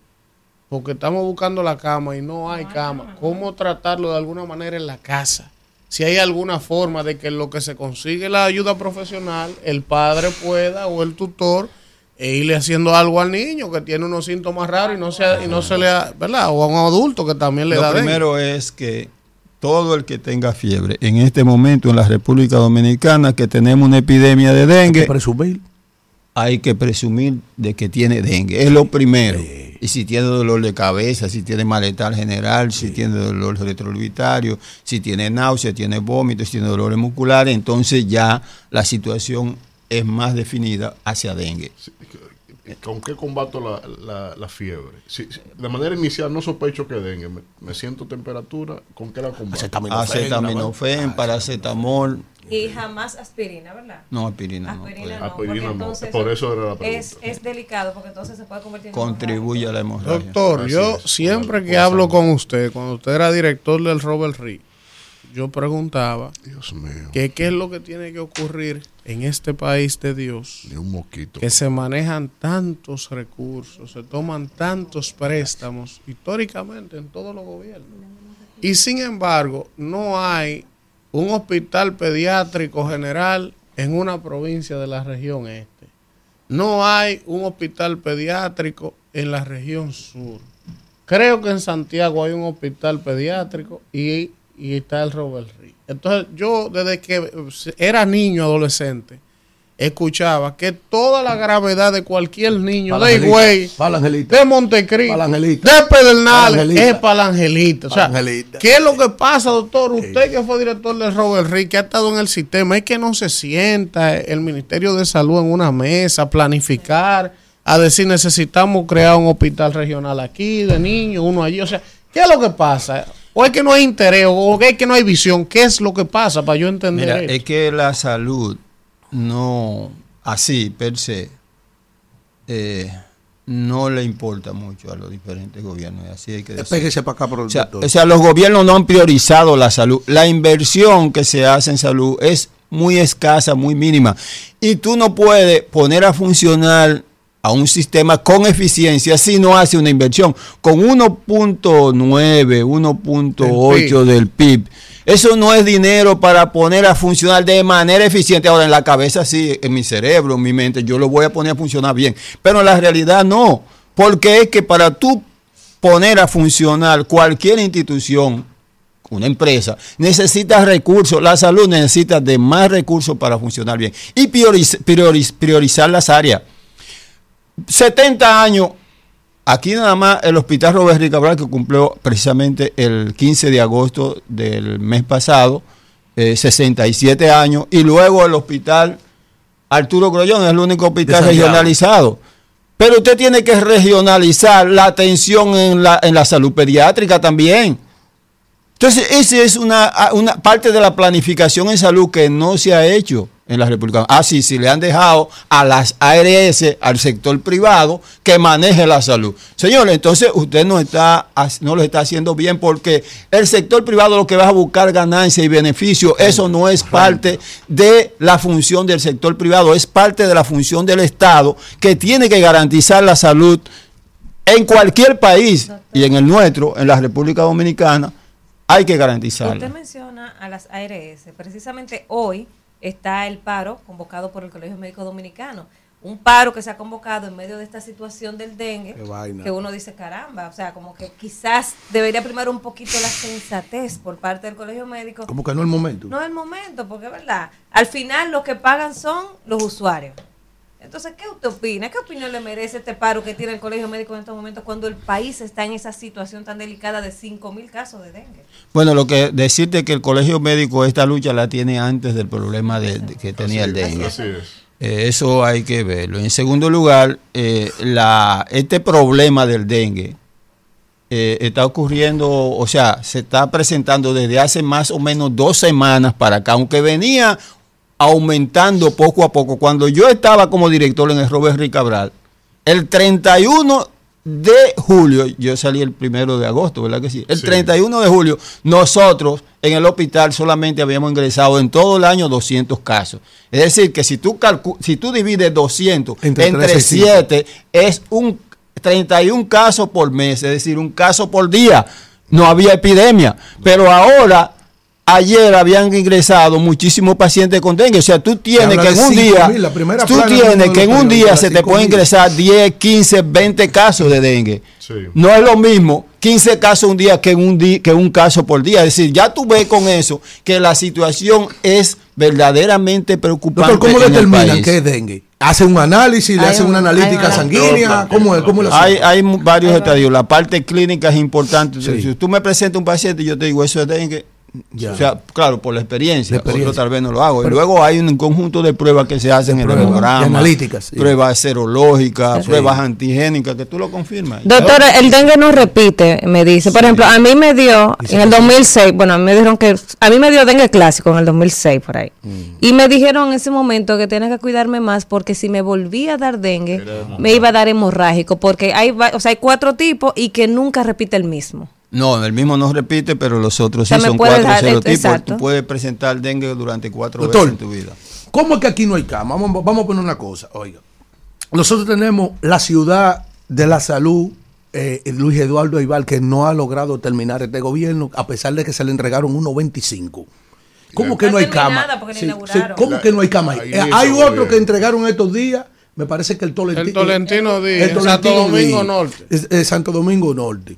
S2: porque estamos buscando la cama y no hay cama, ¿cómo tratarlo de alguna manera en la casa? Si hay alguna forma de que lo que se consigue la ayuda profesional, el padre pueda o el tutor e irle haciendo algo al niño que tiene unos síntomas raros y no se, y no se le da, ¿verdad? O a un adulto que también le
S14: Lo
S2: da dengue.
S14: primero es que todo el que tenga fiebre en este momento en la República Dominicana que tenemos una epidemia de dengue, hay que presumir de que tiene dengue. Es lo primero. Y si tiene dolor de cabeza, si tiene malestar general, si tiene dolor retroorbital, si tiene náusea, tiene vómitos, si tiene dolores musculares, entonces ya la situación es más definida hacia dengue.
S3: ¿Con qué combato la, la, la fiebre? Si, si- de manera inicial no sospecho que dengue. Me, me siento temperatura. ¿Con qué la combato?
S14: Acetaminofén, paracetamol.
S5: Y jamás aspirina, ¿verdad?
S14: No, aspirina no.
S5: Aspirina no,
S3: Aspirina no.
S5: entonces
S3: Por eso era la pregunta.
S5: es, es delicado porque entonces se puede convertir en
S14: Contribuye a la hemorragia.
S2: Doctor, yo siempre que hablo con usted, cuando usted era director del Robert Reed, yo preguntaba que qué es lo que tiene que ocurrir en este país de Dios,
S3: un moquito.
S2: que se manejan tantos recursos, se toman tantos préstamos históricamente en todos los gobiernos. Y sin embargo, no hay un hospital pediátrico general en una provincia de la región este. No hay un hospital pediátrico en la región sur. Creo que en Santiago hay un hospital pediátrico y, y está el Robert Reed. Entonces yo desde que era niño, adolescente, escuchaba que toda la gravedad de cualquier niño de Higüey, de Montecristo, de Pedernales, es para Angelita. O sea. ¿qué es lo que pasa, doctor? Usted que fue director del Robert Reed, que ha estado en el sistema, es que no se sienta el Ministerio de Salud en una mesa, a planificar, a decir necesitamos crear un hospital regional aquí, de niños, uno allí. O sea, ¿qué es lo que pasa? O es que no hay interés, o es que no hay visión. ¿Qué es lo que pasa para yo entender
S14: Mira,
S2: esto?
S14: es que la salud no, así per se, eh, no le importa mucho a los diferentes gobiernos. Así hay que decirlo.
S4: Despéguese para acá por el
S14: O sea,
S4: doctor.
S14: o sea, los gobiernos no han priorizado la salud. La inversión que se hace en salud es muy escasa, muy mínima. Y tú no puedes poner a funcionar a un sistema con eficiencia si no hace una inversión. Con 1.9, 1.8 del PIB. Eso no es dinero para poner a funcionar de manera eficiente. Ahora en la cabeza sí, en mi cerebro, en mi mente, yo lo voy a poner a funcionar bien. Pero en la realidad no. Porque es que para tú poner a funcionar cualquier institución, una empresa, necesita recursos. La salud necesita de más recursos para funcionar bien. Y prioriz- prioriz- priorizar las áreas. 70 años. Aquí nada más el Hospital Robert Cabral, que cumplió precisamente el 15 de agosto del mes pasado, eh, 67 años, y luego el Hospital Arturo Grollón, es el único hospital regionalizado. Pero usted tiene que regionalizar la atención en la, en la salud pediátrica también. Entonces, esa es una, una parte de la planificación en salud que no se ha hecho en la República. Ah, sí, sí, le han dejado a las ARS, al sector privado, que maneje la salud. Señores, entonces usted no, está, no lo está haciendo bien porque el sector privado lo que va a buscar ganancia y beneficio, eso no es parte de la función del sector privado, es parte de la función del Estado que tiene que garantizar la salud en cualquier país y en el nuestro, en la República Dominicana, hay que garantizarla.
S5: Usted menciona a las ARS. Precisamente hoy está el paro convocado por el Colegio Médico Dominicano. Un paro que se ha convocado en medio de esta situación del dengue, que uno dice, caramba, o sea, como que quizás debería primar un poquito la sensatez por parte del Colegio Médico.
S4: Como que no es el momento.
S5: No es el momento, porque es verdad, al final los que pagan son los usuarios. Entonces, ¿qué usted opina? ¿Qué opinión le merece este paro que tiene el Colegio Médico en estos momentos cuando el país está en esa situación tan delicada de 5 mil casos de dengue?
S14: Bueno, lo que decirte que el colegio médico esta lucha la tiene antes del problema de, de que tenía el dengue.
S3: Así es.
S14: Eh, eso hay que verlo. En segundo lugar, eh, la, este problema del dengue eh, está ocurriendo, o sea, se está presentando desde hace más o menos dos semanas para acá, aunque venía aumentando poco a poco. Cuando yo estaba como director en el Robert Rick Cabral, el 31 de julio, yo salí el primero de agosto, ¿verdad que sí? El 31 de julio, nosotros en el hospital solamente habíamos ingresado en todo el año 200 casos. Es decir, que si tú, si tú divides 200
S4: Entre
S14: entre,
S4: tres y cinco.
S14: 7, es un 31 casos por mes, es decir, un caso por día. No había epidemia. Pero ahora, ayer habían ingresado muchísimos pacientes con dengue. O sea, tú tienes que en un
S4: 5.000,
S14: día, tú tienes que en un día se te puede
S4: 5.000.
S14: ingresar 10, 15, 20 casos de dengue.
S3: Sí.
S14: No es lo mismo 15 casos un día que un, di- que un caso por día. Es decir, ya tú ves con eso que la situación es verdaderamente preocupante.
S4: Doctor, ¿cómo determinan que es dengue? hacen un análisis, le hacen
S14: un-
S4: una
S14: hay
S4: analítica sanguínea, ¿cómo es? ¿Cómo es la
S14: Hay, hay varios estadios. La parte clínica es importante.
S4: Sí.
S14: Si tú me presentas un paciente y yo te digo eso es dengue,
S4: Ya.
S14: o sea, claro, por la experiencia,
S4: La experiencia.
S14: otro tal vez no lo hago.
S4: Pero-
S14: y luego hay un conjunto de pruebas que se hacen en el
S4: analíticas, sí.
S14: pruebas serológicas,
S4: Sí.
S14: pruebas antigénicas, que tú lo confirmas.
S5: Doctor, el dengue no repite, me dice. Por ejemplo, a mí me dio en el 2006, bueno, a mí me dijeron que, a mí me dio dengue clásico en el 2006 por ahí.
S14: Mm.
S5: Y me dijeron en ese momento que tenía que cuidarme más porque si me volvía a dar dengue, me iba a dar hemorrágico, porque hay, o sea, hay cuatro tipos y que nunca repite el mismo.
S14: No, el mismo no repite, pero los otros
S5: O sea,
S14: sí son cuatro serotipos. Tú puedes presentar dengue durante cuatro
S4: Doctor.
S14: veces en tu vida.
S4: ¿Cómo es que aquí no hay cama? Vamos, vamos a poner una cosa, oiga. Nosotros tenemos la ciudad de la salud, eh, Luis Eduardo Ibar, que no ha logrado terminar este gobierno, a pesar de que se le entregaron unos 25. ¿Cómo que no hay cama? Sí, sí, ¿Cómo que no hay cama Eh, hay otro que entregaron estos días, me parece que el Tolentino.
S2: El Tolentino Díaz,
S4: el
S2: en Santo Domingo
S4: Díaz,
S2: Norte.
S4: Santo Domingo Norte.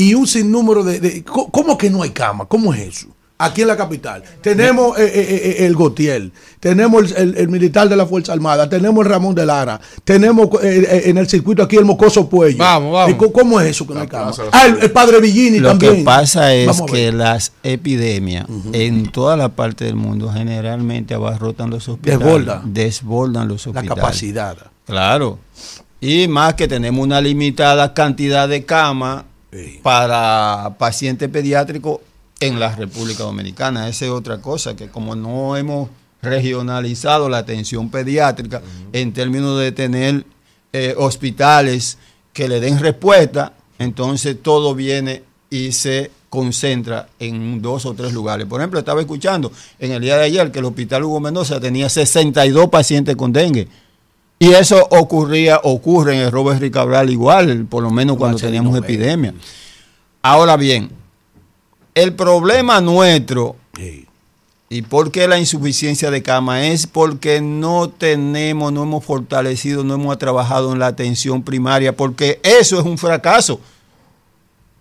S4: Y un sinnúmero de, de- ¿Cómo que no hay cama? ¿Cómo es eso? Aquí en la capital. Tenemos eh, eh, eh, el Gotiel, tenemos el, el- el militar de la Fuerza Armada, tenemos el Ramón de Lara, tenemos eh, eh, en el circuito aquí el Mocoso Puello.
S2: Vamos, vamos.
S4: ¿Cómo es eso que no hay cama? Ah, el, el Padre Villini
S14: Lo
S4: también.
S14: que pasa es que las epidemias en toda la parte del mundo generalmente abarrotan los hospitales.
S4: Desborda.
S14: Desbordan los
S4: La
S14: hospitales.
S4: capacidad.
S14: Claro. Y más que tenemos una limitada cantidad de camas para pacientes pediátricos en la República Dominicana. Esa es otra cosa, que como no hemos regionalizado la atención pediátrica en términos de tener eh, hospitales que le den respuesta, entonces todo viene y se concentra en dos o tres lugares. Por ejemplo, estaba escuchando en el día de ayer que el Hospital Hugo Mendoza tenía 62 pacientes con dengue. Y eso ocurría, ocurre en el Robert Ricabral igual, por lo menos cuando teníamos epidemia. Ahora bien, el problema nuestro y por qué la insuficiencia de cama es porque no tenemos, no hemos fortalecido, no hemos trabajado en la atención primaria, porque eso es un fracaso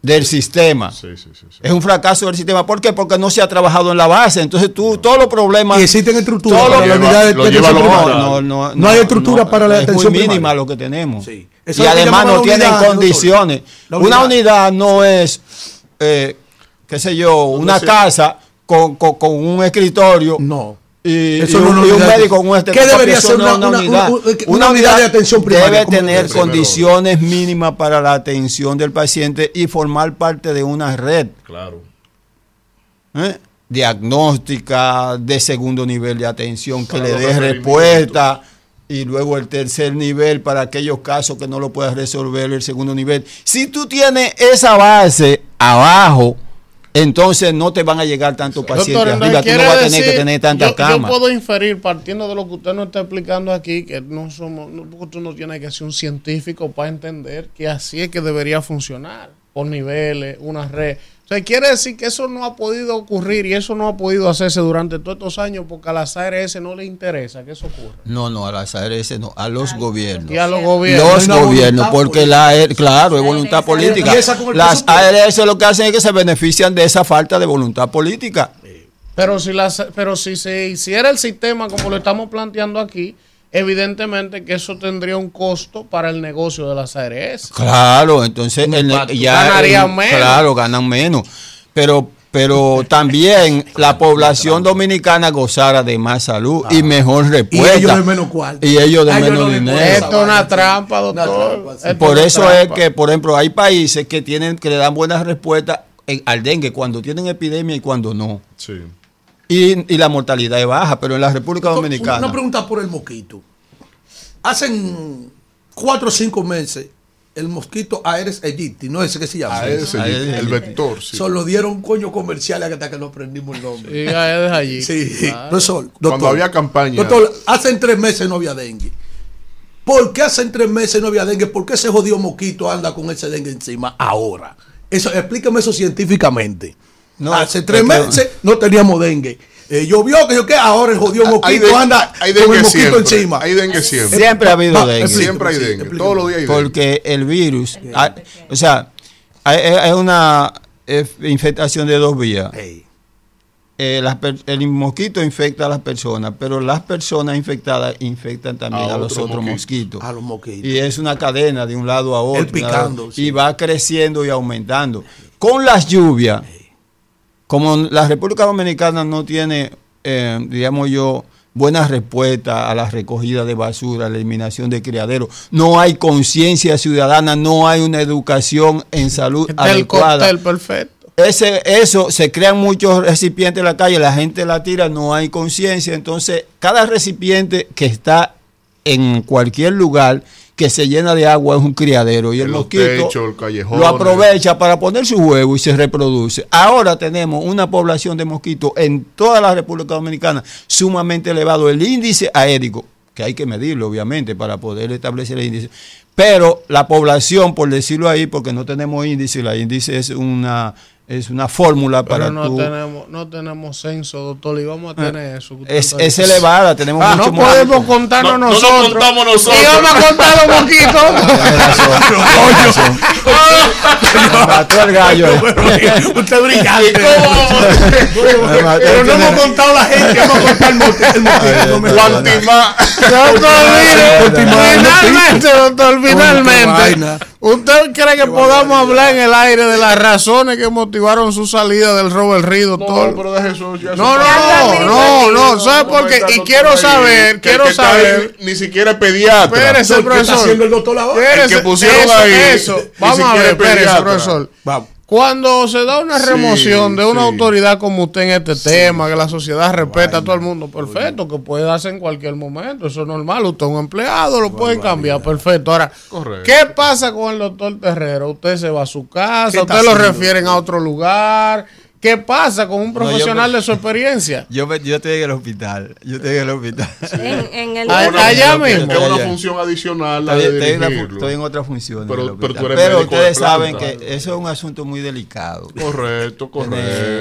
S14: del sistema.
S3: Sí, sí, sí, sí.
S14: Es un fracaso del sistema. ¿Por qué? Porque no se ha trabajado en la base. Entonces tú, todos los problemas...
S4: Y existen estructuras para la unidad de atención primaria.
S14: no, no,
S4: No hay estructura para la
S14: es
S4: atención
S14: muy mínima
S4: primaria.
S14: lo que tenemos.
S4: Sí.
S14: Y
S4: es
S14: además no tienen
S4: unidad,
S14: condiciones.
S4: La
S14: Una
S4: unidad.
S14: unidad no es, eh, qué sé yo, una casa con, con- con un escritorio.
S4: No.
S14: Y,
S4: Eso
S14: y
S4: no
S14: un, y un médico con un
S4: ¿Qué debería ser una-
S14: una,
S4: una-
S14: unidad?
S4: una- una unidad de atención primaria?
S14: Debe
S4: ¿Cómo
S14: tener condiciones mínimas para la atención del paciente y formar parte de una red.
S3: Claro.
S14: ¿eh? diagnóstica de segundo nivel de atención que
S3: Para
S14: le dé respuesta y luego el tercer nivel para aquellos casos que no lo puedas resolver el segundo nivel. Si tú tienes esa base abajo, entonces no te van a llegar tantos pacientes
S2: Doctor,
S14: arriba, tú no vas a tener que tener tantas
S2: yo,
S14: camas.
S2: Yo puedo inferir, partiendo de lo que usted nos está explicando aquí, que no somos, no, porque tú no tienes que ser un científico para entender que así es que debería funcionar, por niveles, una red. O sea, quiere decir que eso no ha podido ocurrir y eso no ha podido hacerse durante todos estos años porque a las ARS no le interesa que eso ocurra.
S14: No, no, a las ARS no, a los gobiernos.
S2: Y a los gobiernos.
S14: Los gobiernos, porque
S2: política.
S14: la AR claro, es voluntad política. Las. ARS lo que hacen es que se benefician de esa falta de voluntad política.
S2: Pero si, las, pero si se hiciera el sistema como lo estamos planteando aquí, evidentemente que eso tendría un costo para el negocio de las ARS.
S14: Claro, entonces el-
S2: impacto.
S14: ya
S2: Ganarían
S14: el-
S2: menos.
S14: Claro, ganan menos. Pero pero también la población dominicana gozara de más salud y mejor
S4: Y
S14: respuesta.
S4: ellos de menos cuarto.
S14: Y ellos de
S4: A ellos
S14: menos
S4: no
S14: dinero.
S2: Esto es una trampa, doctor.
S14: Por
S2: una
S14: eso es que, por ejemplo, hay países que tienen que le dan buenas respuestas al dengue cuando tienen epidemia y cuando no.
S3: Sí.
S14: Y, y la mortalidad es baja, pero en la República
S4: Una
S14: Dominicana.
S4: pregunta por el mosquito. Hacen cuatro o cinco meses el mosquito Aedes aegypti, no es ese que se llama.
S3: Aedes aegypti, el vector, sí.
S4: Solo dieron coño comercial hasta que no aprendimos el nombre.
S2: Sí, Aedes aegypti,
S4: Sí,
S2: claro.
S4: profesor,
S3: Cuando había campaña.
S4: Doctor, hace tres meses no había dengue. ¿Por qué hace tres meses no había dengue? ¿Por qué ese jodido mosquito anda con ese dengue encima ahora? Eso, explícame eso científicamente.
S14: No,
S4: hace tres meses no teníamos dengue. Eh, llovió, que yo qué, ahora el jodido
S3: Hay
S4: mosquito anda
S3: hay
S4: con
S3: dengue
S4: el mosquito
S3: siempre,
S4: encima.
S3: hay dengue siempre.
S14: Siempre ha habido dengue.
S3: Siempre hay dengue. Todos los días hay dengue.
S14: Porque el virus, hay- o sea, hay- una eh, infectación de dos vías. Eh, las el mosquito infecta a las personas, pero las personas infectadas infectan también
S4: A
S14: a, los
S4: otro
S14: otros
S4: mosquito.
S14: mosquitos.
S4: A los mosquitos.
S14: Y es una cadena de un lado a otro.
S4: El picando,
S14: Y va creciendo y aumentando. Con las lluvias, como la República Dominicana no tiene, eh, digamos yo, buena respuesta a la recogida de basura, a la eliminación de criaderos, no hay conciencia ciudadana, no hay una educación en salud
S2: el
S14: adecuada.
S2: cóctel perfecto.
S14: Ese, eso, se crean muchos recipientes en la calle, la gente la tira, no hay conciencia. Entonces, cada recipiente que está en cualquier lugar que se llena de agua es un criadero. Y el mosquito
S3: el
S14: lo aprovecha para poner su huevo y se reproduce. Ahora tenemos una población de mosquitos en toda la República Dominicana sumamente elevado. El índice aédico, que hay que medirlo, obviamente, para poder establecer el índice. Pero la población, por decirlo ahí, porque no tenemos índice, la índice es una es una fórmula para
S2: Pero no
S14: tú-
S2: tenemos, no tenemos censo, doctor, y vamos a tener eso. usted
S14: es, es elevada, tenemos
S2: Ah,
S14: mucho
S2: no podemos
S14: mosquito.
S2: contarnos
S3: No, no nos
S2: nosotros.
S3: contamos nosotros.
S2: Y vamos a contar los mosquitos.
S14: Me mató el gallo.
S4: Usted es brillante. Pero no hemos contado la gente, vamos a contar el me
S3: Guantimá.
S2: Doctor, finalmente, doctor, finalmente. ¿Usted cree que podamos hablar en el aire de las razones que motivaron su salida del Robert doctor?
S3: No, pero ya
S2: No, no, no, no, ¿sabe por qué? Y quiero
S3: ahí,
S2: saber,
S3: que
S2: quiero saber.
S3: Ni siquiera es pediatra.
S2: Espérese,
S4: ¿Qué está
S2: profesor.
S4: haciendo el doctor ahora?
S2: Espérese,
S3: El que pusieron
S2: eso,
S3: ahí,
S2: Eso, vamos a ver,
S3: es
S2: espérese, profesor.
S4: Vamos.
S2: Cuando se da una
S3: Sí,
S2: remoción de una
S3: sí.
S2: autoridad como usted en este tema, que la sociedad respeta a todo el mundo, perfecto, que puede darse en cualquier momento, eso es normal, usted es un empleado, lo pueden cambiar, perfecto. Ahora,
S3: Correcto.
S2: ¿qué pasa con el doctor Terrero? Usted se va a su
S4: ¿Qué
S2: casa, usted lo
S4: haciendo?
S2: refieren a otro lugar. ¿Qué pasa con un
S14: No, yo
S2: profesional
S14: me-
S2: de su experiencia?
S14: Yo, me- yo estoy en el hospital. Yo estoy en el hospital.
S5: En, en el
S2: Ay,
S3: Una-
S2: allá
S3: es
S2: mismo.
S3: una
S14: Allá.
S3: función adicional la
S14: Estoy,
S3: de
S14: estoy en la fu-
S3: dirigirlo.
S14: estoy en otra función.
S3: Pero-
S14: en el
S3: pero tú
S14: hospital.
S3: eres
S14: Pero
S3: médico de
S14: ustedes saben que eso es un asunto muy delicado.
S3: Correcto, correcto.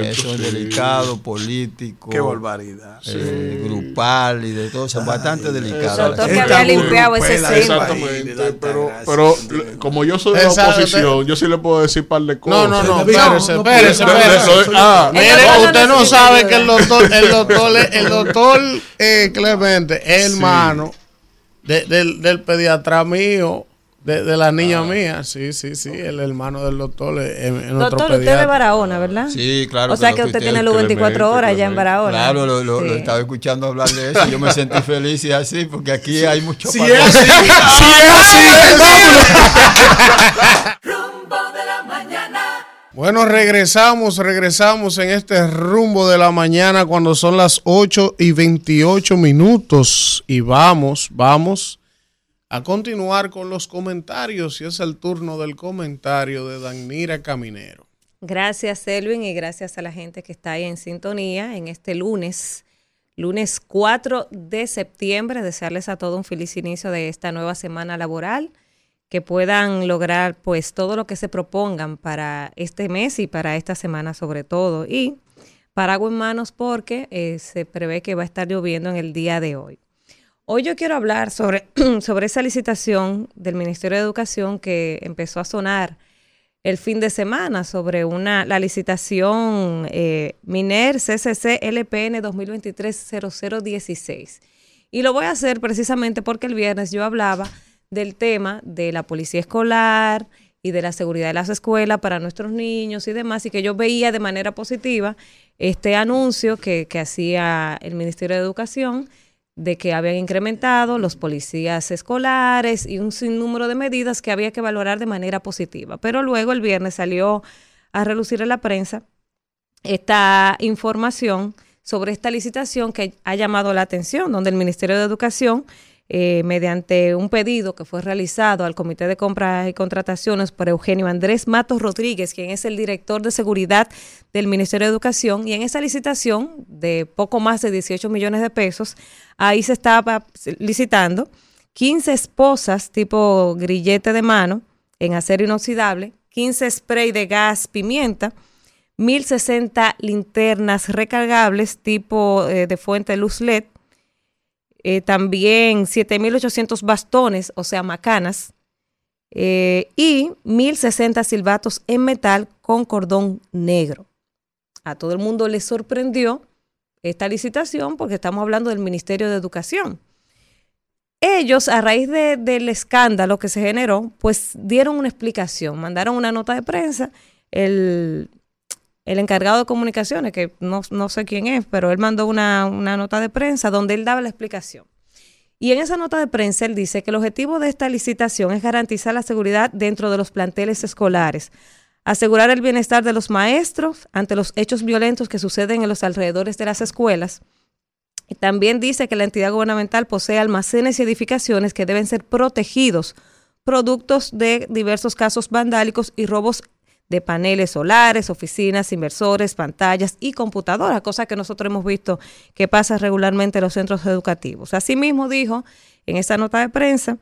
S14: Eso es
S3: sí.
S14: delicado, político.
S4: Qué barbaridad.
S14: eh, grupal y de todo. eso, bastante delicado.
S5: Que había limpiado ese.
S3: Exactamente, pero, pero como yo soy de la oposición, yo sí le puedo decir par de cosas.
S2: no, no,
S4: No,
S2: espérese, espérese,
S3: Ah,
S5: El
S2: Mire, usted no sabe que el doctor, el doctor, el doctor eh, Clemente es hermano de- del, del pediatra mío, de, de la niña mía. Sí, sí, sí, el hermano del doctor
S5: Doctor, usted es de. Barahona, ¿verdad?
S14: Sí, claro.
S5: O sea que usted tiene los 24
S3: Clemente,
S5: horas ya en. Barahona.
S14: Claro, lo, lo- lo
S5: Sí.
S14: estaba escuchando hablar de eso. Yo me sentí feliz y así, porque aquí hay mucho
S4: Si
S14: para-
S4: es así, si es así.
S2: Bueno, regresamos, regresamos en este rumbo de la mañana cuando son las 8 y 28 minutos. Y vamos, vamos a continuar con los comentarios. Y es el turno del comentario de Danira Caminero.
S5: Gracias, Elvin, y gracias a la gente que está ahí en sintonía en este lunes, lunes 4 de septiembre. Desearles a todos un feliz inicio de esta nueva semana laboral, que puedan lograr pues todo lo que se propongan para este mes y para esta semana sobre todo. Y paraguas en manos porque eh, se prevé que va a estar lloviendo en el día de hoy. Hoy yo quiero hablar sobre, sobre esa licitación del Ministerio de Educación que empezó a sonar el fin de semana sobre una la licitación eh, Miner CCC LPN 2023-0016. Y lo voy a hacer precisamente porque el viernes yo hablaba del tema de la policía escolar y de la seguridad de las escuelas para nuestros niños y demás, y que yo veía de manera positiva este anuncio que, que hacía el Ministerio de Educación de que habían incrementado los policías escolares y un sinnúmero de medidas que había que valorar de manera positiva. Pero luego el viernes salió a relucir en la prensa esta información sobre esta licitación que ha llamado la atención, donde el Ministerio de Educación, eh, mediante un pedido que fue realizado al Comité de Compras y Contrataciones por Eugenio Andrés Matos Rodríguez, quien es el director de seguridad del Ministerio de Educación, y en esa licitación de poco más de 18 millones de pesos, ahí se estaba licitando 15 esposas tipo grillete de mano en acero inoxidable, 15 spray de gas pimienta, 1060 linternas recargables tipo eh, de fuente luz LED, eh, también 7800 bastones, o sea, macanas, eh, y 1060 silbatos en metal con cordón negro. A todo el mundo le sorprendió esta licitación porque estamos hablando del Ministerio de Educación. Ellos, a raíz de- del escándalo que se generó, pues dieron una explicación, mandaron una nota de prensa. El, el encargado de comunicaciones, que no, no sé quién es, pero él mandó una, una nota de prensa donde él daba la explicación. Y en esa nota de prensa él dice que el objetivo de esta licitación es garantizar la seguridad dentro de los planteles escolares, asegurar el bienestar de los maestros ante los hechos violentos que suceden en los alrededores de las escuelas. Y también dice que la entidad gubernamental posee almacenes y edificaciones que deben ser protegidos, productos de diversos casos vandálicos y robos de paneles solares, oficinas, inversores, pantallas y computadoras, cosa que nosotros hemos visto que pasa regularmente en los centros educativos. Asimismo dijo en esta nota de prensa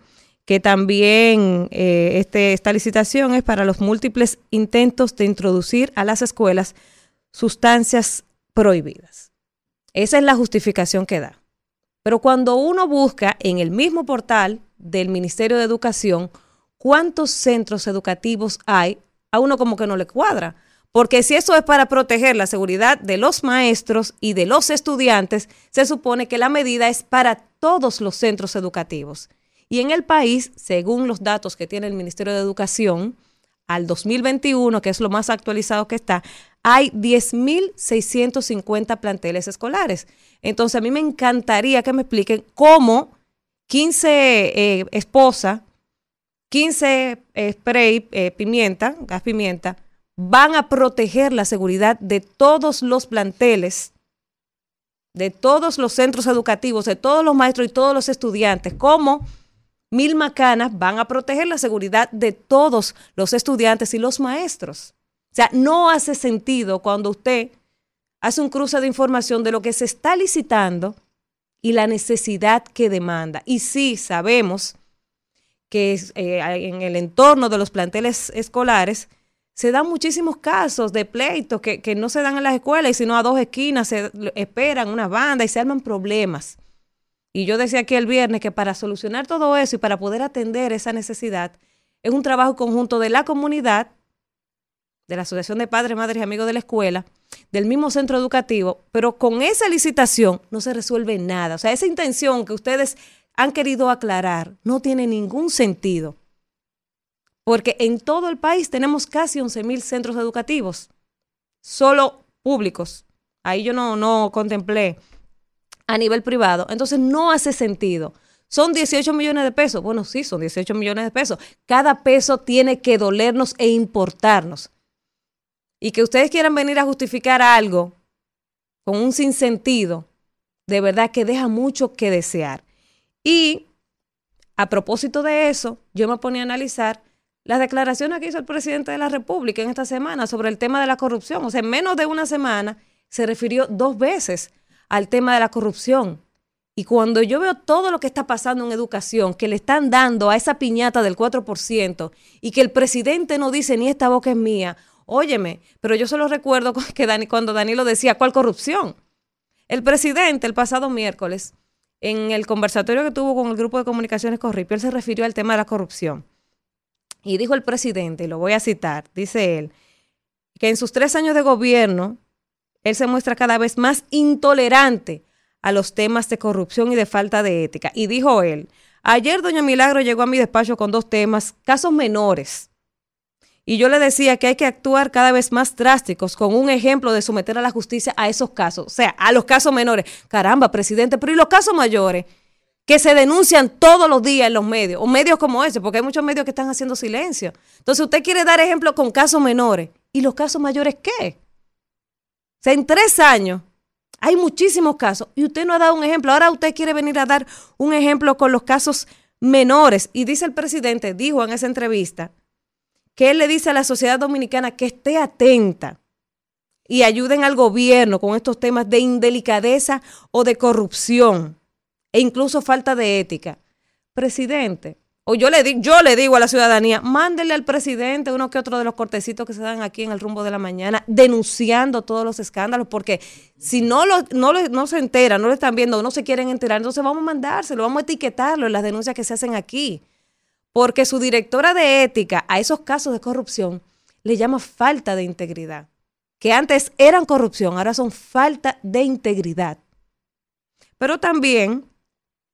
S5: que también eh, este, esta licitación es para los múltiples intentos de introducir a las escuelas sustancias prohibidas. Esa es la justificación que da. Pero cuando uno busca en el mismo portal del Ministerio de Educación cuántos centros educativos hay, a uno como que no le cuadra. Porque si eso es para proteger la seguridad de los maestros y de los estudiantes, se supone que la medida es para todos los centros educativos. Y en el país, según los datos que tiene el Ministerio de Educación, al 2021, que es lo más actualizado que está, hay 10.650 planteles escolares. Entonces, a mí me encantaría que me expliquen cómo 15 eh, esposas, 15 eh, spray, eh, pimienta, gas pimienta, van a proteger la seguridad de todos los planteles, de todos los centros educativos, de todos los maestros y todos los estudiantes. ¿Cómo? mil macanas van a proteger la seguridad de todos los estudiantes y los maestros. O sea, no hace sentido cuando usted hace un cruce de información de lo que se está licitando y la necesidad que demanda. Y sí, sabemos que eh, en el entorno de los planteles escolares se dan muchísimos casos de pleitos que, que no se dan en las escuelas y sino a dos esquinas se esperan una banda y se arman problemas. Y yo decía aquí el viernes que para solucionar todo eso y para poder atender esa necesidad, es un trabajo conjunto de la comunidad, de la Asociación de Padres, Madres y Amigos de la Escuela, del mismo centro educativo, pero con esa licitación no se resuelve nada. O sea, esa intención que ustedes han querido aclarar no tiene ningún sentido. Porque en todo el país tenemos casi 11 mil centros educativos, solo públicos. Ahí yo no, no contemplé a nivel privado. Entonces no hace sentido. Son 18 millones de pesos. Bueno, sí, son 18 millones de pesos. Cada peso tiene que dolernos e importarnos. Y que ustedes quieran venir a justificar algo con un sinsentido, de verdad que deja mucho que desear. Y a propósito de eso, yo me ponía a analizar las declaraciones que hizo el presidente de la República en esta semana sobre el tema de la corrupción. O sea, en menos de una semana se refirió dos veces al tema de la corrupción. Y cuando yo veo todo lo que está pasando en educación, que le están dando a esa piñata del 4% y que el presidente no dice ni esta boca es mía, óyeme, pero yo solo recuerdo que Dani, cuando Danilo decía, ¿cuál corrupción? El presidente el pasado miércoles, en el conversatorio que tuvo con el grupo de comunicaciones Corripio, él se refirió al tema de la corrupción. Y dijo el presidente, y lo voy a citar, dice él, que en sus tres años de gobierno, él se muestra cada vez más intolerante a los temas de corrupción y de falta de ética. Y dijo él, ayer doña Milagro llegó a mi despacho con dos temas, casos menores. Y yo le decía que hay que actuar cada vez más drásticos con un ejemplo de someter a la justicia a esos casos, o sea, a los casos menores. Caramba, presidente, pero ¿y los casos mayores? Que se denuncian todos los días en los medios, o medios como ese, porque hay muchos medios que están haciendo silencio. Entonces usted quiere dar ejemplo con casos menores. ¿Y los casos mayores qué? O sea, en tres años hay muchísimos casos y usted no ha dado un ejemplo. Ahora usted quiere venir a dar un ejemplo con los casos menores. Y dice el presidente, dijo en esa entrevista, que él le dice a la sociedad dominicana que esté atenta y ayuden al gobierno con estos temas de indelicadeza o de corrupción e incluso falta de ética. Presidente, o yo le, di, yo le digo a la ciudadanía, mándele al presidente uno que otro de los cortecitos que se dan aquí en el rumbo de la mañana, denunciando todos los escándalos, porque si no, lo, no, lo, no se entera, no lo están viendo, no se quieren enterar, entonces vamos a mandárselo, vamos a etiquetarlo en las denuncias que se hacen aquí. Porque su directora de ética a esos casos de corrupción le llama falta de integridad. que antes eran corrupción, ahora son falta de integridad. Pero también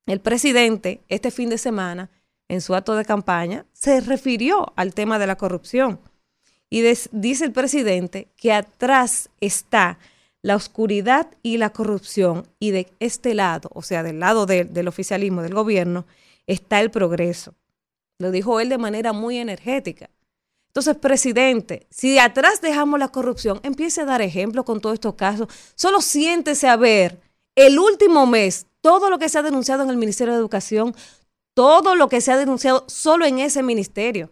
S5: el presidente este fin de semana, en su acto de campaña, se refirió al tema de la corrupción. Y dice el presidente que atrás está la oscuridad y la corrupción y de este lado, o sea, del lado del oficialismo, del gobierno, está el progreso. Lo dijo él de manera muy energética. Entonces, presidente, si de atrás dejamos la corrupción, empiece a dar ejemplo con todos estos casos. Solo siéntese a ver el último mes todo lo que se ha denunciado en el Ministerio de Educación, todo lo que se ha denunciado solo en ese ministerio.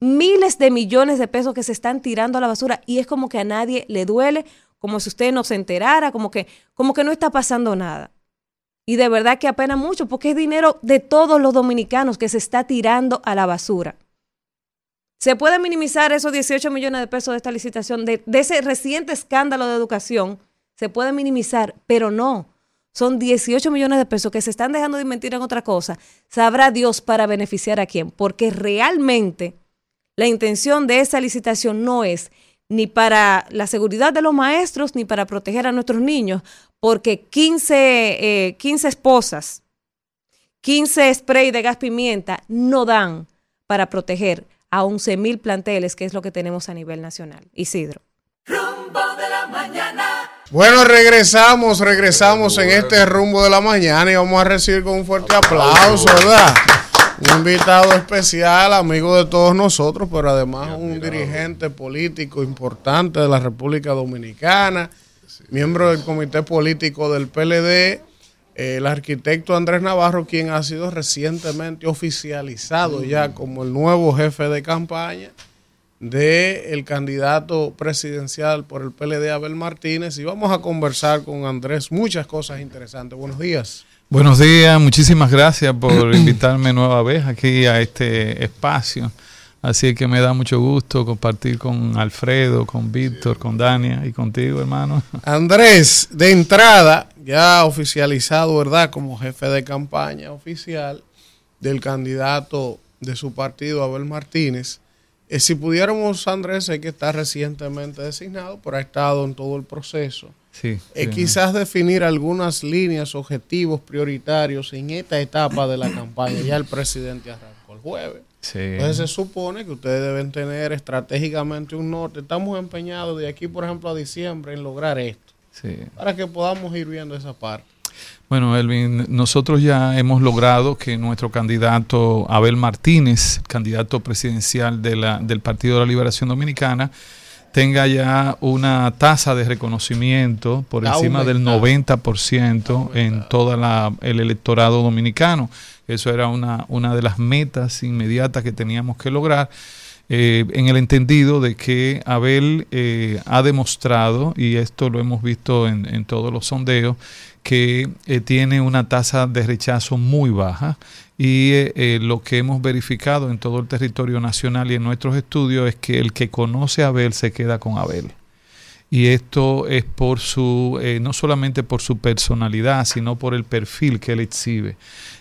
S5: Miles de millones de pesos que se están tirando a la basura y es como que a nadie le duele, como si usted no se enterara, como que, como que no está pasando nada. Y de verdad que apena mucho porque es dinero de todos los dominicanos que se está tirando a la basura. Se puede minimizar esos 18 millones de pesos de esta licitación, de, ese reciente escándalo de educación, se puede minimizar, pero no. Son 18 millones de pesos que se están dejando de invertir en otra cosa. Sabrá Dios para beneficiar a quién, porque realmente la intención de esa licitación no es ni para la seguridad de los maestros, ni para proteger a nuestros niños, porque 15, 15 eh, esposas, 15 spray de gas pimienta no dan para proteger a 11 mil planteles, que es lo que tenemos a nivel nacional. Isidro.
S1: Rumbo de la mañana.
S2: Bueno, regresamos, regresamos en este rumbo de la mañana y vamos a recibir con un fuerte aplauso, ¿verdad? Un invitado especial, amigo de todos nosotros, pero además un dirigente político importante de la República Dominicana, miembro del comité político del PLD, el arquitecto Andrés Navarro, quien ha sido recientemente oficializado ya como el nuevo jefe de campaña del el candidato presidencial por el PLD, Abel Martínez, y vamos a conversar con Andrés muchas cosas interesantes. Buenos días.
S15: Buenos días, muchísimas gracias por invitarme nueva vez aquí a este espacio. Así que me da mucho gusto compartir con Alfredo, con Víctor, con Dania y contigo, hermano.
S2: Andrés, de entrada, ya oficializado, ¿verdad?, como jefe de campaña oficial del candidato de su partido, Abel Martínez. Eh, si pudiéramos, Andrés, sé que está recientemente designado, pero ha estado en todo el proceso
S15: Sí,
S2: eh, quizás definir algunas líneas, objetivos prioritarios en esta etapa de la campaña. Ya el presidente arrancó el jueves. Entonces se supone que ustedes deben tener estratégicamente un norte. Estamos empeñados de aquí, por ejemplo, a diciembre en lograr esto. Para que podamos ir viendo esa parte.
S15: Bueno, Elvin, nosotros ya hemos logrado que nuestro candidato Abel Martínez, candidato presidencial de la, del Partido de la Liberación Dominicana, tenga ya una tasa de reconocimiento por encima del 90% en todo el electorado dominicano. Eso era una, una de las metas inmediatas que teníamos que lograr. Eh, en el entendido de que Abel eh, ha demostrado, y esto lo hemos visto en, en todos los sondeos, que eh, tiene una tasa de rechazo muy baja y eh, eh, lo que hemos verificado en todo el territorio nacional y en nuestros estudios es que el que conoce a Abel se queda con Abel. Y esto es por su, no solamente por su personalidad, sino por el perfil que él exhibe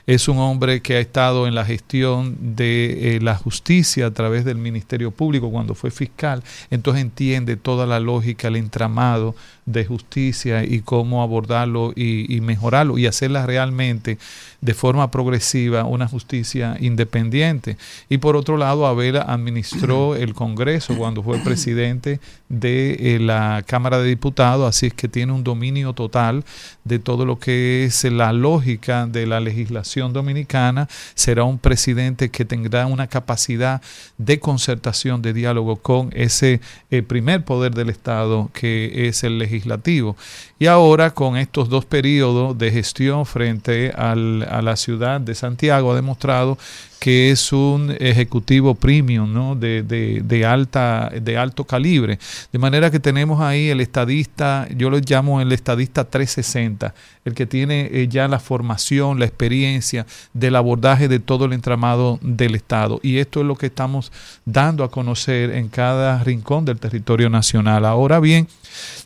S15: es un hombre que ha estado en la gestión de la justicia a través del Ministerio Público cuando fue fiscal, entonces entiende toda la lógica, el entramado de justicia y cómo abordarlo y, mejorarlo y hacerla realmente de forma progresiva una justicia independiente. Y por otro lado, Abel administró el Congreso cuando fue presidente de eh, la Cámara de Diputados, así es que tiene un dominio total de todo lo que es la lógica de la legislación dominicana. Será un presidente que tendrá una capacidad de concertación, de diálogo con ese eh, primer poder del Estado que es el legislativo. Y ahora con estos dos periodos de gestión frente al, a la ciudad de Santiago ha demostrado que es un ejecutivo premium, ¿no? De, de, de, alta, de alto calibre. De manera que tenemos ahí el estadista, yo lo llamo el estadista 360, el que tiene eh, ya la formación, la experiencia del abordaje de todo el entramado del Estado. Y esto es lo que estamos dando a conocer en cada rincón del territorio nacional. Ahora bien,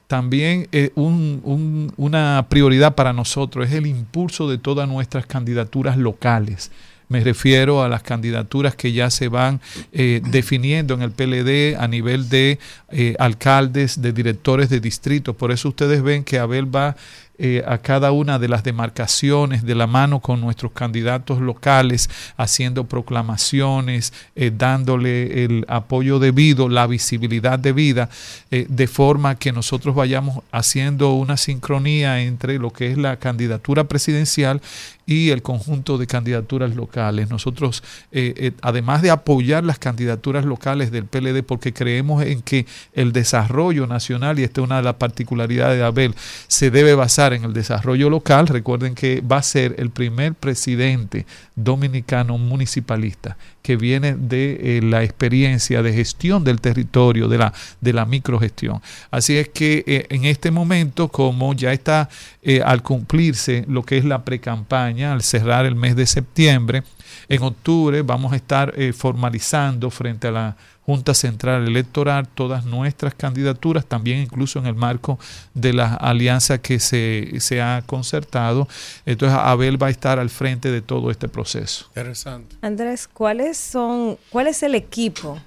S15: también eh, una prioridad para nosotros es el impulso de todas nuestras candidaturas locales Me refiero a las candidaturas que ya se van eh, definiendo en el PLD a nivel de eh, alcaldes, de directores de distritos. Por eso ustedes ven que Abel va eh, a cada una de las demarcaciones de la mano con nuestros candidatos locales, haciendo proclamaciones, eh, dándole el apoyo debido, la visibilidad debida, eh, de forma que nosotros vayamos haciendo una sincronía entre lo que es la candidatura presidencial y el conjunto de candidaturas locales. Nosotros, además de apoyar las candidaturas locales del PLD, porque creemos en que el desarrollo nacional, y esta es una de las particularidades de Abel, se debe basar en el desarrollo local. Recuerden que va a ser el primer presidente dominicano municipalista que viene de eh, la experiencia de gestión del territorio, de la, de la microgestión. Así es que en este momento, como ya está al cumplirse lo que es la precampaña, al cerrar el mes de septiembre. En octubre vamos a estar eh, formalizando frente a la Junta Central Electoral todas nuestras candidaturas, también incluso en el marco de la alianza que se, se ha concertado. Entonces Abel va a estar al frente de todo este proceso.
S2: Interesante.
S5: Andrés, ¿cuáles son, cuál es el equipo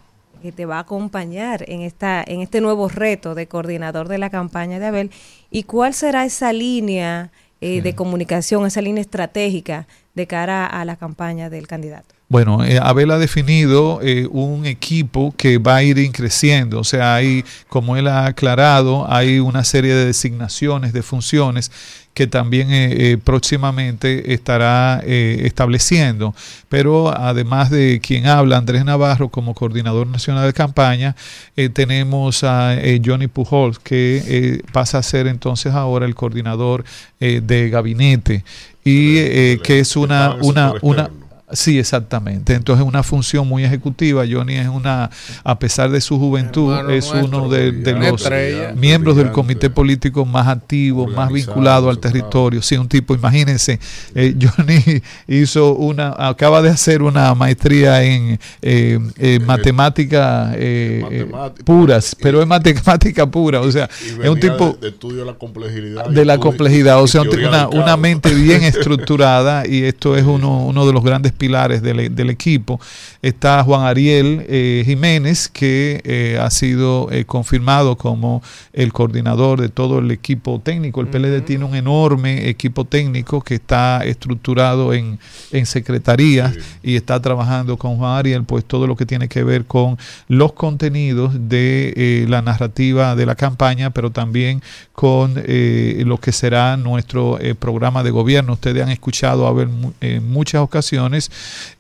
S5: que te va a acompañar en esta, en este nuevo reto de coordinador de la campaña de Abel? ¿Y cuál será esa línea? Eh, de comunicación, esa línea estratégica de cara a la campaña del candidato?
S15: Bueno, eh, Abel ha definido eh, un equipo que va a ir creciendo, o sea, hay, como él ha aclarado, hay una serie de designaciones, de funciones que también eh, eh, próximamente estará eh, estableciendo. Pero además de quien habla, Andrés Navarro, como coordinador nacional de campaña, tenemos a Johnny Pujols, que pasa a ser entonces ahora el coordinador de gabinete. Y que es una, una, una, Sí, exactamente. Entonces es una función muy ejecutiva. Johnny es una, a pesar de su juventud, es uno de, los miembros del comité político más activo, más vinculado al territorio. Sí, un tipo, imagínense, eh, Johnny hizo una, acaba de hacer una maestría en eh, matemáticas eh, puras, pero es matemática pura, o sea, es un tipo
S3: de, estudio de la complejidad.
S15: De la complejidad, o sea, una, una mente bien estructurada y esto es uno, uno de los grandes pilares del, equipo. Está Juan Ariel eh, Jiménez, que eh, ha sido eh, confirmado como el coordinador de todo el equipo técnico. El PLD tiene un enorme equipo técnico que está estructurado en, en secretarías y está trabajando con Juan Ariel, pues todo lo que tiene que ver con los contenidos de la narrativa de la campaña, pero también con lo que será nuestro programa de gobierno. Ustedes han escuchado a ver en muchas ocasiones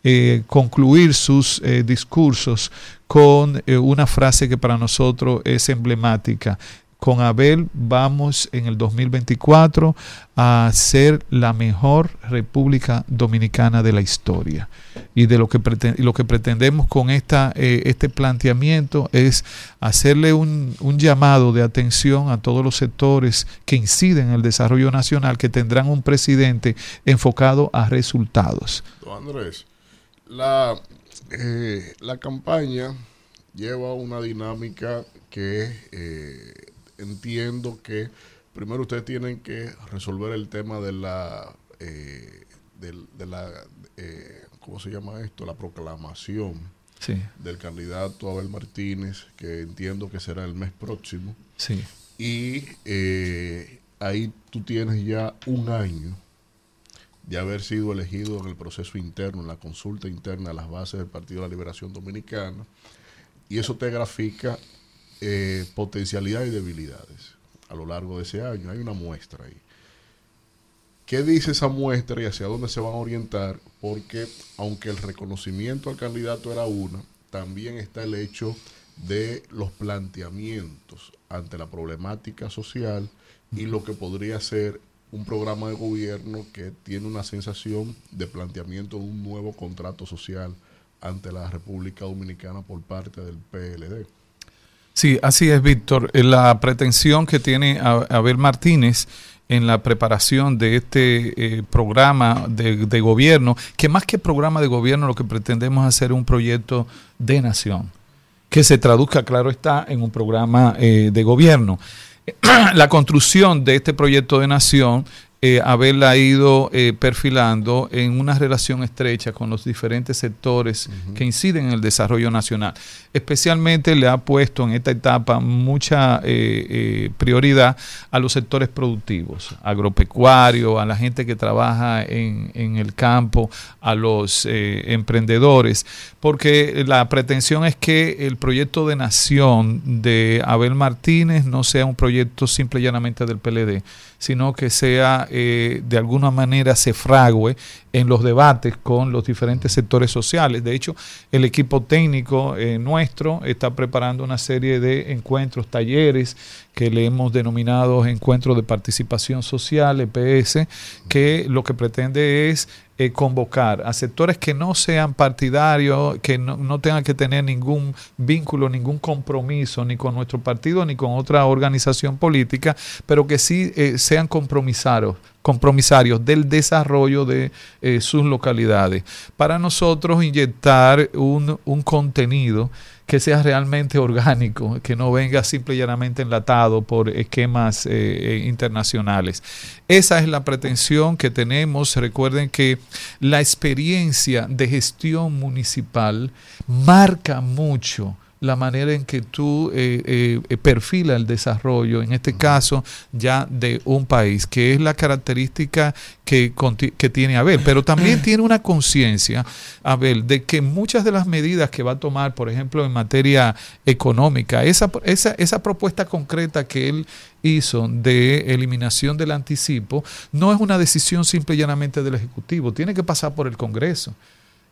S15: eh, concluir sus eh, discursos con eh, una frase que para nosotros es emblemática. Con Abel vamos en el 2024 a ser la mejor República Dominicana de la historia. Y de lo que, lo que pretendemos con esta, este planteamiento es hacerle un, un, llamado de atención a todos los sectores que inciden en el desarrollo nacional, que tendrán un presidente enfocado a resultados.
S3: Andrés, la, eh, la campaña lleva una dinámica que eh, entiendo que primero ustedes tienen que resolver el tema de la, eh, de, la ¿cómo se llama esto? La proclamación del candidato Abel Martínez, que entiendo que será el mes próximo.
S15: Sí.
S3: Y ahí tú tienes ya un año de haber sido elegido en el proceso interno, en la consulta interna a las bases del Partido de la Liberación Dominicana, y eso te grafica eh, potencialidades y debilidades a lo largo de ese año. Hay una muestra ahí. ¿Qué dice esa muestra y hacia dónde se van a orientar? Porque aunque el reconocimiento al candidato era uno, también está el hecho de los planteamientos ante la problemática social y lo que podría ser un programa de gobierno que tiene una sensación de planteamiento de un nuevo contrato social ante la República Dominicana por parte del PLD.
S15: Sí, así es, Víctor. Eh, la pretensión que tiene Abel Martínez en la preparación de este eh, programa de, gobierno, que más que programa de gobierno lo que pretendemos hacer es un proyecto de nación, que se traduzca, claro está, en un programa eh, de gobierno. la construcción de este proyecto de nación eh, haberla ido eh, perfilando en una relación estrecha con los diferentes sectores que inciden en el desarrollo nacional. Especialmente le ha puesto en esta etapa mucha eh, prioridad a los sectores productivos, agropecuario, a la gente que trabaja en, en el campo, a los emprendedores, porque la pretensión es que el proyecto de nación de Abel Martínez no sea un proyecto simple y llanamente del PLD, sino que sea eh, de alguna manera se frague en los debates con los diferentes sectores sociales. De hecho, el equipo técnico eh, nuestro está preparando una serie de encuentros, talleres que le hemos denominado encuentros de participación social, EPS, que lo que pretende es eh, convocar a sectores que no sean partidarios, que no, tengan que tener ningún vínculo, ningún compromiso ni con nuestro partido ni con otra organización política, pero que sí eh, sean compromisarios, compromisarios del desarrollo de eh, sus localidades. Para nosotros inyectar un, un contenido que sea realmente orgánico, que no venga simple y llanamente enlatado por esquemas eh, eh, internacionales. Esa es la pretensión que tenemos. Recuerden que la experiencia de gestión municipal marca mucho la manera en que tú eh, eh, perfila el desarrollo, en este caso ya de un país, que es la característica que, que tiene Abel. Pero también tiene una conciencia, Abel, de que muchas de las medidas que va a tomar, por ejemplo, en materia económica, esa, esa, esa propuesta concreta que él hizo de eliminación del anticipo, no es una decisión simple y llanamente del Ejecutivo, tiene que pasar por el Congreso.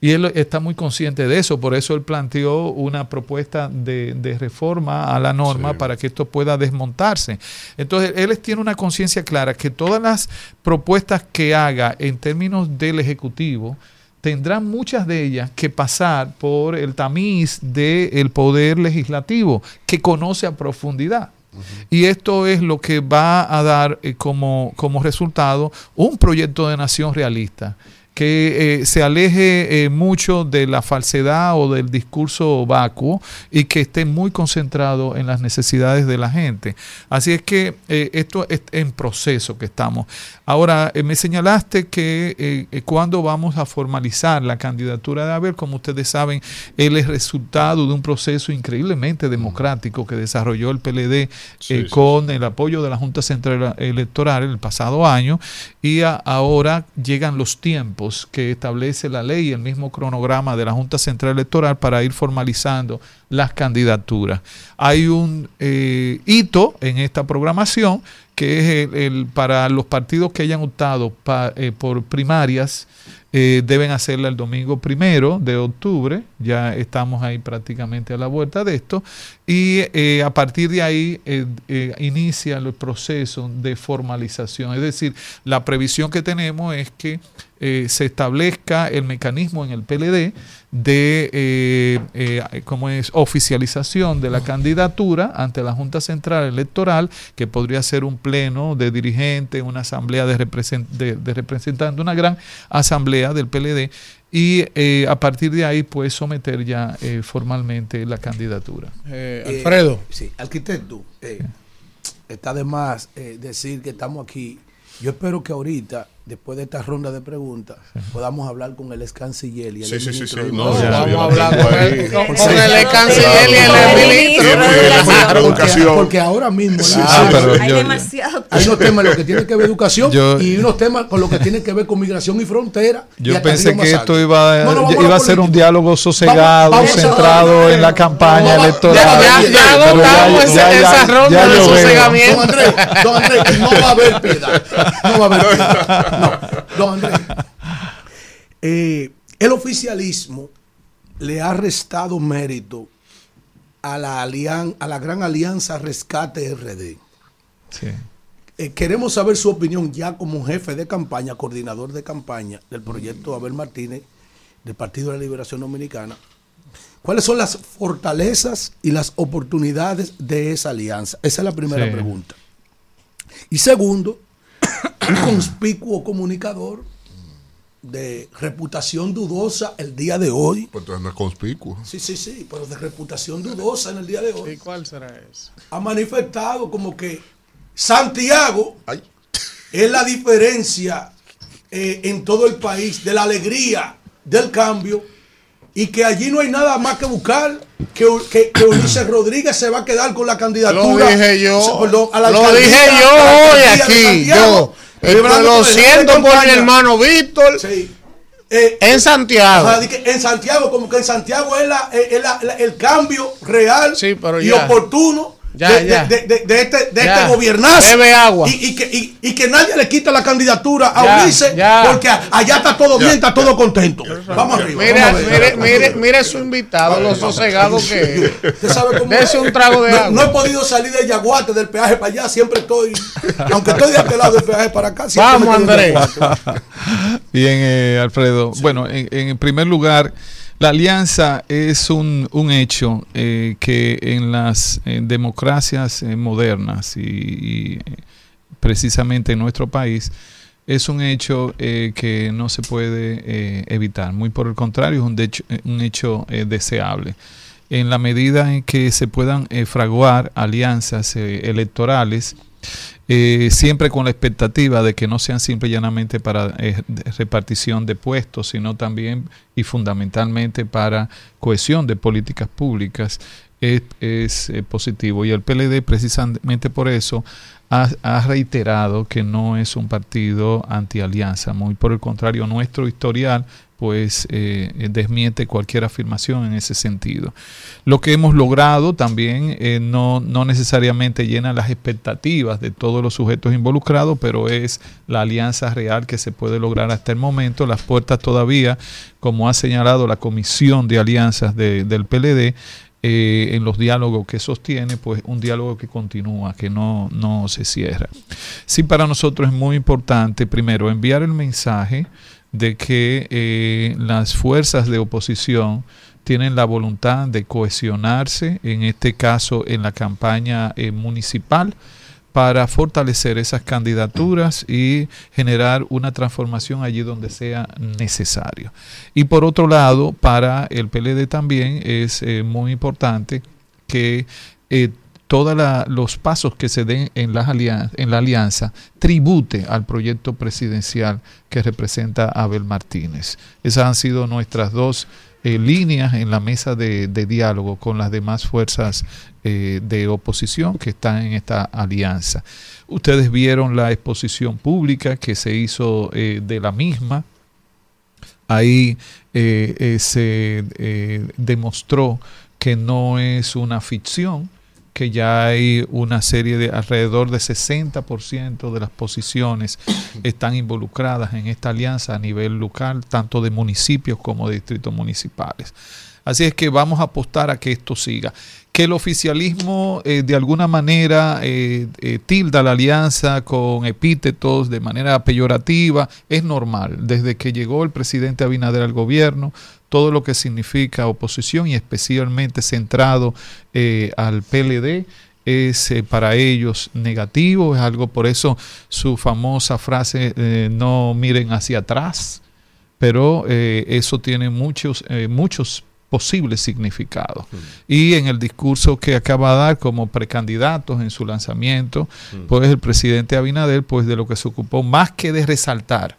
S15: Y él está muy consciente de eso, por eso él planteó una propuesta de, reforma a la norma para que esto pueda desmontarse. Entonces, él tiene una conciencia clara que todas las propuestas que haga en términos del Ejecutivo, tendrán muchas de ellas que pasar por el tamiz del poder legislativo, que conoce a profundidad. Y esto es lo que va a dar eh, como, como resultado un proyecto de nación realista que eh, se aleje eh, mucho de la falsedad o del discurso vacuo y que esté muy concentrado en las necesidades de la gente. Así es que eh, esto es en proceso que estamos. Ahora, me señalaste que cuando vamos a formalizar la candidatura de Abel, como ustedes saben, él es resultado de un proceso increíblemente democrático que desarrolló el PLD con el apoyo de la Junta Central Electoral el pasado año y ahora llegan los tiempos que establece la ley el mismo cronograma de la Junta Central Electoral para ir formalizando las candidaturas. Hay un eh, hito en esta programación que es el, para los partidos que hayan optado eh, por primarias eh, deben hacerla el domingo primero de octubre, ya estamos ahí prácticamente a la vuelta de esto, y a partir de ahí inicia el proceso de formalización. Es decir, la previsión que tenemos es que se establezca el mecanismo en el PLD de como es oficialización de la candidatura ante la Junta Central Electoral, que podría ser un pleno de dirigentes, una asamblea de, de representantes, una gran asamblea del PLD y eh, a partir de ahí pues someter ya eh, formalmente la candidatura.
S4: Eh, Alfredo. sí, arquitecto, está de más decir que estamos aquí. Yo espero que ahorita después de esta ronda de preguntas, podamos hablar con el ex canciller y el
S3: sí, sí, sí, sí.
S2: No, vamos a hablar con, el, con, el ex canciller y el
S4: ministro. Porque, ahora mismo
S5: ah, hay demasiado.
S4: Hay unos temas lo que tienen que ver educación y unos temas con lo que tienen que ver con migración y frontera.
S15: Yo pensé que esto iba, iba a ser un diálogo sosegado, centrado en la campaña electoral.
S2: Ya, ya agotamos esa ronda de sosegamiento.
S4: Don Andrés, no va a haber piedad. No va a haber piedad. No, don Andrés. Eh, el oficialismo le ha restado mérito a la, a la gran alianza Rescate RD. Eh, queremos saber su opinión ya como jefe de campaña, coordinador de campaña del proyecto Abel Martínez del Partido de la Liberación Dominicana. ¿Cuáles son las fortalezas y las oportunidades de esa alianza? Esa es la primera pregunta. Y segundo, un conspicuo comunicador de reputación dudosa el día de hoy.
S3: Pues entonces no es conspicuo.
S4: Sí, sí, sí, pero de reputación dudosa en el día de hoy.
S2: ¿Y cuál será eso?
S4: Ha manifestado como que Santiago es la diferencia eh, en todo el país de la alegría del cambio y que allí no hay nada más que buscar que, que, que Ulises Rodríguez se va a quedar con la candidatura.
S2: Lo dije yo.
S4: Perdón, a la
S2: Lo dije yo hoy aquí. Yo. Lo siento por mi hermano Víctor.
S4: Eh,
S2: en Santiago.
S4: En Santiago, como que en Santiago es, la- es la- la- el cambio real
S2: pero
S4: y
S2: ya.
S4: oportuno
S2: Ya,
S4: de,
S2: ya.
S4: de- de- de este, de
S2: Ya.
S4: este gobiernazo.
S2: Bebe agua.
S4: Y, y que, y- y que nadie le quita la candidatura a
S2: Ya,
S4: Ulises
S2: ya.
S4: porque allá está todo bien, está todo contento. Vamos arriba.
S2: Mire,
S4: vamos a ver.
S2: mire, mire, mire su invitado, lo sosegado que es.
S4: Usted sabe cómo
S2: Dese un trago de
S4: no,
S2: agua.
S4: no he podido salir del Yaguate, del peaje para allá. Siempre estoy, aunque estoy de aquel lado del peaje para acá.
S2: Vamos, Andrés.
S15: Bien, eh, Alfredo. Bueno, en, en primer lugar, la alianza es un, un hecho eh, que en las eh, democracias eh, modernas y, eh, precisamente en nuestro país es un hecho que no se puede evitar. Muy por el contrario, es un, hecho, un hecho deseable. En la medida en que se puedan fraguar alianzas electorales, eh, siempre con la expectativa de que no sean simple y llanamente para eh, repartición de puestos, sino también y fundamentalmente para cohesión de políticas públicas, es, es, eh, positivo. Y el PLD precisamente por eso ha, ha reiterado que no es un partido anti-alianza, muy por el contrario, nuestro historial pues eh, eh, desmiente cualquier afirmación en ese sentido. Lo que hemos logrado también eh, no, no necesariamente llena las expectativas de todos los sujetos involucrados, pero es la alianza real que se puede lograr hasta el momento. Las puertas todavía, como ha señalado la Comisión de Alianzas de- del PLD, eh, en los diálogos que sostiene, pues un diálogo que continúa, que no, no se cierra. Sí, para nosotros es muy importante, primero, enviar el mensaje de que eh, las fuerzas de oposición tienen la voluntad de cohesionarse, en este caso en la campaña eh, municipal, para fortalecer esas candidaturas y generar una transformación allí donde sea necesario. Y por otro lado, para el PLD también es eh, muy importante que todos los pasos que se den en, las alian- en la alianza tribute al proyecto presidencial que representa Abel Martínez. Esas han sido nuestras dos eh, líneas en la mesa de, diálogo con las demás fuerzas eh, de oposición que están en esta alianza. Ustedes vieron la exposición pública que se hizo eh, de la misma. Ahí se demostró que no es una ficción, que ya hay una serie de alrededor de 60% de las posiciones están involucradas en esta alianza a nivel local, tanto de municipios como de distritos municipales. Así es que vamos a apostar a que esto siga. Que el oficialismo eh, de alguna manera eh, eh, tilda la alianza con epítetos de manera peyorativa es normal. Desde que llegó el presidente Abinader al gobierno, todo lo que significa oposición y especialmente centrado eh, al PLD es eh, para ellos negativo, es algo por eso su famosa frase eh, no miren hacia atrás, pero eso tiene muchos, eh, muchos posibles significados. Y en el discurso que acaba de dar como precandidatos en su lanzamiento, pues el presidente Abinader, pues de lo que se ocupó más que de resaltar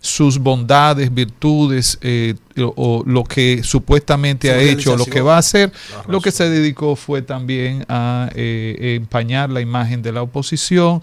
S15: sus bondades, virtudes eh, o, o lo que supuestamente
S16: Su
S15: ha hecho, lo que va a hacer, lo que se dedicó fue también a eh, empañar la imagen de la oposición,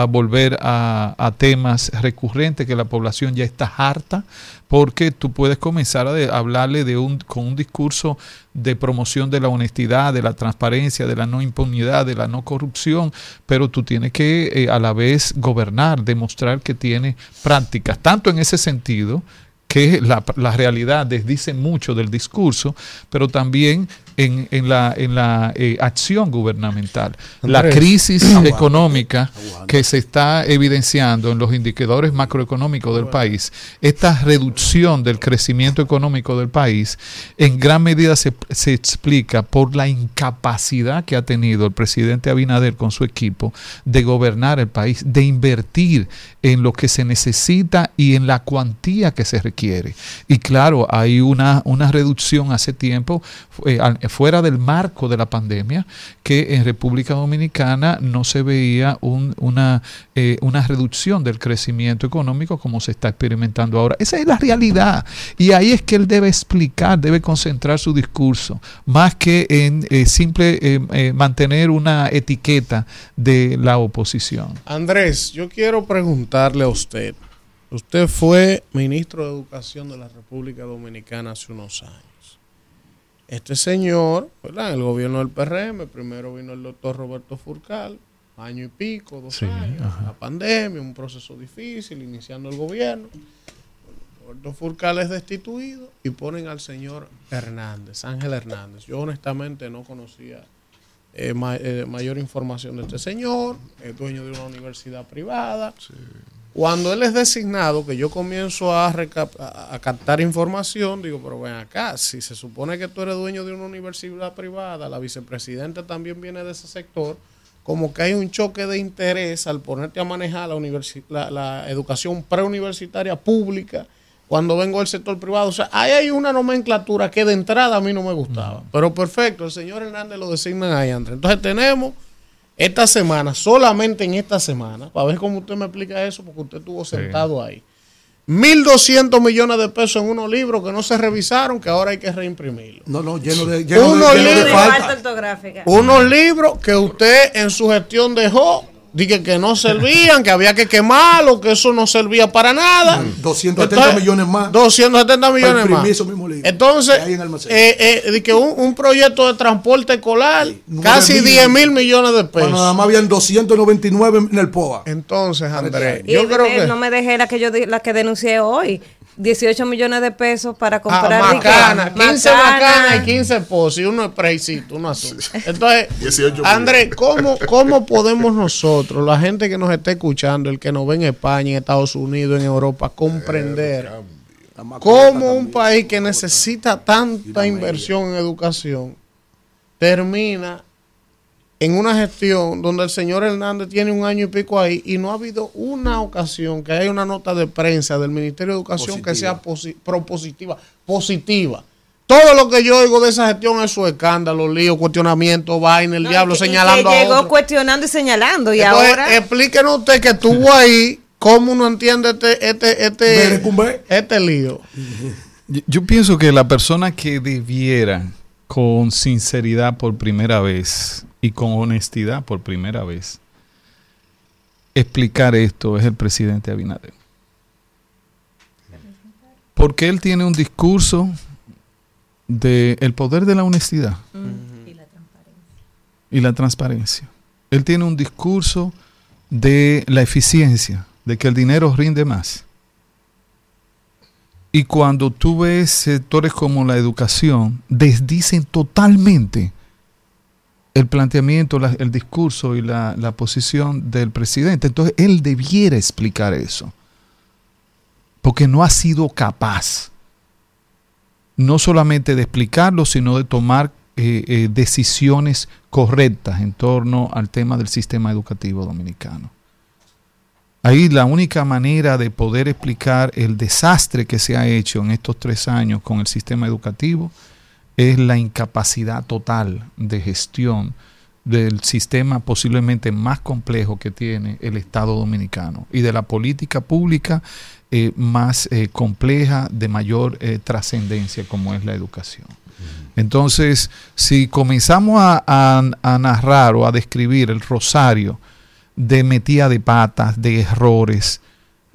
S15: a volver a, temas recurrentes que la población ya está harta, porque tú puedes comenzar a hablarle de un, con un discurso de promoción de la honestidad, de la transparencia, de la no impunidad, de la no corrupción, pero tú tienes que eh, a la vez gobernar, demostrar que tiene prácticas, tanto en ese sentido, que la, la realidad desdice mucho del discurso, pero también en, en la, en la eh, acción gubernamental. La crisis
S16: Aguante,
S15: económica que se está evidenciando en los indicadores macroeconómicos del país, esta reducción del crecimiento económico del país, en gran medida se, se explica por la incapacidad que ha tenido el presidente Abinader con su equipo de gobernar el país, de invertir en lo que se necesita y en la cuantía que se requiere. Y claro, hay una, una reducción hace tiempo, eh, al- fuera del marco de la pandemia, que en República Dominicana no se veía un, una, eh, una reducción del crecimiento económico como se está experimentando ahora. Esa es la realidad. Y ahí es que él debe explicar, debe concentrar su discurso, más que en eh, simple eh, mantener una etiqueta de la oposición.
S2: Andrés, yo quiero preguntarle a usted. Usted fue ministro de Educación de la República Dominicana hace unos años. Este señor, ¿verdad? En el gobierno del PRM, primero vino el doctor Roberto Furcal, año y pico, dos
S15: Sí,
S2: años,
S15: ajá.
S2: la pandemia, un proceso difícil, iniciando el gobierno. Roberto Furcal es destituido y ponen al señor Hernández, Ángel Hernández. Yo honestamente no conocía eh, ma- eh, mayor información de este señor, es dueño de una universidad privada. Cuando él es designado, que yo comienzo a, a, captar información, digo, pero ven acá, si se supone que tú eres dueño de una universidad privada, la vicepresidenta también viene de ese sector, como que hay un choque de interés al ponerte a manejar la, la, la educación preuniversitaria pública cuando vengo del sector privado. O sea, ahí hay una nomenclatura que de entrada a mí no me gustaba. Pero perfecto, el señor Hernández lo designan ahí, Andrés. Entonces tenemos esta semana, solamente en esta semana, para ver cómo usted me explica eso, porque usted estuvo sentado ahí. 1.200 millones de pesos en unos libros que no se revisaron, que ahora hay que reimprimirlos.
S4: No, no, lleno de, lleno de-
S2: Unos
S4: lleno de
S2: libros-
S4: falta.
S5: ortográfica.
S2: Unos libros que usted en su gestión dejó, dije que no servían, que había que quemarlos, que eso no servía para nada.
S4: 270 millones más.
S2: 270 millones más. Entonces,
S4: en
S2: eh, eh, que un, un proyecto de transporte escolar, casi
S4: 9.000.
S2: 10 mil millones de pesos.
S4: Cuando nada más habían 299 en el POA.
S2: Entonces, Andrés,
S5: Y
S2: yo creo que...
S5: no me dejé la que yo di- la que denuncié hoy. 18 millones de pesos para
S2: Ah,
S5: comprar
S2: macana,
S5: di que-
S2: 15 macana y 15 pozos y uno es preycito, uno azul. Entonces,
S3: 18
S2: Andrés, ¿cómo, ¿cómo podemos nosotros, la gente que nos está escuchando, el que nos ve en España, en Estados Unidos, en Europa, comprender cómo un país que necesita tanta inversión en educación termina en una gestión donde el señor Hernández tiene un año y pico ahí y no ha habido una ocasión que haya una nota de prensa del Ministerio de Educación que sea posi- propositiva, positiva. Todo lo que yo oigo de esa gestión es su escándalo, lío, cuestionamiento, vaina, el diablo
S5: Y que
S2: señalando a
S5: llegó
S2: otro.
S5: cuestionando y señalando. Y
S2: Entonces,
S5: ahora.
S2: explíquenos usted que estuvo ahí, cómo uno entiende este, este, este, este lío.
S15: Yo- Yo pienso que la persona que debiera con sinceridad por primera vez y con honestidad por primera vez explicar esto es el presidente Abinader. Porque él tiene un discurso de el poder de la honestidad y la transparencia. Él tiene un discurso de la eficiencia, de que el dinero rinde más. Y cuando tú ves sectores como la educación, desdicen totalmente el planteamiento, la- el discurso y la, la posición del presidente. Entonces, él debiera explicar eso. Porque no ha sido capaz, no solamente de explicarlo, sino de tomar eh, eh, decisiones correctas en torno al tema del sistema educativo dominicano. Ahí la única manera de poder explicar el desastre que se ha hecho en estos tres años con el sistema educativo es la incapacidad total de gestión del sistema posiblemente más complejo que tiene el Estado dominicano y de la política pública eh, más eh, compleja, de mayor eh, trascendencia como es la educación. Entonces, si comenzamos a, a- a narrar o a describir el rosario de metida de patas, de errores,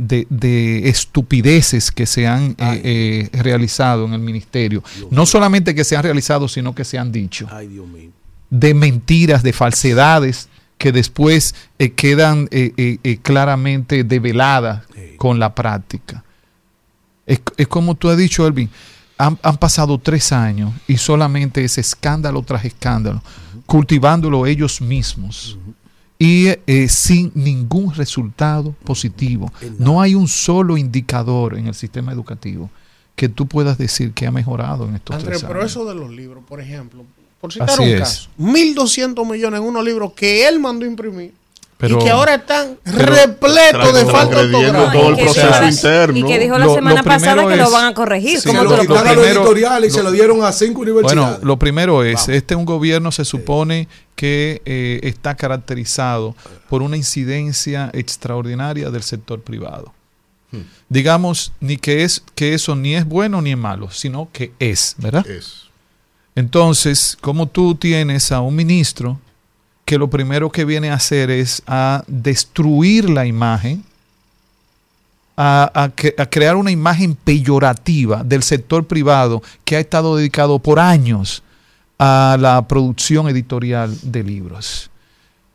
S15: de, de estupideces que se han eh, eh, realizado en el ministerio, no solamente que se han realizado, sino que se han dicho,
S4: Ay, Dios mío.
S15: de mentiras, de falsedades que después eh, quedan eh, claramente develadas con la práctica. Es, es como tú has dicho, Elvin, han, han pasado tres años y solamente es escándalo tras escándalo, cultivándolo ellos mismos y eh, sin ningún resultado positivo. No hay un solo indicador en el sistema educativo que tú puedas decir que ha mejorado en estos tres
S2: pero
S15: años.
S2: eso de los libros, por ejemplo, por citar
S15: Así
S2: un
S15: es.
S2: caso, 1.200 millones en unos libros que él mandó imprimir.
S15: Pero-
S2: y que ahora están repletos de falta ortográfica.
S3: todo el
S5: Y que
S3: proceso
S5: dijo la-
S3: interno.
S5: Y que dijo la
S15: Lo-
S5: semana
S15: lo
S5: pasada
S15: primero
S5: que lo
S15: es-
S5: van a corregir.
S15: Sí,
S5: ¿Cómo
S15: lo
S5: lo
S15: lo primero-
S4: editoriales y se
S15: lo-
S4: dieron a cinco universidades.
S15: Bueno, lo primero es, este un gobierno se supone que eh, está caracterizado por una incidencia extraordinaria del sector privado. Digamos, ni que es que eso ni es bueno ni es malo, sino que es, ¿verdad?
S3: Es.
S15: Entonces, como tú tienes a un ministro que lo primero que viene a hacer es a destruir la imagen, a, a que- a crear una imagen peyorativa del sector privado que ha estado dedicado por años a la producción editorial de libros,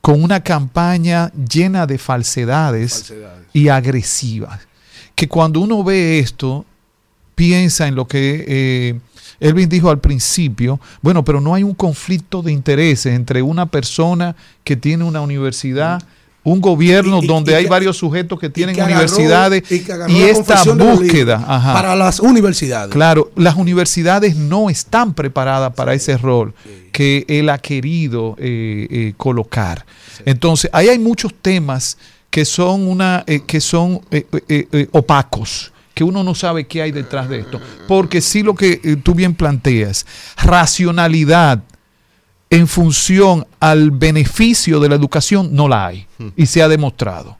S15: con una campaña llena de falsedades,
S4: Falsedades.
S15: y agresivas. Que cuando uno ve esto, piensa en lo que eh, Elvin dijo al principio, bueno, pero no hay un conflicto de intereses entre una persona que tiene una universidad, un gobierno
S4: Y- y-
S15: donde
S4: y
S15: hay
S4: que-
S15: varios sujetos que tienen
S4: que agarró-
S15: universidades
S4: y
S15: esta búsqueda
S4: para las universidades.
S15: Claro, las universidades no están preparadas para ese rol que él ha querido eh, eh, colocar. Entonces, ahí hay muchos temas que son una eh, que son eh, eh, eh, opacos que uno no sabe qué hay detrás de esto. Porque sí lo que eh, tú bien planteas, racionalidad en función al beneficio de la educación no la hay y se ha demostrado.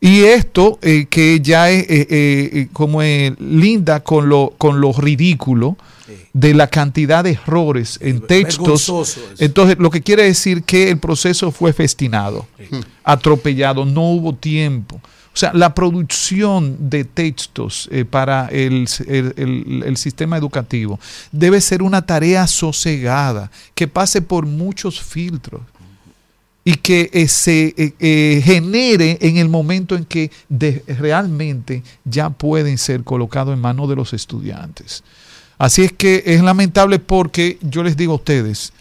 S15: Y esto eh, que ya es eh, eh, eh, como linda con lo, con lo ridículo de la cantidad de errores en textos. Entonces, lo que quiere decir que el proceso fue festinado, atropellado, no hubo tiempo. O sea, la producción de textos eh, para el, el- sistema educativo debe ser una tarea sosegada, que pase por muchos filtros y que eh, se eh, genere en el momento en que realmente ya pueden ser colocados en manos de los estudiantes. Así es que es lamentable porque yo les digo a ustedes,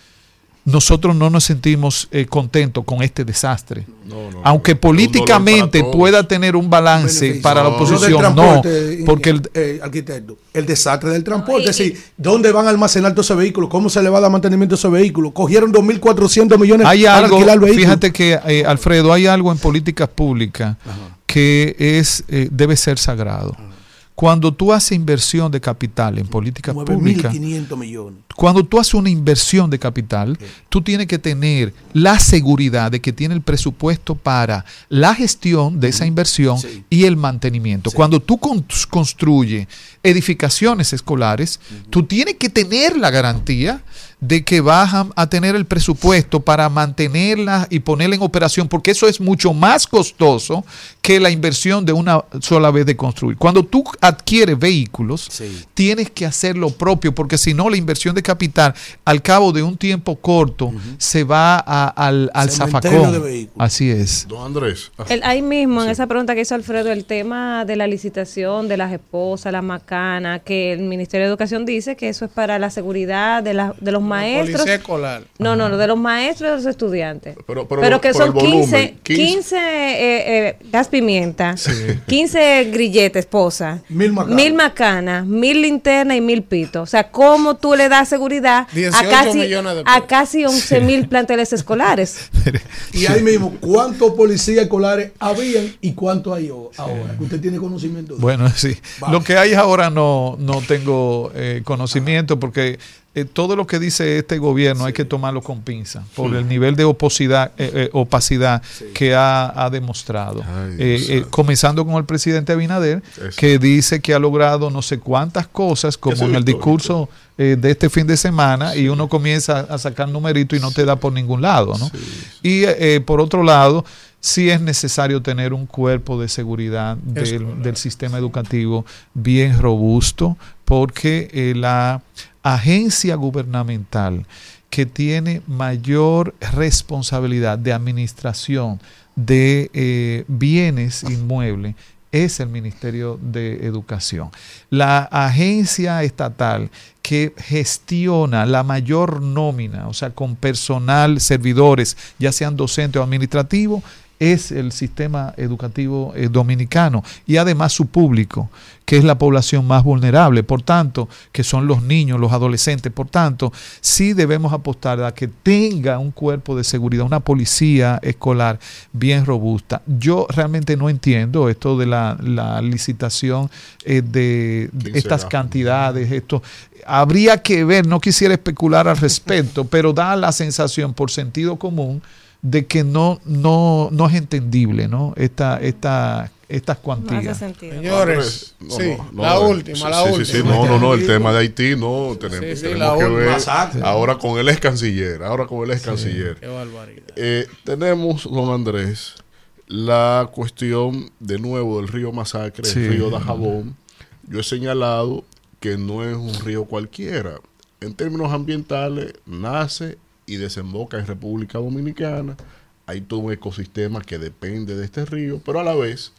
S15: nosotros no nos sentimos eh, contentos con este desastre.
S3: No, no,
S15: Aunque
S3: no.
S15: Políticamente pueda tener un balance
S4: Beneficio.
S15: para la oposición, no, porque el,
S4: eh, arquitecto, el desastre del transporte, es decir, ¿dónde van a almacenar todos esos vehículos? ¿Cómo se le va a dar mantenimiento a esos vehículos? Cogieron 2.400 millones
S15: hay
S4: para
S15: algo,
S4: alquilar vehículos.
S15: fíjate que eh, Alfredo, hay algo en políticas públicas que es eh, debe ser sagrado. Cuando tú haces inversión de capital en políticas públicas,
S4: 9.500 millones.
S15: cuando tú haces una inversión de capital, tú tienes que tener la seguridad de que tiene el presupuesto para la gestión de esa inversión
S4: Sí.
S15: y el mantenimiento. Cuando tú con- construyes edificaciones escolares, tú tienes que tener la garantía de que vas a, a tener el presupuesto para mantenerla y ponerla en operación, porque eso es mucho más costoso que la inversión de una sola vez de construir. Cuando tú adquieres vehículos,
S4: Sí.
S15: tienes que hacer lo propio, porque si no, la inversión de capital al cabo de un tiempo corto se va a- al, al zafacón. Así es.
S3: Don Andrés. ah,
S5: El- ahí mismo, en esa pregunta que hizo Alfredo, el tema de la licitación de las esposas, la macana, que el Ministerio de Educación dice que eso es para la seguridad de, la- de los maestros. No, no, no, de los maestros y de los estudiantes.
S3: Pero-
S5: Pero,
S3: pero
S5: que son
S3: volumen,
S5: 15,
S3: 15.
S5: 15 eh, eh, gas pimienta, 15 grilletes, esposa,
S4: Mil macanas.
S5: mil macanas, mil linternas y mil pitos. O sea, ¿cómo tú le das seguridad a
S2: 18
S5: casi, a casi 11 mil planteles escolares?
S4: Y ahí mismo, ¿cuántos policías escolares habían y cuántos hay ahora? Que usted tiene conocimiento de
S15: Bueno, sí. Lo que hay ahora no, no tengo eh, conocimiento porque eh, todo lo que dice este gobierno hay que tomarlo con pinza por el nivel de oposidad, eh, eh, opacidad que ha, ha demostrado.
S3: Ay,
S15: Eh, comenzando con el presidente Abinader,
S3: Eso.
S15: que dice que ha logrado no sé cuántas cosas, como en el
S3: histórico.
S15: discurso de este fin de semana, y uno comienza a sacar numerito y no te da por ningún lado. ¿no? Y eh, por otro lado, sí es necesario tener un cuerpo de seguridad del, del sistema educativo bien robusto, porque eh, la agencia gubernamental que tiene mayor responsabilidad de administración de eh, bienes inmuebles es el Ministerio de Educación. La agencia estatal que gestiona la mayor nómina, o sea, con personal, servidores, ya sean docentes o administrativos, es el sistema educativo eh, dominicano y además su público, que es la población más vulnerable, por tanto, que son los niños, los adolescentes, por tanto, sí debemos apostar a que tenga un cuerpo de seguridad, una policía escolar bien robusta. Yo realmente no entiendo esto de la, la licitación eh, de, de estas cantidades, esto. Habría que ver, no quisiera especular al respecto, pero da la sensación por sentido común de que no, no, no es entendible, ¿no? Esta, esta, estas cuantías.
S2: Señores, sí, la última, la última.
S3: Sí, no, no, no, el tema de Haití no tenemos, tenemos que ver ahora con el ex canciller, ahora con el ex canciller.
S2: Qué barbaridad.
S3: Eh, tenemos, don Andrés, la cuestión de nuevo del río Masacre, el río Dajabón. Yo he señalado que no es un río cualquiera. En términos ambientales, nace y desemboca en República Dominicana. Hay todo un ecosistema que depende de este río, pero a la vez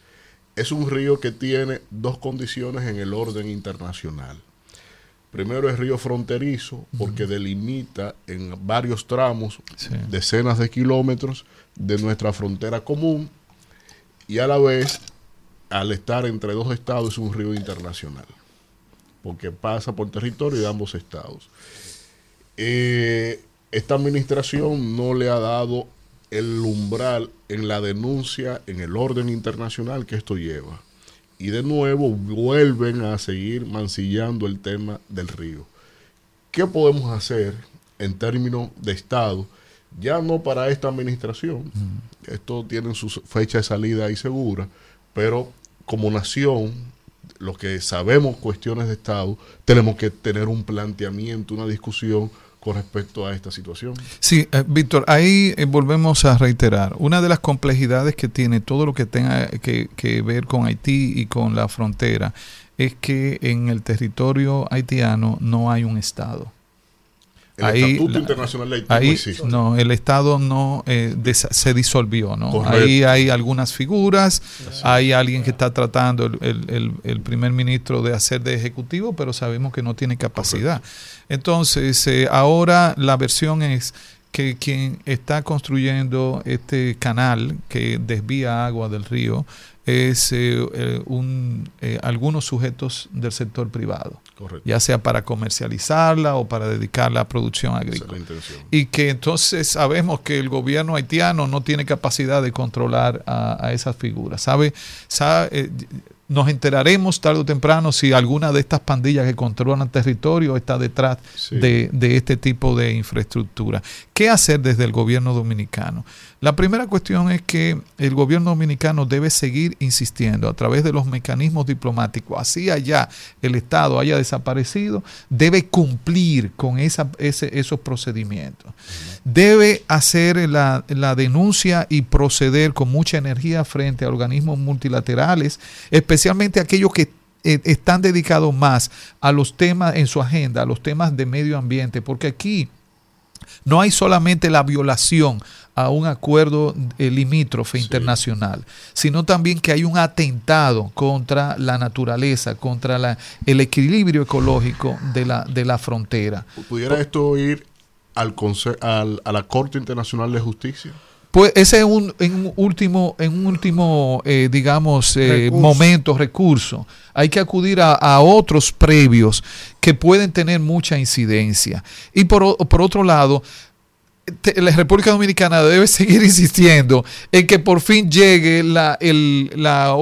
S3: es un río que tiene dos condiciones en el orden internacional. Primero es río fronterizo porque delimita en varios tramos decenas de kilómetros de nuestra frontera común y a la vez al estar entre dos estados es un río internacional porque pasa por territorio de ambos estados. Eh, esta administración no le ha dado el umbral en la denuncia, en el orden internacional que esto lleva. Y de nuevo vuelven a seguir mancillando el tema del río. ¿Qué podemos hacer en términos de Estado? Ya no para esta administración, esto tiene su fecha de salida ahí segura, pero como nación, los que sabemos cuestiones de Estado, tenemos que tener un planteamiento, una discusión con respecto a esta situación.
S15: Sí, eh, Víctor, ahí eh, volvemos a reiterar, una de las complejidades que tiene todo lo que tenga que, que ver con Haití y con la frontera es que en el territorio haitiano no hay un Estado.
S3: El Estatuto Internacional de Haití
S15: ahí,
S3: no existe.
S15: no, el Estado no eh, se disolvió, ¿no? Ahí hay algunas figuras, hay alguien que está tratando, el, el- el- el primer ministro, de hacer de ejecutivo, pero sabemos que no tiene capacidad. Entonces, eh, ahora la versión es que quien está construyendo este canal que desvía agua del río es eh, eh, un, eh, algunos sujetos del sector privado,
S3: Correcto.
S15: ya sea para comercializarla o para dedicarla a producción agrícola y que entonces sabemos que el gobierno haitiano no tiene capacidad de controlar a, a esas figuras. ¿Sabe? Sabe, eh, nos enteraremos tarde o temprano si alguna de estas pandillas que controlan territorio está detrás de, de este tipo de infraestructura. ¿Qué hacer desde el gobierno dominicano? La primera cuestión es que el gobierno dominicano debe seguir insistiendo a través de los mecanismos diplomáticos, así allá el Estado haya desaparecido, debe cumplir con ese- esos procedimientos. Debe hacer la, la denuncia y proceder con mucha energía frente a organismos multilaterales, especialmente aquellos que eh, están dedicados más a los temas en su agenda, a los temas de medio ambiente, porque aquí no hay solamente la violación a un acuerdo eh, limítrofe internacional, sino también que hay un atentado contra la naturaleza, contra la- el equilibrio ecológico de la, de la frontera.
S3: ¿Pudiera esto ir al, al- a la Corte Internacional de Justicia?
S15: Pues ese es un, en un último, en un último, eh, digamos, eh,
S3: Recurso.
S15: momento, recurso. Hay que acudir a, a otros previos que pueden tener mucha incidencia. Y por, por otro lado, te- la República Dominicana debe seguir insistiendo en que por fin llegue la, el- la,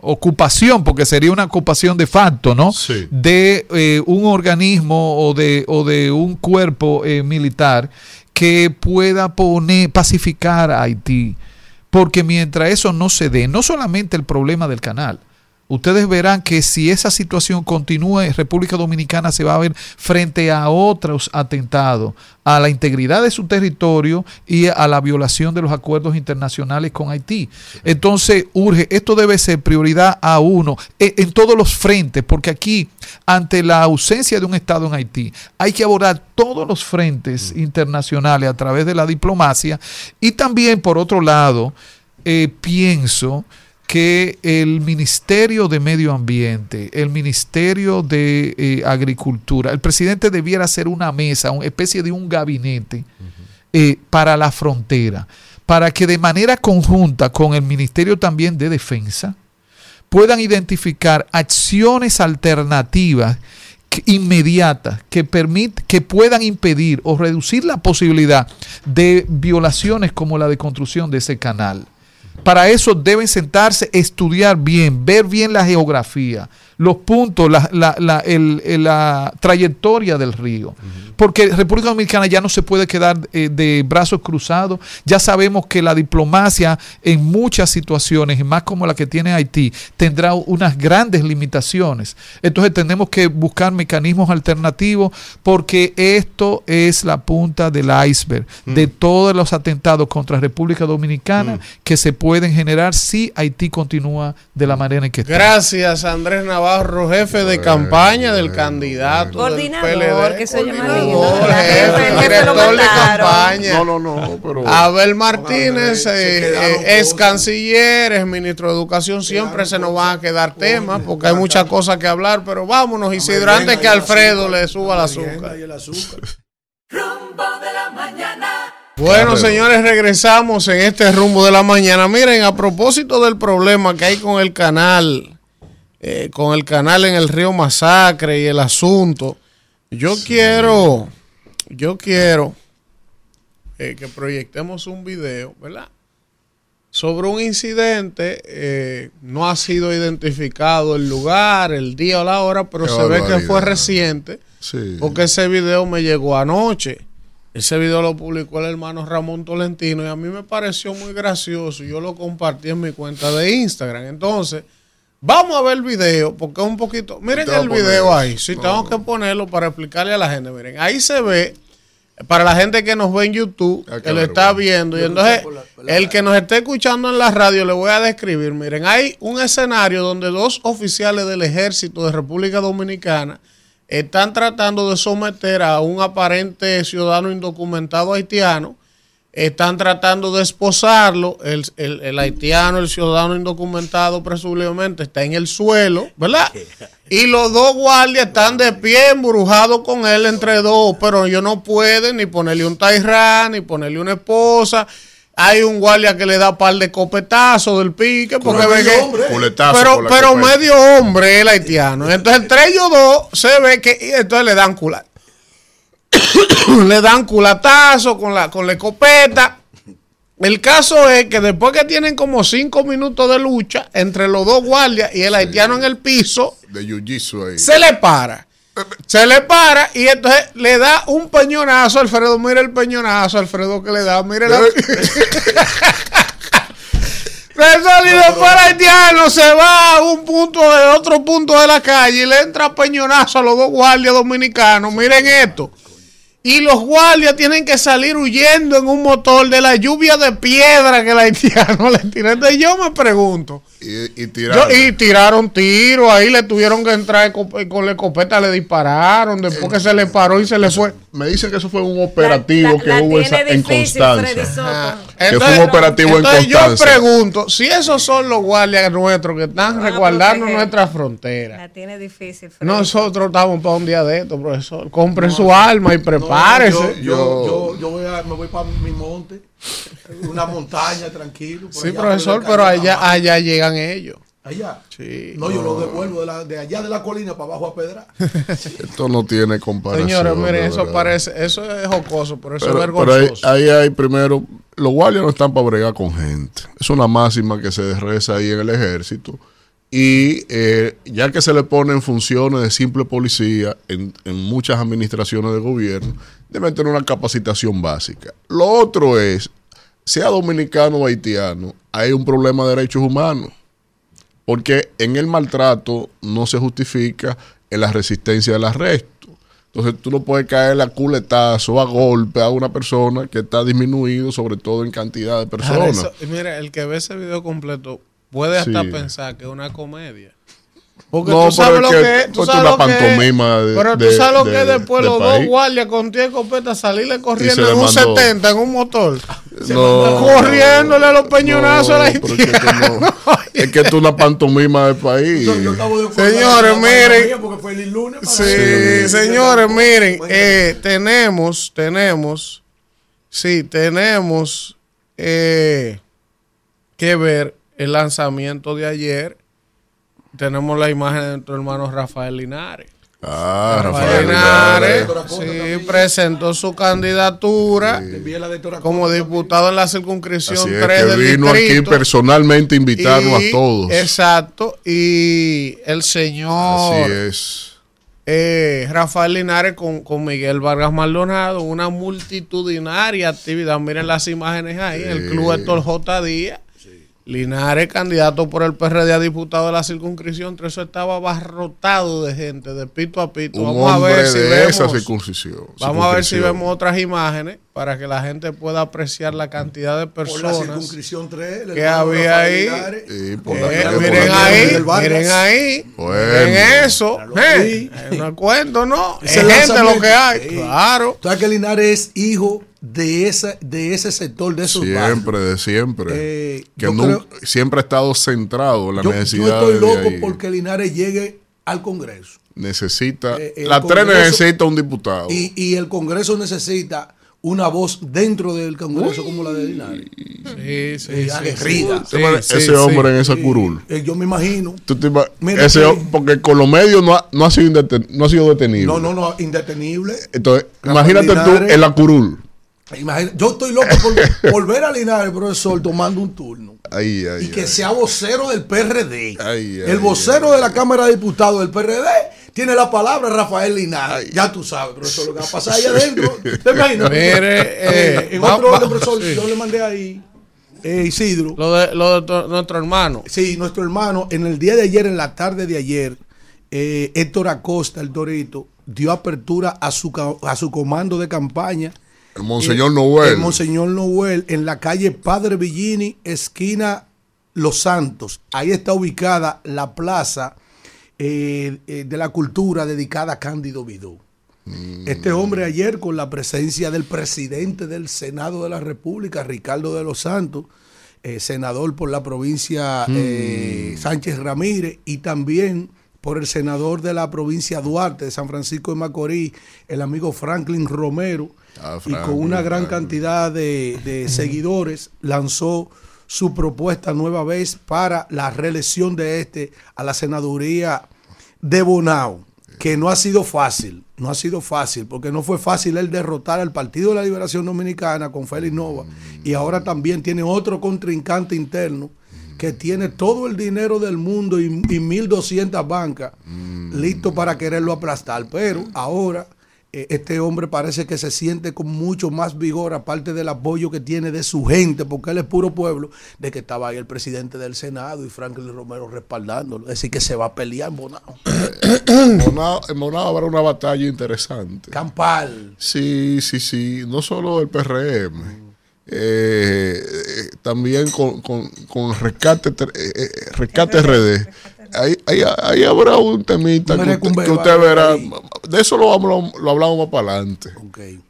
S15: ocupación, porque sería una ocupación de facto, ¿no? De eh, un organismo o de, o de un cuerpo eh, militar que pueda poner, pacificar a Haití. Porque mientras eso no se dé, no solamente el problema del canal, ustedes verán que si esa situación continúa, República Dominicana se va a ver frente a otros atentados, a la integridad de su territorio y a la violación de los acuerdos internacionales con Haití. Entonces, urge, esto debe ser prioridad a uno e- en todos los frentes, porque aquí, ante la ausencia de un Estado en Haití, hay que abordar todos los frentes internacionales a través de la diplomacia y también, por otro lado, eh, pienso que el Ministerio de Medio Ambiente, el Ministerio de eh, Agricultura, el presidente debiera hacer una mesa, una especie de un gabinete eh, para la frontera, para que de manera conjunta con el Ministerio también de Defensa puedan identificar acciones alternativas inmediatas que permit- que puedan impedir o reducir la posibilidad de violaciones como la de construcción de ese canal. Para eso deben sentarse, estudiar bien, ver bien la geografía, los puntos, la, la- la- el- la trayectoria del río. Porque República Dominicana ya no se puede quedar eh, de brazos cruzados. Ya sabemos que la diplomacia en muchas situaciones, y más como la que tiene Haití, tendrá unas grandes limitaciones. Entonces tenemos que buscar mecanismos alternativos porque esto es la punta del iceberg de todos los atentados contra República Dominicana que se pueden generar si Haití continúa de la manera en que está.
S2: Gracias, Andrés Navarro, jefe de campaña del candidato
S5: Coordinador,
S2: del PLD.
S5: que se llama
S2: jefe, director de campaña.
S3: No, no, no, pero...
S2: Abel Martínez eh, eh, es canciller, es ministro de Educación. Siempre se nos van a quedar temas porque hay muchas cosas que hablar. Pero vámonos, Isidro, antes que Alfredo le suba el azúcar.
S4: Y el azúcar.
S1: Rumbo de la mañana.
S2: Bueno, señores, regresamos en este rumbo de la mañana. Miren, a propósito del problema que hay con el canal, eh, con el canal en el río Masacre y el asunto, yo quiero, yo quiero eh, que proyectemos un video, ¿verdad? Sobre un incidente, eh, no ha sido identificado el lugar, el día o la hora, pero
S3: Qué
S2: se ve que fue reciente.
S3: Sí.
S2: Porque ese video me llegó anoche. Ese video lo publicó el hermano Ramón Tolentino y a mí me pareció muy gracioso. Yo lo compartí en mi cuenta de Instagram. Entonces, vamos a ver el video porque es un poquito. Miren el video ahí. Si tengo que ponerlo para explicarle a la gente. Miren, ahí se ve. Para la gente que nos ve en YouTube,
S3: Ah,
S2: que lo está viendo. Y entonces, el que nos esté escuchando en la radio, le voy a describir. Miren, hay un escenario donde dos oficiales del ejército de República Dominicana están tratando de someter a un aparente ciudadano indocumentado haitiano. Están tratando de esposarlo. El, el- el haitiano, el ciudadano indocumentado, presumiblemente está en el suelo, ¿verdad? Y los dos guardias están de pie, embrujados con él entre dos, pero ellos no pueden ni ponerle un tairán, ni ponerle una esposa. Hay un guardia que le da par de copetazos del pique, porque ve
S3: medio
S2: que- pero, pero medio hombre el haitiano. Entonces entre ellos dos se ve que y entonces le dan cula. le dan culatazo con la, con la escopeta. El caso es que después que tienen como cinco minutos de lucha entre los dos guardias y el haitiano en el piso,
S3: De
S2: se le para. Se le para y entonces le da un peñonazo. Alfredo, mira el peñonazo, Alfredo, que le da. Mire la. Resol y después el haitiano se va a un punto de otro punto de la calle y le entra peñonazo a los dos guardias dominicanos. Miren esto. Y los guardias tienen que salir huyendo en un motor de la lluvia de piedra que el haitiano le tira. Entonces yo me pregunto.
S3: Y, y
S2: Yo-
S3: tiraron.
S2: y tiraron tiros, ahí le tuvieron que entrar con, la escopeta, le dispararon, después que se le paró y se le fue.
S3: Me dicen que eso fue un operativo
S5: La-
S3: que
S5: la
S3: hubo esa- en
S5: difícil,
S3: Constancia.
S5: Freddy Soto.
S2: Ajá.
S3: Que fue un operativo en
S2: entonces yo pregunto, si esos son los guardias nuestros que están resguardando
S5: proteger.
S2: nuestras fronteras,
S5: La tiene difícil. Freddy.
S2: nosotros estamos para un día de esto, profesor. Compre su alma y prepárese.
S4: Yo, yo, yo, yo voy a, me voy para mi monte, una montaña, tranquilo. por
S2: sí,
S4: allá,
S2: profesor, pero allá, allá llegan ellos.
S4: Allá.
S2: Sí.
S4: No, yo lo devuelvo de, la, de allá de la colina para abajo a Pedra.
S3: Esto no tiene comparación.
S2: Señores, miren, eso
S3: verdad.
S2: parece, eso es jocoso, pero eso
S3: Pero,
S2: es
S3: pero ahí,
S2: vergonzoso.
S3: ahí hay primero, los guardias no están para bregar con gente. Es una máxima que se reza ahí en el ejército. Y eh, ya que se le ponen funciones de simple policía en, en muchas administraciones de gobierno, deben tener una capacitación básica. Lo otro es, sea dominicano o haitiano, hay un problema de derechos humanos. Porque en el maltrato no se justifica en la resistencia del arresto. Entonces tú no puedes caer a culetazo, a golpe a una persona que está disminuido, sobre todo en cantidad de personas.
S2: eso- mira, el que ve ese video completo puede hasta
S3: Sí.
S2: pensar que es una comedia. Porque
S3: No,
S2: tú sabes
S3: pero
S2: lo
S3: que-
S2: que es. Tú
S3: pues,
S2: sabes
S3: una
S2: lo que es.
S3: pantomima de-
S2: Pero tú
S3: de-
S2: sabes lo
S3: de-
S2: que es después
S3: del
S2: los dos guardias con 10 escopetas salirle corriendo en un
S3: mandó-
S2: 70 en un motor.
S3: No,
S2: corriéndole a los peñonazos a la
S3: pero es que esto es que esto es una pantomima del país.
S2: Señores, miren.
S4: Porque fue el lunes. para-
S2: Sí, señores, miren, eh, tenemos, tenemos, sí, tenemos eh, que ver el lanzamiento de ayer. Tenemos la imagen de nuestro hermano Rafael Linares.
S3: Ah,
S2: Rafael
S3: Rafael
S2: Linares,
S3: Linares.
S2: sí, presentó su candidatura como diputado en la circunscripción
S3: Así es,
S2: 3
S3: que
S2: del
S3: vino aquí personalmente a invitarnos
S2: Y-
S3: a todos.
S2: Exacto. Y el señor
S3: Así es.
S2: eh, Rafael Linares con, con Miguel Vargas Maldonado, una multitudinaria actividad. Miren las imágenes ahí, el club Héctor J. Díaz. Linares, candidato por el PRD a diputado de la circunscripción, entre eso estaba abarrotado de gente, de pito a pito.
S3: Un
S2: Vamos a ver si
S3: de esa
S2: vemos.
S3: circuncisión.
S2: Vamos a ver si vemos otras imágenes para que la gente pueda apreciar la cantidad de
S4: Por la
S2: personas
S4: circunscripción 3, el
S2: que había ahí.
S3: Sí,
S2: Eh,
S3: por la- por
S2: miren
S3: la-
S2: ahí, miren ahí,
S3: Bueno.
S2: miren eso. eh, no cuento, no. Es gente lo que hay,
S4: Sí.
S2: claro.
S4: ¿Sabes que Linares es hijo de, esa, de ese sector, de esos barrios?
S3: Siempre, de siempre.
S4: Eh,
S3: que
S4: yo
S3: nunca- siempre ha estado centrado en la
S4: Yo, yo
S3: necesidad
S4: estoy
S3: de
S4: loco
S3: ahí.
S4: porque Linares llegue al Congreso.
S3: Necesita.
S4: Eh, el
S3: la tres
S4: Congreso-
S3: necesita un diputado.
S4: Y, y el Congreso necesita una voz dentro del Congreso como la de Linares.
S2: Sí, sí,
S4: Eh,
S2: sí,
S4: aguerrida.
S3: Ese hombre en esa curul.
S4: Eh, yo me imagino.
S3: Tú te ima-
S4: Mira
S3: ese
S4: que-
S3: porque con los medios no ha, no ha sido no ha sido detenible.
S4: No, no, no, indetenible.
S3: Entonces,
S4: Rafael
S3: imagínate
S4: Linares.
S3: tú en la curul.
S4: Imagina- yo estoy loco por, por ver a Linares, profesor, tomando un turno. Y que sea vocero del PRD.
S3: Ay, ay,
S4: el vocero de la Cámara de Diputados del PRD tiene la palabra Rafael Linares. Ya tú sabes, profesor, lo que va a pasar ahí adentro. ¿Te imaginas?
S2: Mire, eh,
S4: en otro orden, profesor,
S2: sí.
S4: yo le mandé ahí, eh, Isidro.
S2: Lo de, lo de tu- nuestro hermano.
S4: Sí, nuestro hermano, en el día de ayer, en la tarde de ayer, eh, Héctor Acosta, el Torito, dio apertura a su, a su comando de campaña.
S3: El Monseñor Noel.
S4: El Monseñor Noel, en la calle Padre Villini, esquina Los Santos. Ahí está ubicada la plaza eh, eh, de la cultura dedicada a Cándido Vidú. Este hombre ayer, con la presencia del presidente del Senado de la República, Ricardo de los Santos, eh, senador por la provincia eh, Sánchez Ramírez, y también por el senador de la provincia Duarte, de San Francisco de Macorís, el amigo Franklin Romero,
S3: Ah,
S4: y con una gran cantidad de, de seguidores, lanzó su propuesta nueva vez para la reelección de este a la senaduría de Bonao, que no ha sido fácil, no ha sido fácil, porque no fue fácil él derrotar al Partido de la Liberación Dominicana con Félix Nova, y ahora también tiene otro contrincante interno que tiene todo el dinero del mundo y, y 1.200 bancas listo para quererlo aplastar, pero ahora este hombre parece que se siente con mucho más vigor, aparte del apoyo que tiene de su gente, porque él es puro pueblo, de que estaba ahí el presidente del Senado y Franklin Romero respaldándolo. Es decir, que se va a pelear en Bonao.
S3: En Bonao, en Bonao habrá una batalla interesante.
S4: Campal.
S3: Sí, sí, sí. No solo el PRM. eh, eh, también con, con, con rescate, eh, eh, rescate RD. Ahí, ahí, ahí habrá un temita
S4: Un
S3: que, usted- que verá. De eso lo, vamos, lo hablamos más para adelante.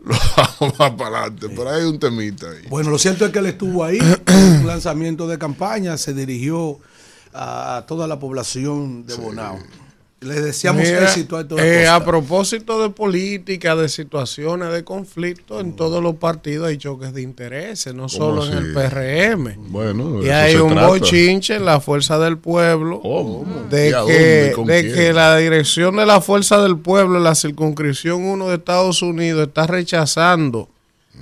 S3: Lo hablamos más para adelante. Pero hay un temita ahí.
S4: Bueno, lo cierto es que él estuvo ahí, en un lanzamiento de campaña, se dirigió a toda la población de Bonao. Le deseamos
S2: Mira,
S4: éxito a Héctor
S2: eh, a propósito de política, de situaciones de conflicto, en todos los partidos hay choques de intereses, no solo en el PRM.
S3: Bueno,
S2: Y hay
S3: se
S2: un
S3: trata.
S2: bochinche en la fuerza del pueblo de que,
S3: ¿Con
S2: de que la dirección de la fuerza del pueblo en la circunscripción 1 de Estados Unidos está rechazando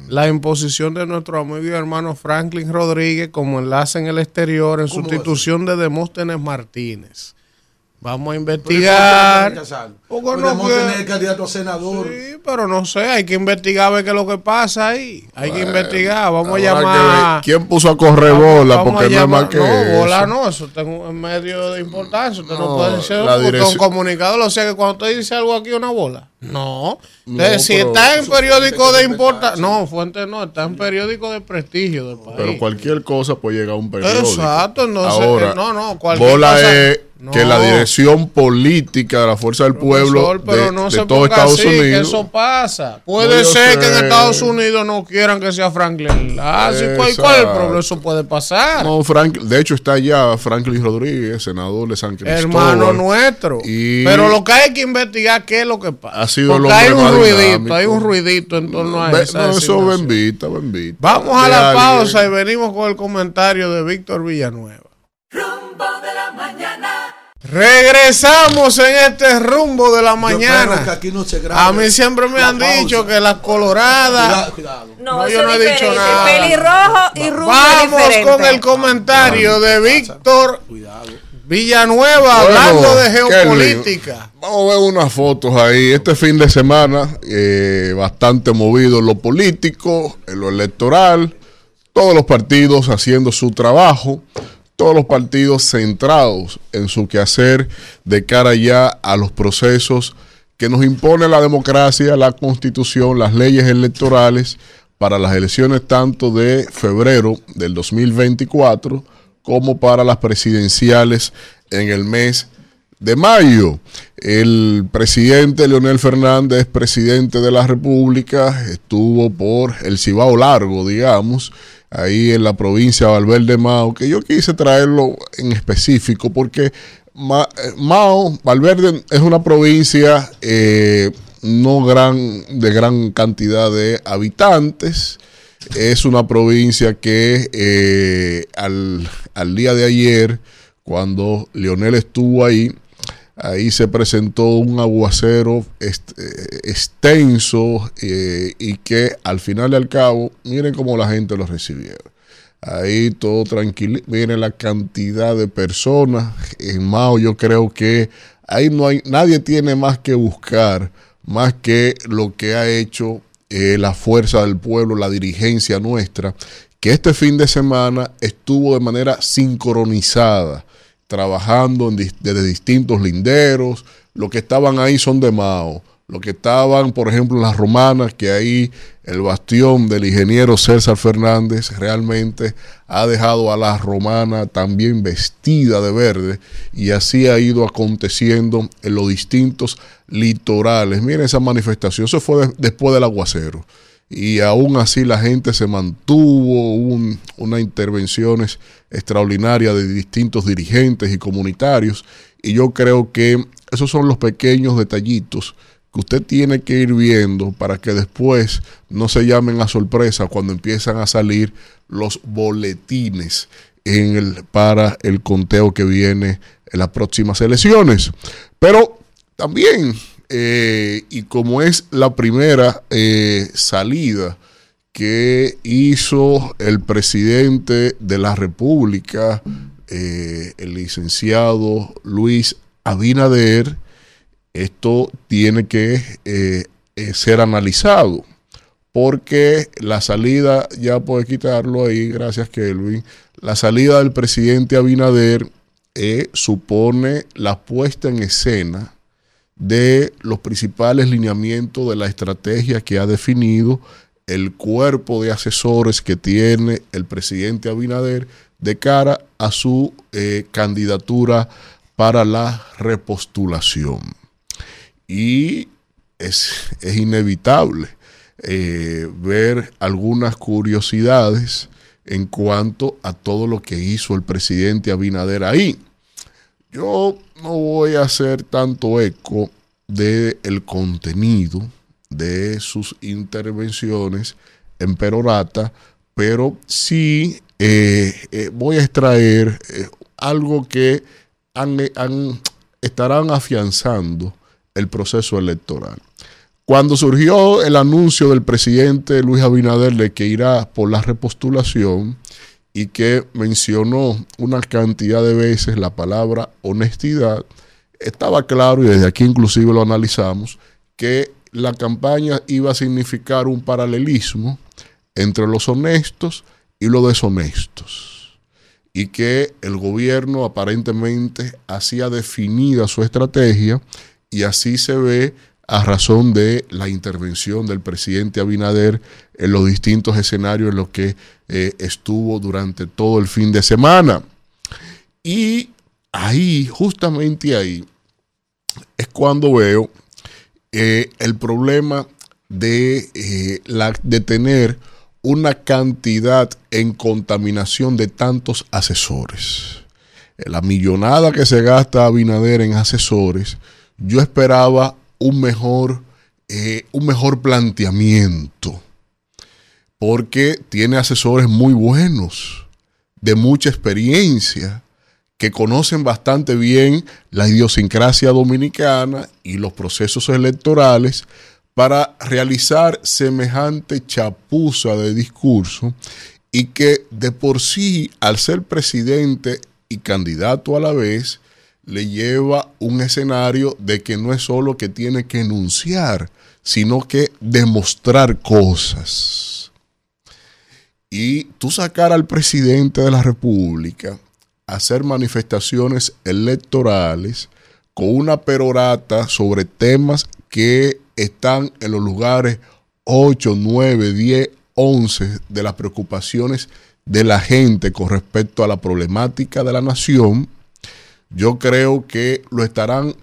S2: la imposición de nuestro amigo y hermano Franklin Rodríguez como enlace en el exterior en
S4: ¿Cómo
S2: sustitución de Demóstenes Martínez. Vamos a
S4: Pero ¿y por qué
S2: investigar. Porque no
S4: el candidato a senador.
S2: Sí, pero no sé, hay que investigar a ver qué es lo que pasa ahí. Hay que investigar, vamos a
S3: que
S2: llamar.
S3: ¿Quién puso a correr bola?
S2: Vamos
S3: Porque no es más que
S2: No,
S3: eso.
S2: bola no, eso en un medio de importancia. Usted no,
S3: No,
S2: puede decir
S3: dirección-
S2: un comunicador, o sea que cuando usted dice algo aquí, una bola. No.
S3: No,
S2: Entonces, si está en periódico de importancia, no, fuente no, está en periódico de prestigio del país.
S3: Pero cualquier cosa puede llegar a un periódico.
S2: Exacto, entonces,
S3: Ahora,
S2: eh, no, no, cualquier
S3: bola
S2: cosa-
S3: es que la dirección política de la Fuerza del Pueblo
S2: pero
S3: de,
S2: no
S3: de
S2: se
S3: todo Estados
S2: así,
S3: Unidos.
S2: eso pasa. Puede
S3: No,
S2: ser que en
S3: sé.
S2: Estados Unidos no quieran que sea Franklin Lassie. ¿Cuál, cuál es el problema? Eso puede pasar.
S3: No, Frank, de hecho está ya Franklin Rodríguez, senador de San Cristóbal.
S2: Hermano nuestro.
S3: Y
S2: Pero lo que hay que investigar qué es lo que pasa.
S3: Sido el
S2: Porque hay
S3: hombre
S2: un
S3: más
S2: ruidito,
S3: dinámico.
S2: hay un ruidito en torno a esa
S3: no, eso bendita, bendita.
S2: Vamos a
S3: De
S2: la
S3: alguien.
S2: pausa y venimos con el comentario de Víctor Villanueva. Regresamos en este rumbo de la
S4: Yo creo que
S2: mañana.
S4: aquí no se graba
S2: A mí siempre me
S4: la
S2: han
S4: pausa.
S2: dicho que las coloradas.
S4: Cuidado, cuidado.
S5: No,
S2: No,
S5: eso
S2: yo no he dicho nada.
S5: Pelirrojo y rubio
S2: Vamos
S5: diferente.
S2: con el comentario de Víctor Villanueva
S3: Bueno,
S2: hablando de geopolítica.
S3: Vamos a ver unas fotos ahí. Este fin de semana, eh, bastante movido en lo político, en lo electoral. Todos los partidos haciendo su trabajo. Todos los partidos centrados en su quehacer de cara ya a los procesos que nos impone la democracia, la constitución, las leyes electorales para las elecciones tanto de febrero del 2024 como para las presidenciales en el mes de mayo. El presidente Leonel Fernández, presidente de la República, estuvo por el Cibao Largo, digamos, ahí en la provincia de Valverde Mao, que yo quise traerlo en específico porque eh, Mao, Valverde es una provincia eh, no gran, de gran cantidad de habitantes. Es una provincia que eh, al, al día de ayer, cuando Leonel estuvo ahí, ahí se presentó un aguacero eh, extenso eh, y que al final y al cabo, miren cómo la gente lo recibieron. Ahí todo tranquilo. Miren la cantidad de personas. En Mao yo creo que ahí no hay, nadie tiene más que buscar, más que lo que ha hecho eh, la fuerza del pueblo, la dirigencia nuestra, que este fin de semana estuvo de manera sincronizada, trabajando desde distintos linderos. Los que estaban ahí son de Mao. Los que estaban, por ejemplo, las romanas, que ahí el bastión del ingeniero César Fernández realmente ha dejado a la romana también vestida de verde y así ha ido aconteciendo en los distintos litorales. Miren esa manifestación, eso fue de- después del aguacero y aún así la gente se mantuvo, hubo un- unas intervenciones extraordinarias de distintos dirigentes y comunitarios y yo creo que esos son los pequeños detallitos que usted tiene que ir viendo para que después no se llamen a sorpresa cuando empiezan a salir los boletines en el, para el conteo que viene en las próximas elecciones. Pero también, eh, y como es la primera eh, salida que hizo el presidente de la República, eh, el licenciado Luis Abinader, esto tiene que ser analizado porque la salida, ya puede quitarlo ahí, gracias Kelvin, la salida del presidente Abinader supone la puesta en escena de los principales lineamientos de la estrategia que ha definido el cuerpo de asesores que tiene el presidente Abinader de cara a su eh, candidatura para la repostulación. Y es, es inevitable eh, ver algunas curiosidades en cuanto a todo lo que hizo el presidente Abinader ahí. Yo no voy a hacer tanto eco del el contenido de sus intervenciones en Perorata, pero sí eh, eh, voy a extraer eh, algo que han- han- estarán afianzando el proceso electoral. Cuando surgió el anuncio del presidente Luis Abinader de que irá por la repostulación y que mencionó una cantidad de veces la palabra honestidad, estaba claro, y desde aquí inclusive lo analizamos, que la campaña iba a significar un paralelismo entre los honestos y los deshonestos y que el gobierno aparentemente hacía definida su estrategia y así se ve a razón de la intervención del presidente Abinader en los distintos escenarios en los que eh, estuvo durante todo el fin de semana. Y ahí, justamente ahí, es cuando veo eh, el problema de, eh, la, de tener una cantidad en contaminación de tantos asesores. La millonada que se gasta Abinader en asesores, yo esperaba un mejor, eh, un mejor planteamiento, porque tiene asesores muy buenos, de mucha experiencia, que conocen bastante bien la idiosincrasia dominicana y los procesos electorales para realizar semejante chapuza de discurso y que de por sí, al ser presidente y candidato a la vez, le lleva un escenario de que no es solo que tiene que enunciar, sino que demostrar cosas. Y tú sacar al presidente de la República hacer manifestaciones electorales con una perorata sobre temas que están en los lugares 8, 9, 10, 11 de las preocupaciones de la gente con respecto a la problemática de la nación, yo creo que lo estarán,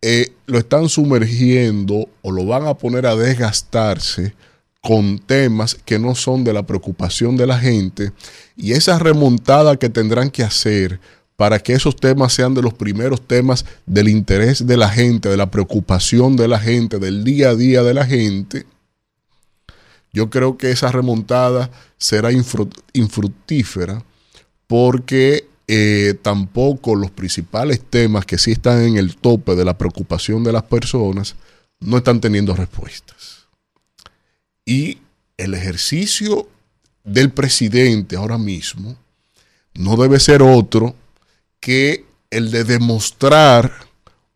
S3: eh, lo están sumergiendo o lo van a poner a desgastarse con temas que no son de la preocupación de la gente y esa remontada que tendrán que hacer para que esos temas sean de los primeros temas del interés de la gente, de la preocupación de la gente, del día a día de la gente, yo creo que esa remontada será infructífera porque eh, tampoco los principales temas que sí están en el tope de la preocupación de las personas no están teniendo respuestas. Y el ejercicio del presidente ahora mismo no debe ser otro que el de demostrar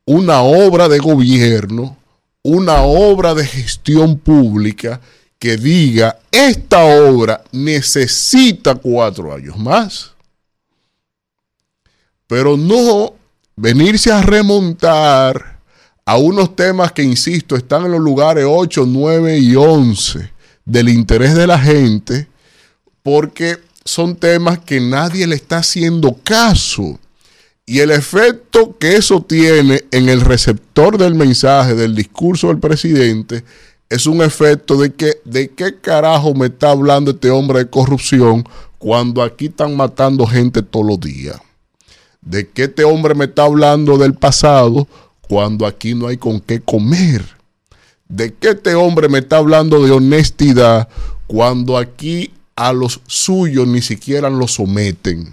S3: una obra de gobierno, una obra de gestión pública que diga, esta obra necesita cuatro años más. Pero no venirse a remontar a unos temas que, insisto, están en los lugares 8, 9 y 11 del interés de la gente, porque son temas que nadie le está haciendo caso. Y el efecto que eso tiene en el receptor del mensaje, del discurso del presidente, es un efecto de que, ¿de qué carajo me está hablando este hombre de corrupción cuando aquí están matando gente todos los días? ¿De qué este hombre me está hablando del pasado cuando aquí no hay con qué comer? ¿De qué este hombre me está hablando de honestidad cuando aquí a los suyos ni siquiera lo someten?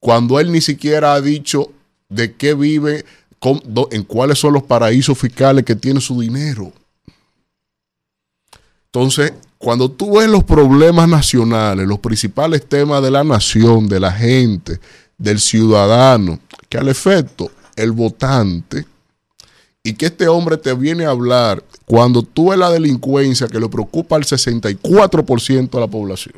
S3: Cuando él ni siquiera ha dicho de qué vive, en cuáles son los paraísos fiscales que tiene su dinero. Entonces, cuando tú ves los problemas nacionales, los principales temas de la nación, de la gente, del ciudadano, que al efecto el votante, y que este hombre te viene a hablar cuando tú ves la delincuencia que le preocupa al 64% de la población,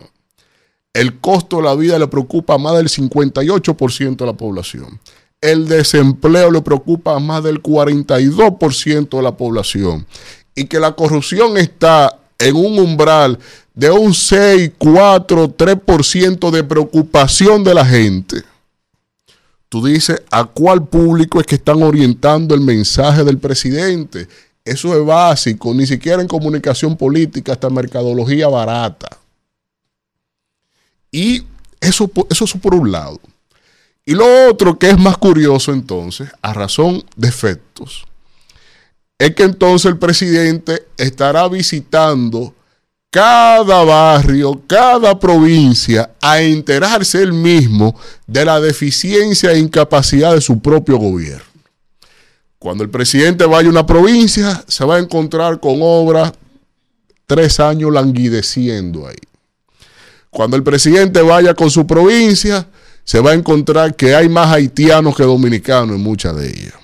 S3: el costo de la vida le preocupa a más del 58% de la población, el desempleo le preocupa a más del 42% de la población, y que la corrupción está en un umbral de un 6, 4, 3% de preocupación de la gente Tú dices a cuál público es que están orientando el mensaje del presidente. Eso es básico, ni siquiera en comunicación política, hasta mercadología barata. Y eso, eso es por un lado. Y lo otro que es más curioso entonces, a razón de efectos, es que entonces el presidente estará visitando cada barrio, cada provincia a enterarse él mismo de la deficiencia e incapacidad de su propio gobierno. Cuando el presidente vaya a una provincia, se va a encontrar con obras tres años languideciendo ahí. Cuando el presidente vaya con su provincia, se va a encontrar que hay más haitianos que dominicanos en muchas de ellas.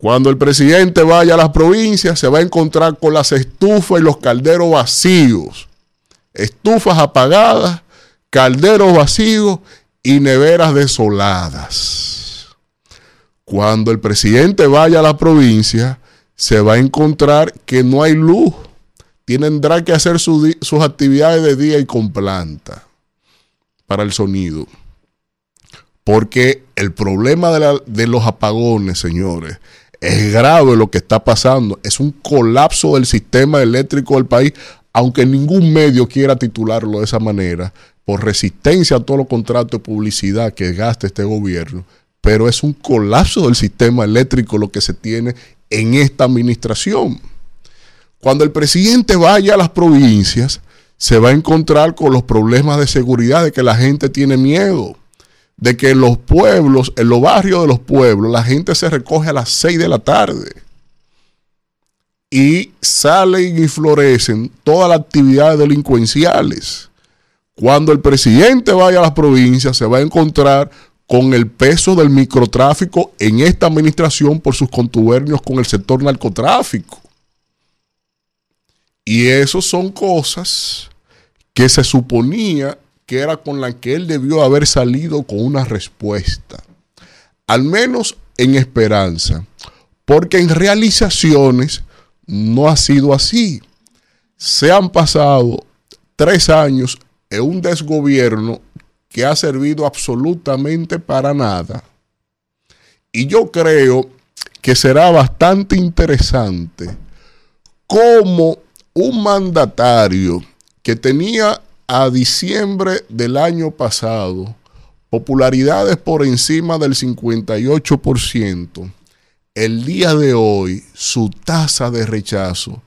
S3: Cuando el presidente vaya a las provincias, se va a encontrar con las estufas y los calderos vacíos. Estufas apagadas, calderos vacíos y neveras desoladas. Cuando el presidente vaya a la provincia, se va a encontrar que no hay luz. Tendrá que hacer sus actividades de día y con planta para el sonido. Porque el problema de, la- de los apagones, señores, es grave lo que está pasando. Es un colapso del sistema eléctrico del país, aunque ningún medio quiera titularlo de esa manera, por resistencia a todos los contratos de publicidad que gasta este gobierno. Pero es un colapso del sistema eléctrico lo que se tiene en esta administración. Cuando el presidente vaya a las provincias, se va a encontrar con los problemas de seguridad, de que la gente tiene miedo, de que en los pueblos, en los barrios de los pueblos, la gente se recoge a las 6 de la tarde y salen y florecen todas las actividades delincuenciales. Cuando el presidente vaya a las provincias, se va a encontrar con el peso del microtráfico en esta administración por sus contubernios con el sector narcotráfico. Y eso son cosas que se suponía que era con la que él debió haber salido con una respuesta. Al menos en esperanza. Porque en realizaciones no ha sido así. Se han pasado tres años en un desgobierno que ha servido absolutamente para nada. Y yo creo que será bastante interesante cómo un mandatario que tenía a diciembre del año pasado popularidades por encima del 58%, el día de hoy su tasa de rechazo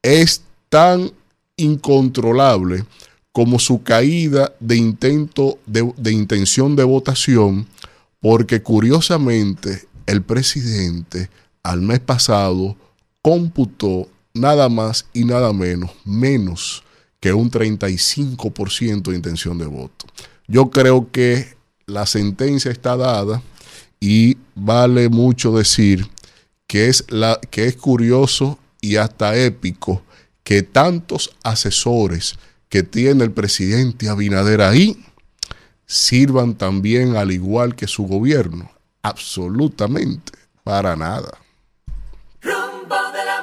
S3: es tan incontrolable como su caída de intento de, de intención de votación, porque curiosamente el presidente al mes pasado computó nada más y nada menos, menos que un 35% de intención de voto. Yo creo que la sentencia está dada y vale mucho decir que es, la, que es curioso y hasta épico que tantos asesores que tiene el presidente Abinader ahí sirvan también al igual que su gobierno. Absolutamente, para nada.
S1: Rumbo de la.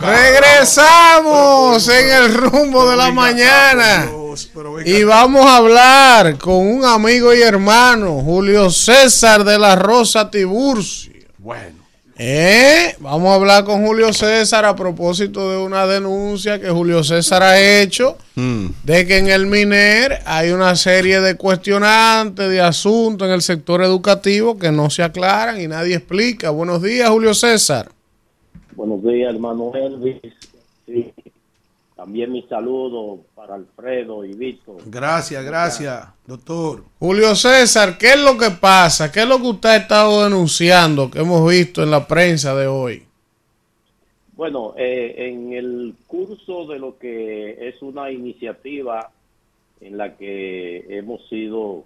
S2: Regresamos en el rumbo de la mañana. Y vamos a hablar con un amigo y hermano, Julio César de la Rosa Tiburcio.
S4: Bueno.
S2: Eh, Vamos a hablar con Julio César a propósito de una denuncia que Julio César ha hecho de que en el MINER hay una serie de cuestionantes, de asuntos en el sector educativo que no se aclaran y nadie explica. Buenos días, Julio César.
S16: Buenos días, hermano Elvis. Sí. También mi saludo para Alfredo y Víctor.
S4: Gracias, gracias, doctor.
S2: Julio César, ¿qué es lo que pasa? ¿Qué es lo que usted ha estado denunciando que hemos visto en la prensa de hoy?
S16: Bueno, eh, en el curso de lo que es una iniciativa en la que hemos sido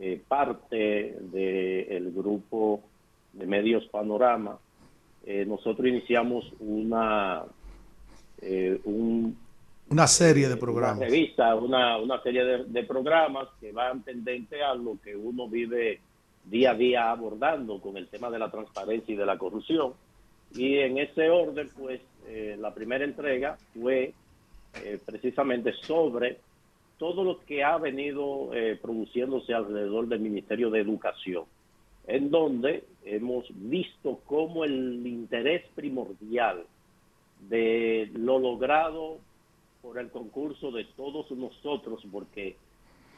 S16: eh, parte del grupo de medios Panorama, eh, nosotros iniciamos una eh, un,
S4: Una serie de
S16: una
S4: programas.
S16: revista, una, una serie de, de programas que van tendente a lo que uno vive día a día abordando con el tema de la transparencia y de la corrupción. Y en ese orden, pues, eh, la primera entrega fue eh, precisamente sobre todo lo que ha venido eh, produciéndose alrededor del Ministerio de Educación, en donde hemos visto cómo el interés primordial de lo logrado por el concurso de todos nosotros, porque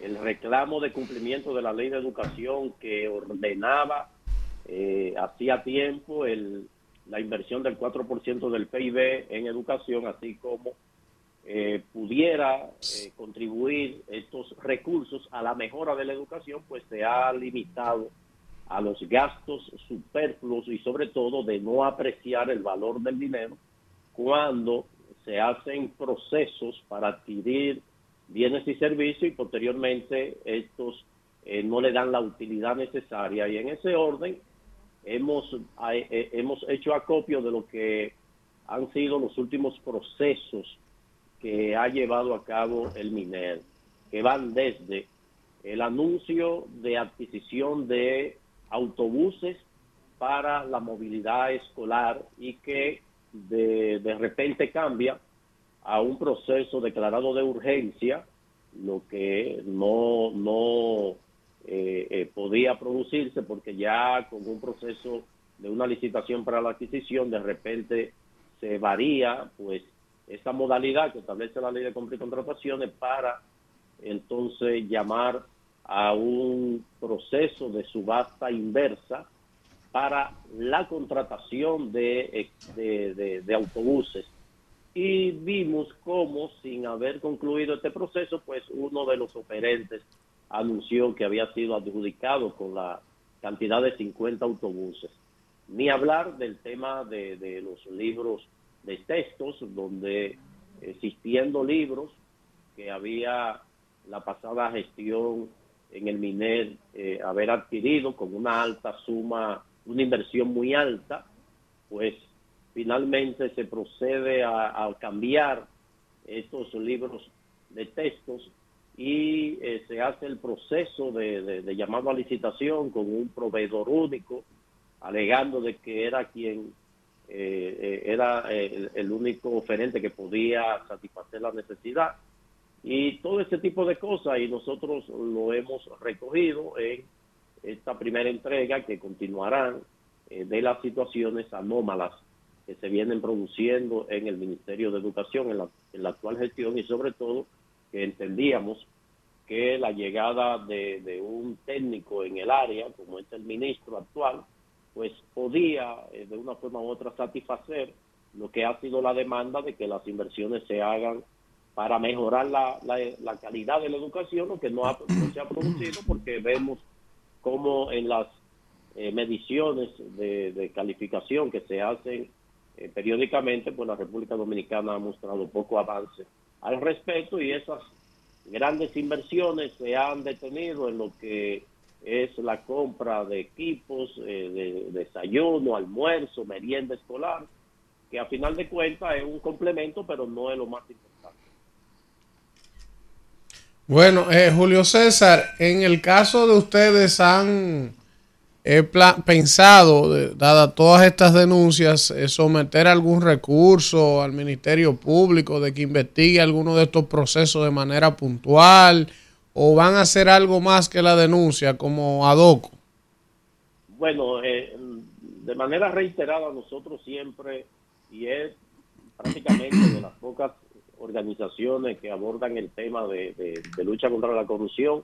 S16: el reclamo de cumplimiento de la ley de educación que ordenaba eh, hacía tiempo el, la inversión del 4% del PIB en educación, así como eh, pudiera eh, contribuir estos recursos a la mejora de la educación, pues se ha limitado a los gastos superfluos y sobre todo de no apreciar el valor del dinero cuando se hacen procesos para adquirir bienes y servicios y posteriormente estos eh, no le dan la utilidad necesaria. Y en ese orden hemos eh, eh, hemos hecho acopio de lo que han sido los últimos procesos que ha llevado a cabo el MINER que van desde el anuncio de adquisición de autobuses para la movilidad escolar y que de, de repente cambia a un proceso declarado de urgencia, lo que no, no eh, eh, podía producirse porque ya con un proceso de una licitación para la adquisición de repente se varía pues esa modalidad que establece la ley de compra y contrataciones para entonces llamar a un proceso de subasta inversa para la contratación de, de, de, autobuses. Y vimos cómo, sin haber concluido este proceso, pues uno de los oferentes anunció que había sido adjudicado con la cantidad de 50 autobuses. Ni hablar del tema de, de los libros de textos, donde existiendo libros que había la pasada gestión en el MINER eh, haber adquirido con una alta suma, una inversión muy alta, pues finalmente se procede a, cambiar estos libros de textos y eh, se hace el proceso de, llamado a licitación con un proveedor único, alegando de que era quien eh, era el, único oferente que podía satisfacer la necesidad y todo ese tipo de cosas y nosotros lo hemos recogido en esta primera entrega que continuarán eh, de las situaciones anómalas que se vienen produciendo en el Ministerio de Educación en la, en la actual gestión y sobre todo que entendíamos que la llegada de, un técnico en el área, como es el ministro actual, pues podía eh, de una forma u otra satisfacer lo que ha sido la demanda de que las inversiones se hagan para mejorar la, la, calidad de la educación, lo que no, se ha producido porque vemos como en las eh, mediciones de, calificación que se hacen eh, periódicamente, pues la República Dominicana ha mostrado poco avance al respecto y esas grandes inversiones se han detenido en lo que es la compra de equipos, eh, de desayuno, almuerzo, merienda escolar, que a final de cuentas es un complemento, pero no es lo más importante.
S2: Bueno, eh, Julio César, en el caso de ustedes han eh, pensado, dadas todas estas denuncias, eh, someter algún recurso al Ministerio Público de que investigue alguno de estos procesos de manera puntual o van a hacer algo más que la denuncia como ADOCO?
S16: Bueno, de manera reiterada nosotros siempre, y es prácticamente de las pocas organizaciones que abordan el tema de, lucha contra la corrupción,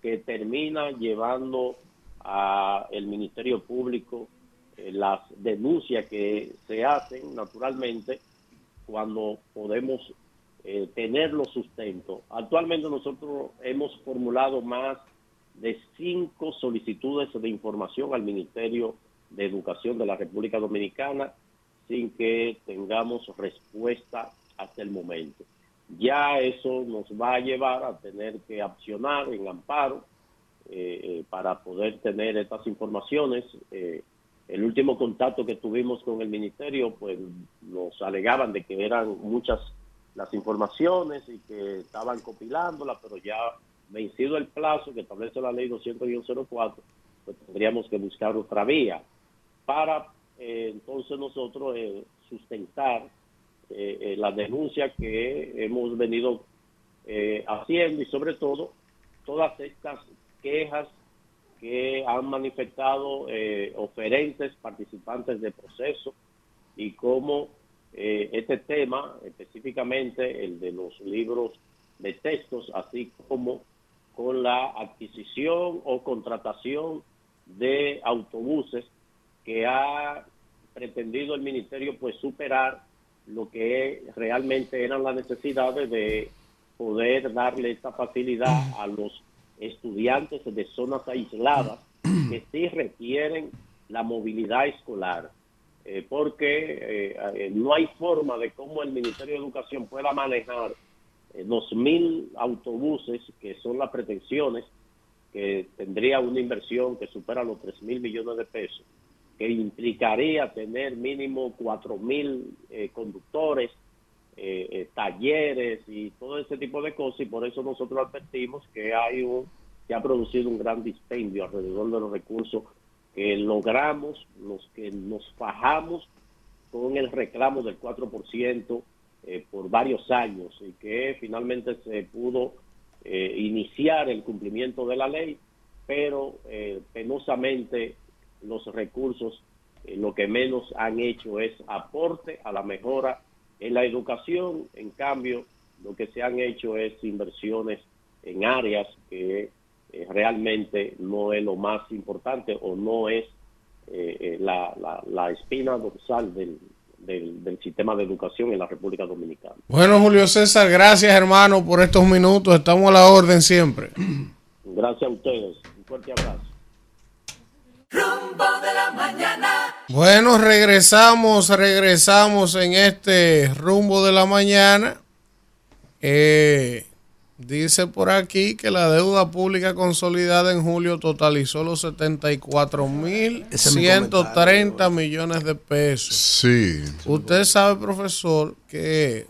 S16: que termina llevando a el Ministerio Público eh, las denuncias que se hacen naturalmente cuando podemos eh, tener los sustentos. Actualmente nosotros hemos formulado más de cinco solicitudes de información al Ministerio de Educación de la República Dominicana sin que tengamos respuesta hasta el momento. Ya eso nos va a llevar a tener que accionar en amparo eh, eh, para poder tener estas informaciones. Eh, el último contacto que tuvimos con el ministerio, pues nos alegaban de que eran muchas las informaciones y que estaban copilándolas, pero ya vencido el plazo que establece la ley 200-04, pues tendríamos que buscar otra vía para entonces nosotros sustentar eh, eh, las denuncias que hemos venido eh, haciendo y sobre todo todas estas quejas que han manifestado eh, oferentes, participantes del proceso y cómo este tema, específicamente el de los libros de textos, así como con la adquisición o contratación de autobuses que ha pretendido el ministerio pues superar lo que realmente eran las necesidades de poder darle esta facilidad a los estudiantes de zonas aisladas que sí requieren la movilidad escolar, eh, porque eh, eh, no hay forma de cómo el Ministerio de Educación pueda manejar dos mil autobuses, que son las pretensiones, que tendría una inversión que supera los tres mil millones de pesos, que implicaría tener mínimo cuatro mil eh, conductores, eh, eh, talleres y todo ese tipo de cosas y por eso nosotros advertimos que hay un que ha producido un gran dispendio alrededor de los recursos que logramos, los que nos fajamos con el reclamo del 4% por varios años y que finalmente se pudo iniciar el cumplimiento de la ley pero eh, penosamente los recursos eh, lo que menos han hecho es aporte a la mejora en la educación, en cambio lo que se han hecho es inversiones en áreas que eh, realmente no es lo más importante o no es eh, la, la, la espina dorsal del, del, del sistema de educación en la República Dominicana.
S2: Bueno, Julio César, gracias hermano por estos minutos. Estamos a la orden siempre.
S16: Gracias a ustedes. Un fuerte abrazo.
S1: Rumbo de la mañana.
S2: Bueno, regresamos, regresamos en este rumbo de la mañana. Eh, dice por aquí que la deuda pública consolidada en julio totalizó los 74 mil 130 millones de pesos.
S3: Sí.
S2: Usted sabe, profesor, que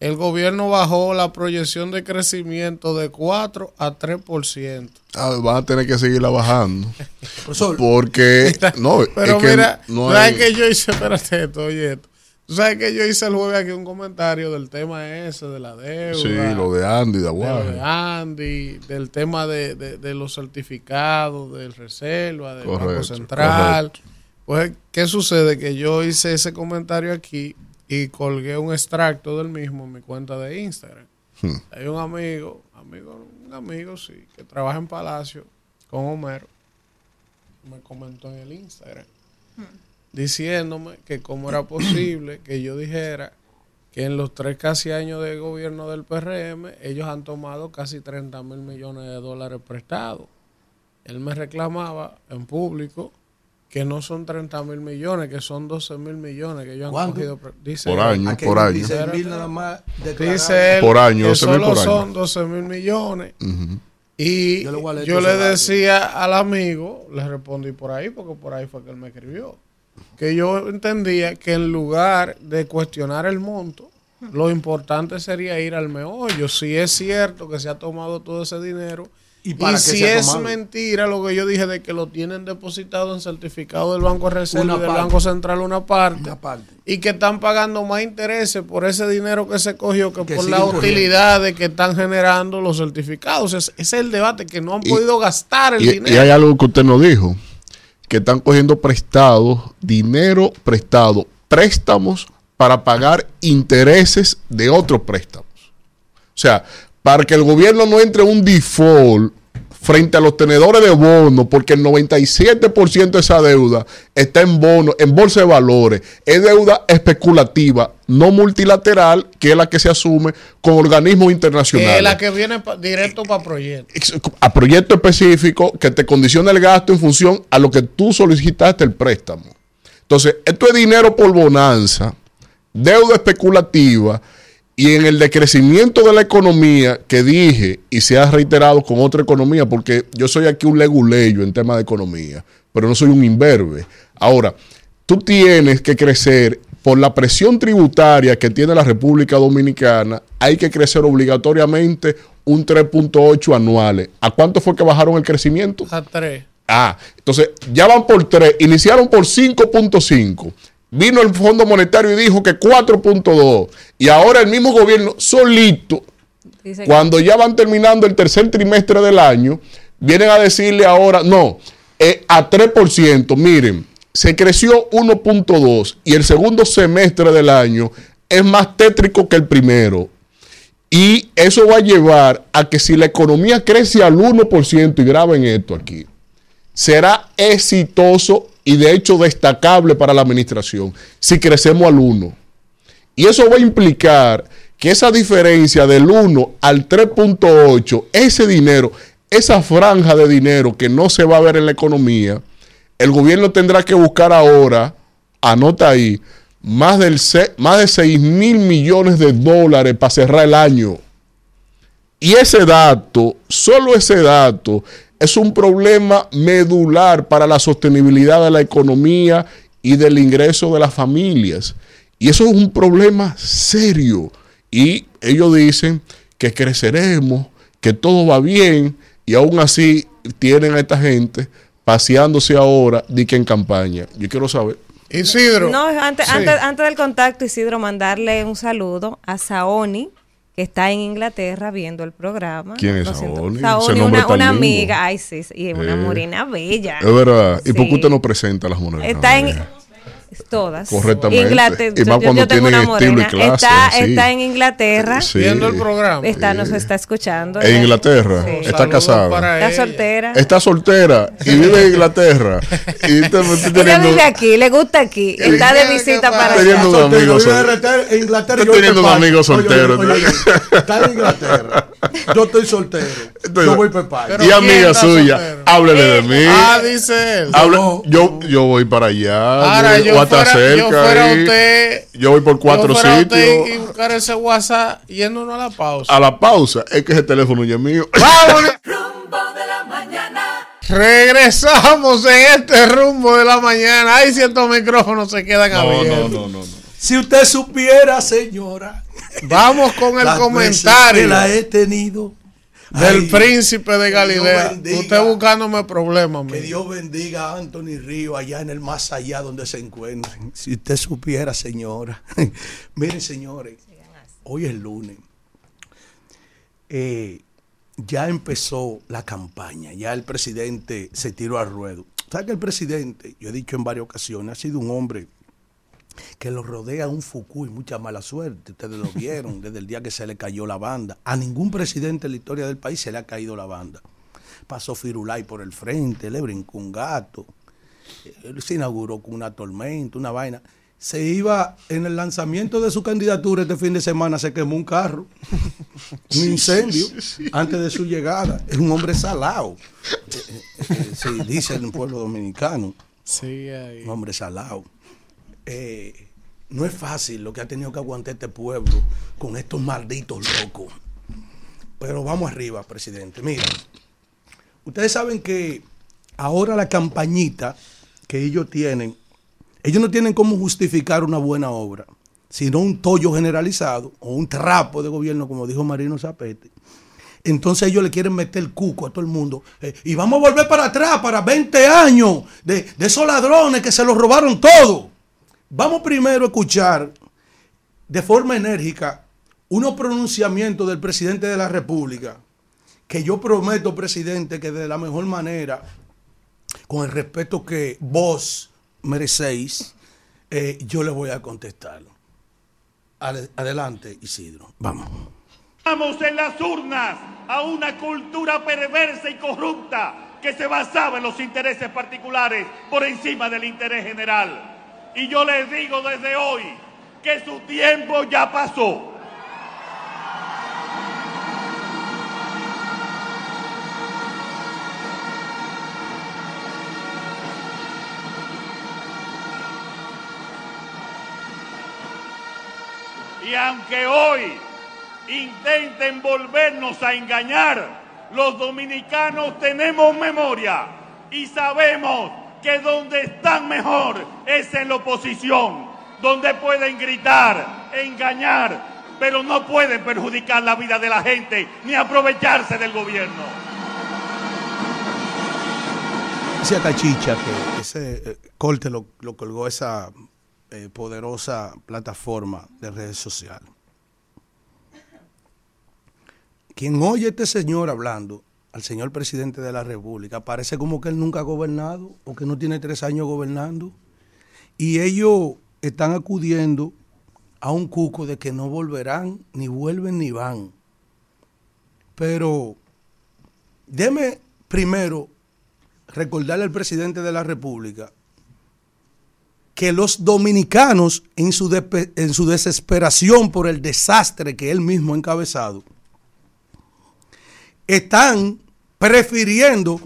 S2: el gobierno bajó la proyección de crecimiento de 4 a 3%.
S3: Ah, van a tener que seguirla bajando. Porque, no,
S2: Pero
S3: es que
S2: mira,
S3: no
S2: ¿sabes que yo hice? Espérate esto, oye esto. Tú sabes que yo hice el jueves aquí un comentario del tema ese, de la deuda.
S3: Sí, lo de Andy, de
S2: de lo de
S3: Aguaje.
S2: Andy, del tema de, de- de los certificados, del Reserva, del Banco
S3: Correcto,
S2: Central. Pues, ¿qué sucede? Que yo hice ese comentario aquí y colgué un extracto del mismo en mi cuenta de Instagram.
S3: Hmm.
S2: Hay un amigo, amigo, un amigo, sí, que trabaja en Palacio con Homero. Me comentó en el Instagram diciéndome que cómo era posible que yo dijera que en los tres casi años de gobierno del PRM ellos han tomado casi 30 mil millones de dólares prestados. Él me reclamaba en público que no son 30 mil millones, que son 12 mil millones que ellos han cogido. Dice
S3: Por
S2: él.
S3: año, por año.
S4: 26.000 nada más declarados.
S2: Dice él
S3: Por año,
S2: que
S3: 12 mil
S2: solo
S3: por año.
S2: son 12 mil millones. Y
S4: Yo le
S2: yo le decía al amigo, le respondí por ahí, porque por ahí fue que él me escribió, que yo entendía que en lugar de cuestionar el monto, lo importante sería ir al meollo. Si es cierto que se ha tomado todo ese dinero
S4: ¿Y
S2: si es mentira lo que yo dije de que lo tienen depositado en certificado del Banco Reserva y del. Banco Central una parte,
S4: Una parte.
S2: y que están pagando más intereses por ese dinero que se cogió que,
S4: Que
S2: por las utilidades que están generando los certificados. Es- Ese es el debate que no han
S3: Y-
S2: podido gastar el
S3: Y,
S2: dinero.
S3: y hay algo que usted nos dijo, que están cogiendo prestados, dinero prestado, préstamos para pagar intereses de otros préstamos. O sea, para que el gobierno no entre en un default frente a los tenedores de bonos, porque el 97% de esa deuda está en bonos, en bolsa de valores, es deuda especulativa, no multilateral, que es la que se asume con organismos
S2: que
S3: internacionales
S2: es la que viene directo para proyectos.
S3: a proyecto específico que te condiciona el gasto en función a lo que tú solicitaste el préstamo. Entonces, esto es dinero por bonanza, deuda especulativa y en el decrecimiento de la economía que dije y se ha reiterado con otra economía, porque yo soy aquí un leguleyo en tema de economía, pero no soy un imberbe. Ahora, tú tienes que crecer por la presión tributaria que tiene la República Dominicana, hay que crecer obligatoriamente un 3.8 anuales. ¿A cuánto fue que bajaron el crecimiento?
S2: A tres.
S3: Ah, entonces ya van por 3, iniciaron por 5.5. Vino el Fondo Monetario y dijo que 4.2. Y ahora el mismo gobierno solito,
S5: Dice que-
S3: cuando ya van terminando el tercer trimestre del año, vienen a decirle ahora, no, eh, a 3%, miren, se creció 1.2 y el segundo semestre del año es más tétrico que el primero. Y eso va a llevar a que si la economía crece al 1%, y graben esto aquí, será exitoso y de hecho destacable para la administración si crecemos al 1. Y eso va a implicar que esa diferencia del 1 al 3.8, ese dinero, esa franja de dinero que no se va a ver en la economía, el gobierno tendrá que buscar ahora, anota ahí, más, del más de 6 mil millones de dólares para cerrar el año. Y ese dato, solo ese dato, es un problema medular para la sostenibilidad de la economía y del ingreso de las familias. Y eso es un problema serio. Y ellos dicen que creceremos, que todo va bien, y aún así tienen a esta gente paseándose ahora, di que en campaña. Yo quiero saber.
S2: Isidro.
S5: No, antes,
S2: Sí.
S5: antes, antes del contacto, Isidro, mandarle un saludo a Saoni, que está en Inglaterra viendo el programa.
S3: ¿Quién es. Saoni?
S5: Saoni, una, una amiga, ay sí, sí, y una
S3: Eh,
S5: morena bella.
S3: Es verdad. ¿Y por qué
S5: Sí.
S3: usted no presenta a las monedas?
S5: Está en todas.
S3: Correctamente.
S5: Inglaterra.
S3: Y más
S5: yo-
S3: cuando
S5: yo tengo
S3: tienen
S5: una
S3: estilo y
S5: morena.
S3: clase,
S5: está,
S3: así.
S5: está en Inglaterra.
S3: Sí. Viendo el programa.
S5: Está, nos está escuchando.
S3: En Inglaterra.
S5: Sí.
S3: Está casada.
S5: Está soltera.
S3: Está soltera y vive en Inglaterra. Y está
S5: Ella
S3: teniendo,
S5: vive aquí, le gusta aquí. Está de visita para
S3: está teniendo
S5: allá.
S3: un amigo
S4: Soltero,
S3: Está teniendo un amigo soltero.
S4: está en Inglaterra. Yo estoy soltero. yo voy para España.
S3: y amiga suya, háblele de mí.
S2: Ah, dice él.
S3: Habla- yo, yo voy para allá.
S2: Ahora,
S3: yo, voy
S2: fuera-
S3: cerca.
S2: yo fuera
S3: ahí.
S2: usted-
S3: Yo voy por cuatro
S2: Yo fuera usted
S3: sitios.
S2: Y buscar ese WhatsApp yéndonos a la pausa.
S3: A la pausa. Es que ese teléfono ya es mío.
S2: ¡Vámonos!
S1: Rumbo de la mañana.
S2: Regresamos en este rumbo de la mañana. Ay, si estos micrófonos se quedan abiertos.
S3: no, no, no.
S4: Si usted supiera, señora.
S2: Vamos con el
S4: las
S2: comentario.
S4: que la he tenido.
S2: Del
S4: Ay,
S2: príncipe de Galilea.
S4: Bendiga.
S2: Usted buscándome problemas.
S4: Que. Dios bendiga a Anthony Río allá en el más allá donde se encuentren. Si usted supiera, señora. Miren, señores, hoy es lunes. Eh, ya empezó la campaña, ya el presidente se tiró al ruedo. ¿Sabe que el presidente, yo he dicho en varias ocasiones, ha sido un hombre que lo rodea un Foucault y mucha mala suerte. Ustedes lo vieron desde el día que se le cayó la banda. A ningún presidente en la historia del país se le ha caído la banda. Pasó Firulay por el frente, le brincó un gato. Él se inauguró con una tormenta, una vaina. Se iba en el lanzamiento de su candidatura este fin de semana, se quemó un carro, un incendio, antes de su llegada. Es un hombre salado. Eh, eh, eh, sí, dice en el pueblo dominicano.
S2: Sí, ahí.
S4: Un hombre salado. Eh, no es fácil lo que ha tenido que aguantar este pueblo con estos malditos locos. Pero vamos arriba, presidente. Mira, ustedes saben que ahora la campañita que ellos tienen, ellos no tienen cómo justificar una buena obra, sino un tollo generalizado o un trapo de gobierno, como dijo Marino Zapete. Entonces ellos le quieren meter el cuco a todo el mundo. Eh, y vamos a volver para atrás, para 20 años de, de esos ladrones que se los robaron todo. Vamos primero a escuchar de forma enérgica unos pronunciamientos del presidente de la República, que yo prometo, presidente, que de la mejor manera, con el respeto que vos merecéis, eh, yo le voy a contestar. Ade- Adelante, Isidro. Vamos.
S17: Vamos en las urnas a una cultura perversa y corrupta que se basaba en los intereses particulares por encima del interés general. Y yo les digo desde hoy que su tiempo ya pasó. Y aunque hoy intenten volvernos a engañar, los dominicanos tenemos memoria y sabemos que donde están mejor es en la oposición, donde pueden gritar, engañar, pero no pueden perjudicar la vida de la gente ni aprovecharse del gobierno.
S4: Decía Cachicha que ese eh, corte lo, lo colgó esa eh, poderosa plataforma de redes sociales. Quien oye a este señor hablando, al señor presidente de la República, parece como que él nunca ha gobernado o que no tiene tres años gobernando. Y ellos están acudiendo a un cuco de que no volverán, ni vuelven ni van. Pero deme primero recordarle al presidente de la República que los dominicanos en su, en su desesperación por el desastre que él mismo ha encabezado, están prefiriendo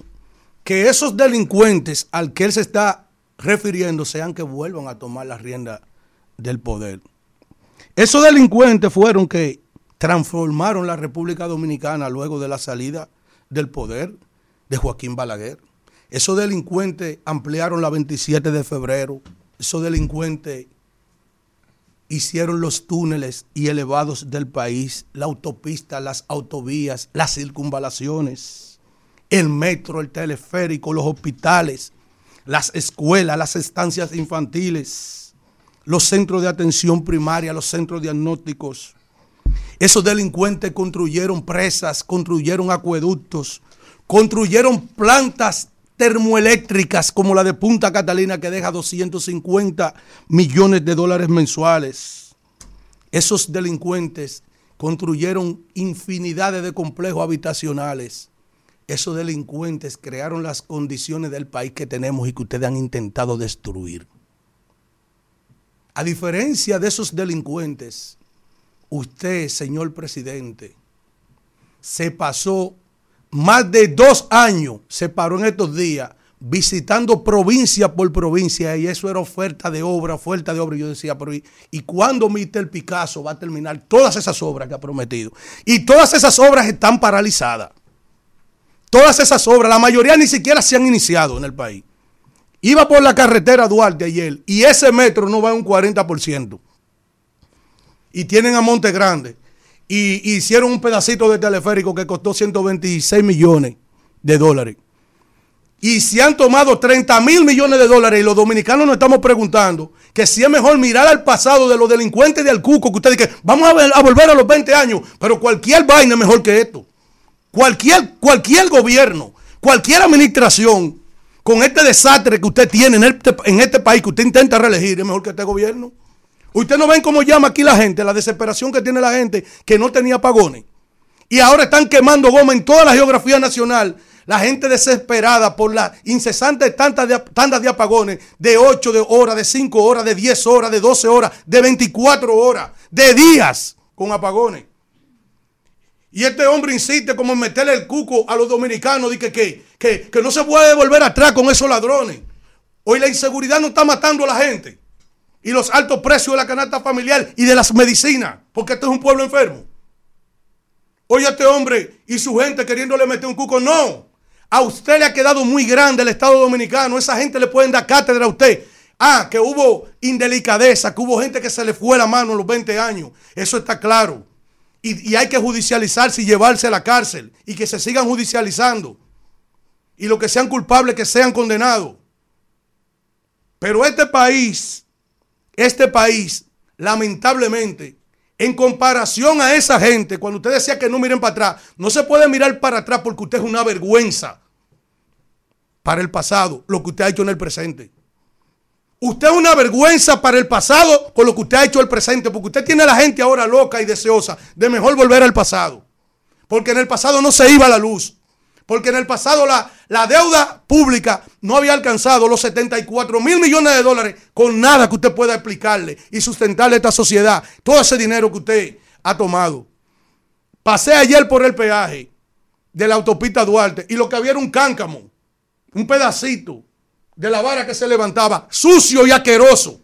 S4: que esos delincuentes al que él se está refiriendo sean que vuelvan a tomar la rienda del poder. Esos delincuentes fueron que transformaron la República Dominicana luego de la salida del poder de Joaquín Balaguer. Esos delincuentes ampliaron la 27 de febrero. Esos delincuentes hicieron los túneles y elevados del país, la autopista, las autovías, las circunvalaciones, el metro, el teleférico, los hospitales, las escuelas, las estancias infantiles, los centros de atención primaria, los centros diagnósticos. Esos delincuentes construyeron presas, construyeron acueductos, construyeron plantas termoeléctricas como la de Punta Catalina que deja 250 millones de dólares mensuales. Esos delincuentes construyeron infinidades de complejos habitacionales. Esos delincuentes crearon las condiciones del país que tenemos y que ustedes han intentado destruir. A diferencia de esos delincuentes, usted, señor presidente, se pasó más de dos años, se paró en estos días visitando provincia por provincia y eso era oferta de obra, oferta de obra. Y yo decía, pero ¿y, y cuándo Mr. Picasso va a terminar todas esas obras que ha prometido? Y todas esas obras están paralizadas. Todas esas obras, la mayoría ni siquiera se han iniciado en el país. Iba por la carretera Duarte ayer y ese metro no va un 40%. Y tienen a Monte Grande. Y, hicieron un pedacito de teleférico que costó 126 millones de dólares. Y se han tomado 30 mil millones de dólares y los dominicanos nos estamos preguntando que si es mejor mirar al pasado de los delincuentes de Alcuco, que ustedes dicen, vamos a volver a los 20 años, pero cualquier vaina es mejor que esto. Cualquier, cualquier gobierno, cualquier administración con este desastre que usted tiene en este, en este país, que usted intenta reelegir, es mejor que este gobierno. Usted no ven cómo llama aquí la gente, la desesperación que tiene la gente que no tenía apagones. Y ahora están quemando goma en toda la geografía nacional. La gente desesperada por las incesantes tantas de, tandas de apagones de 8 de horas, de 5 horas, de 10 horas, de 12 horas, de 24 horas, de días con apagones. Y este hombre insiste como en meterle el cuco a los dominicanos, dice que, que, que no se puede volver atrás con esos ladrones. Hoy la inseguridad no está matando a la gente. Y los altos precios de la canasta familiar y de las medicinas, porque este es un pueblo enfermo. Oye, este hombre y su gente queriéndole meter un cuco, no. A usted le ha quedado muy grande el Estado Dominicano. Esa gente le pueden dar cátedra a usted. Ah, que hubo indelicadeza, que hubo gente que se le fue la mano en los 20 años. Eso está claro. Y, y hay que judicializarse y llevarse a la cárcel. Y que se sigan judicializando. Y los que sean culpables que sean condenados. Pero este país, este país, lamentablemente, en comparación a esa gente, cuando usted decía que no miren para atrás, no se puede mirar para atrás porque usted es una vergüenza para el pasado, lo que usted ha hecho en el presente. Usted es una vergüenza para el pasado con lo que usted ha hecho en el presente, porque usted tiene a la gente ahora loca y deseosa de mejor volver al pasado. Porque en el pasado no se iba la luz. Porque en el pasado la, la deuda pública no había alcanzado los 74 mil millones de dólares con nada que usted pueda explicarle y sustentarle a esta sociedad. Todo ese dinero que usted ha tomado. Pasé ayer por el peaje de la autopista Duarte y lo que había era un cáncamo, un pedacito de la vara que se levantaba, sucio y asqueroso.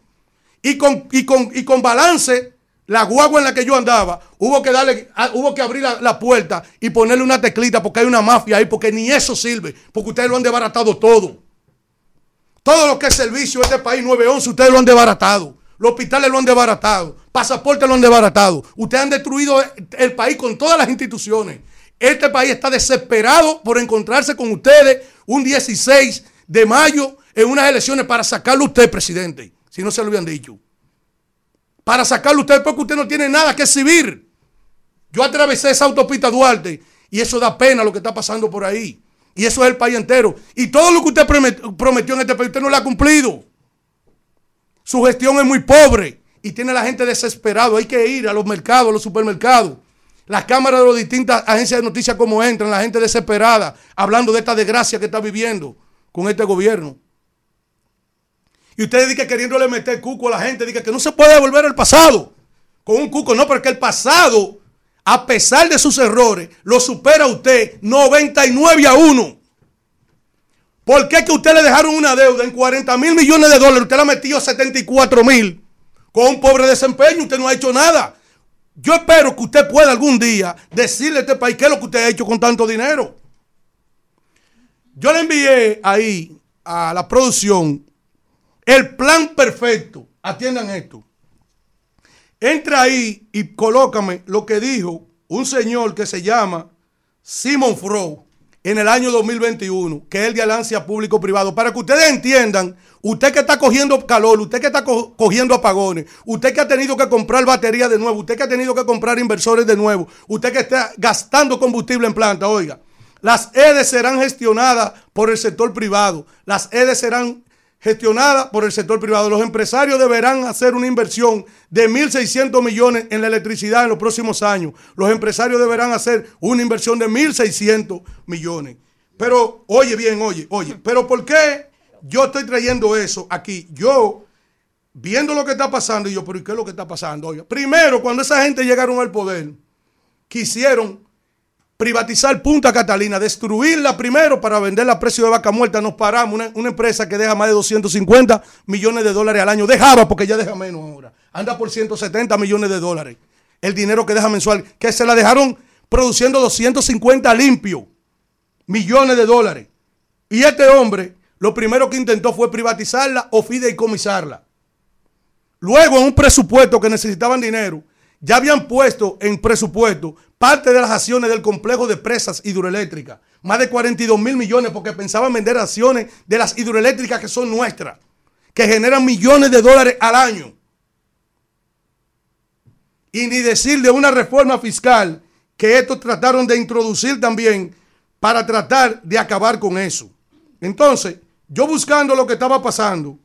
S4: Y con, y con, y con balance, la guagua en la que yo andaba, hubo que darle, ah, hubo que abrir la, puerta y ponerle una teclita porque hay una mafia ahí, porque ni eso sirve, porque ustedes lo han desbaratado todo. Todo lo que es servicio de este país 911, ustedes lo han desbaratado. Los hospitales lo han desbaratado. Pasaportes lo han desbaratado. Ustedes han destruido el país con todas las instituciones. Este país está desesperado por encontrarse con ustedes un 16 de mayo en unas elecciones para sacarlo usted, presidente, si no se lo habían dicho. Para sacarlo usted porque usted no tiene nada que exhibir. Yo atravesé esa autopista Duarte y eso da pena lo que está pasando por ahí. Y eso es el país entero. Y todo lo que usted promet- prometió en este país, usted no lo ha cumplido. Su gestión es muy pobre y tiene a la gente desesperado. Hay que ir a los mercados, a los supermercados. Las cámaras de las distintas agencias de noticias como entran, la gente desesperada, hablando de esta desgracia que está viviendo con este gobierno. Y ustedes dicen que queriéndole meter cuco a la gente, dicen que no se puede volver al pasado con un cuco. No, porque el pasado, a pesar de sus errores, lo supera usted 99 a 1. ¿Por qué que usted le dejaron una deuda en 40 mil millones de dólares? Usted la metió 74 mil con un pobre desempeño. Usted no ha hecho nada. Yo espero que usted pueda algún día decirle a este país qué es lo que usted ha hecho con tanto dinero. Yo le envié ahí a la producción el plan perfecto. Atiendan esto. Entra ahí y colócame lo que dijo un señor que se llama Simon Froh en el año 2021, que es el de alianza público-privado. Para que ustedes entiendan, usted que está cogiendo calor, usted que está co- cogiendo apagones, usted que ha tenido que comprar baterías de nuevo, usted que ha tenido que comprar inversores de nuevo, usted que está gastando combustible en planta, oiga, las EDES serán gestionadas por el sector privado. Las EDES serán gestionadas por el sector privado. Los empresarios deberán hacer una inversión de 1.600 millones en la electricidad en los próximos años. Los empresarios deberán hacer una inversión de 1.600 millones. Pero, oye bien, oye, oye, pero ¿por qué yo estoy trayendo eso aquí? Yo, viendo lo que está pasando, y yo, pero ¿y qué es lo que está pasando? Oiga, primero, cuando esa gente llegaron al poder, quisieron privatizar Punta Catalina, destruirla primero para venderla a precio de vaca muerta. Nos paramos, una, empresa que deja más de 250 millones de dólares al año. Dejaba, porque ya deja menos ahora. Anda por 170 millones de dólares. El dinero que deja mensual, que se la dejaron produciendo 250 limpio millones de dólares. Y este hombre, lo primero que intentó fue privatizarla o fideicomisarla. Luego, en un presupuesto que necesitaban dinero, ya habían puesto en presupuesto parte de las acciones del complejo de presas hidroeléctricas. Más de 42 mil millones porque pensaban vender acciones de las hidroeléctricas que son nuestras, que generan millones de dólares al año. Y ni decir de una reforma fiscal que estos trataron de introducir también para tratar de acabar con eso. Entonces, yo buscando lo que estaba pasando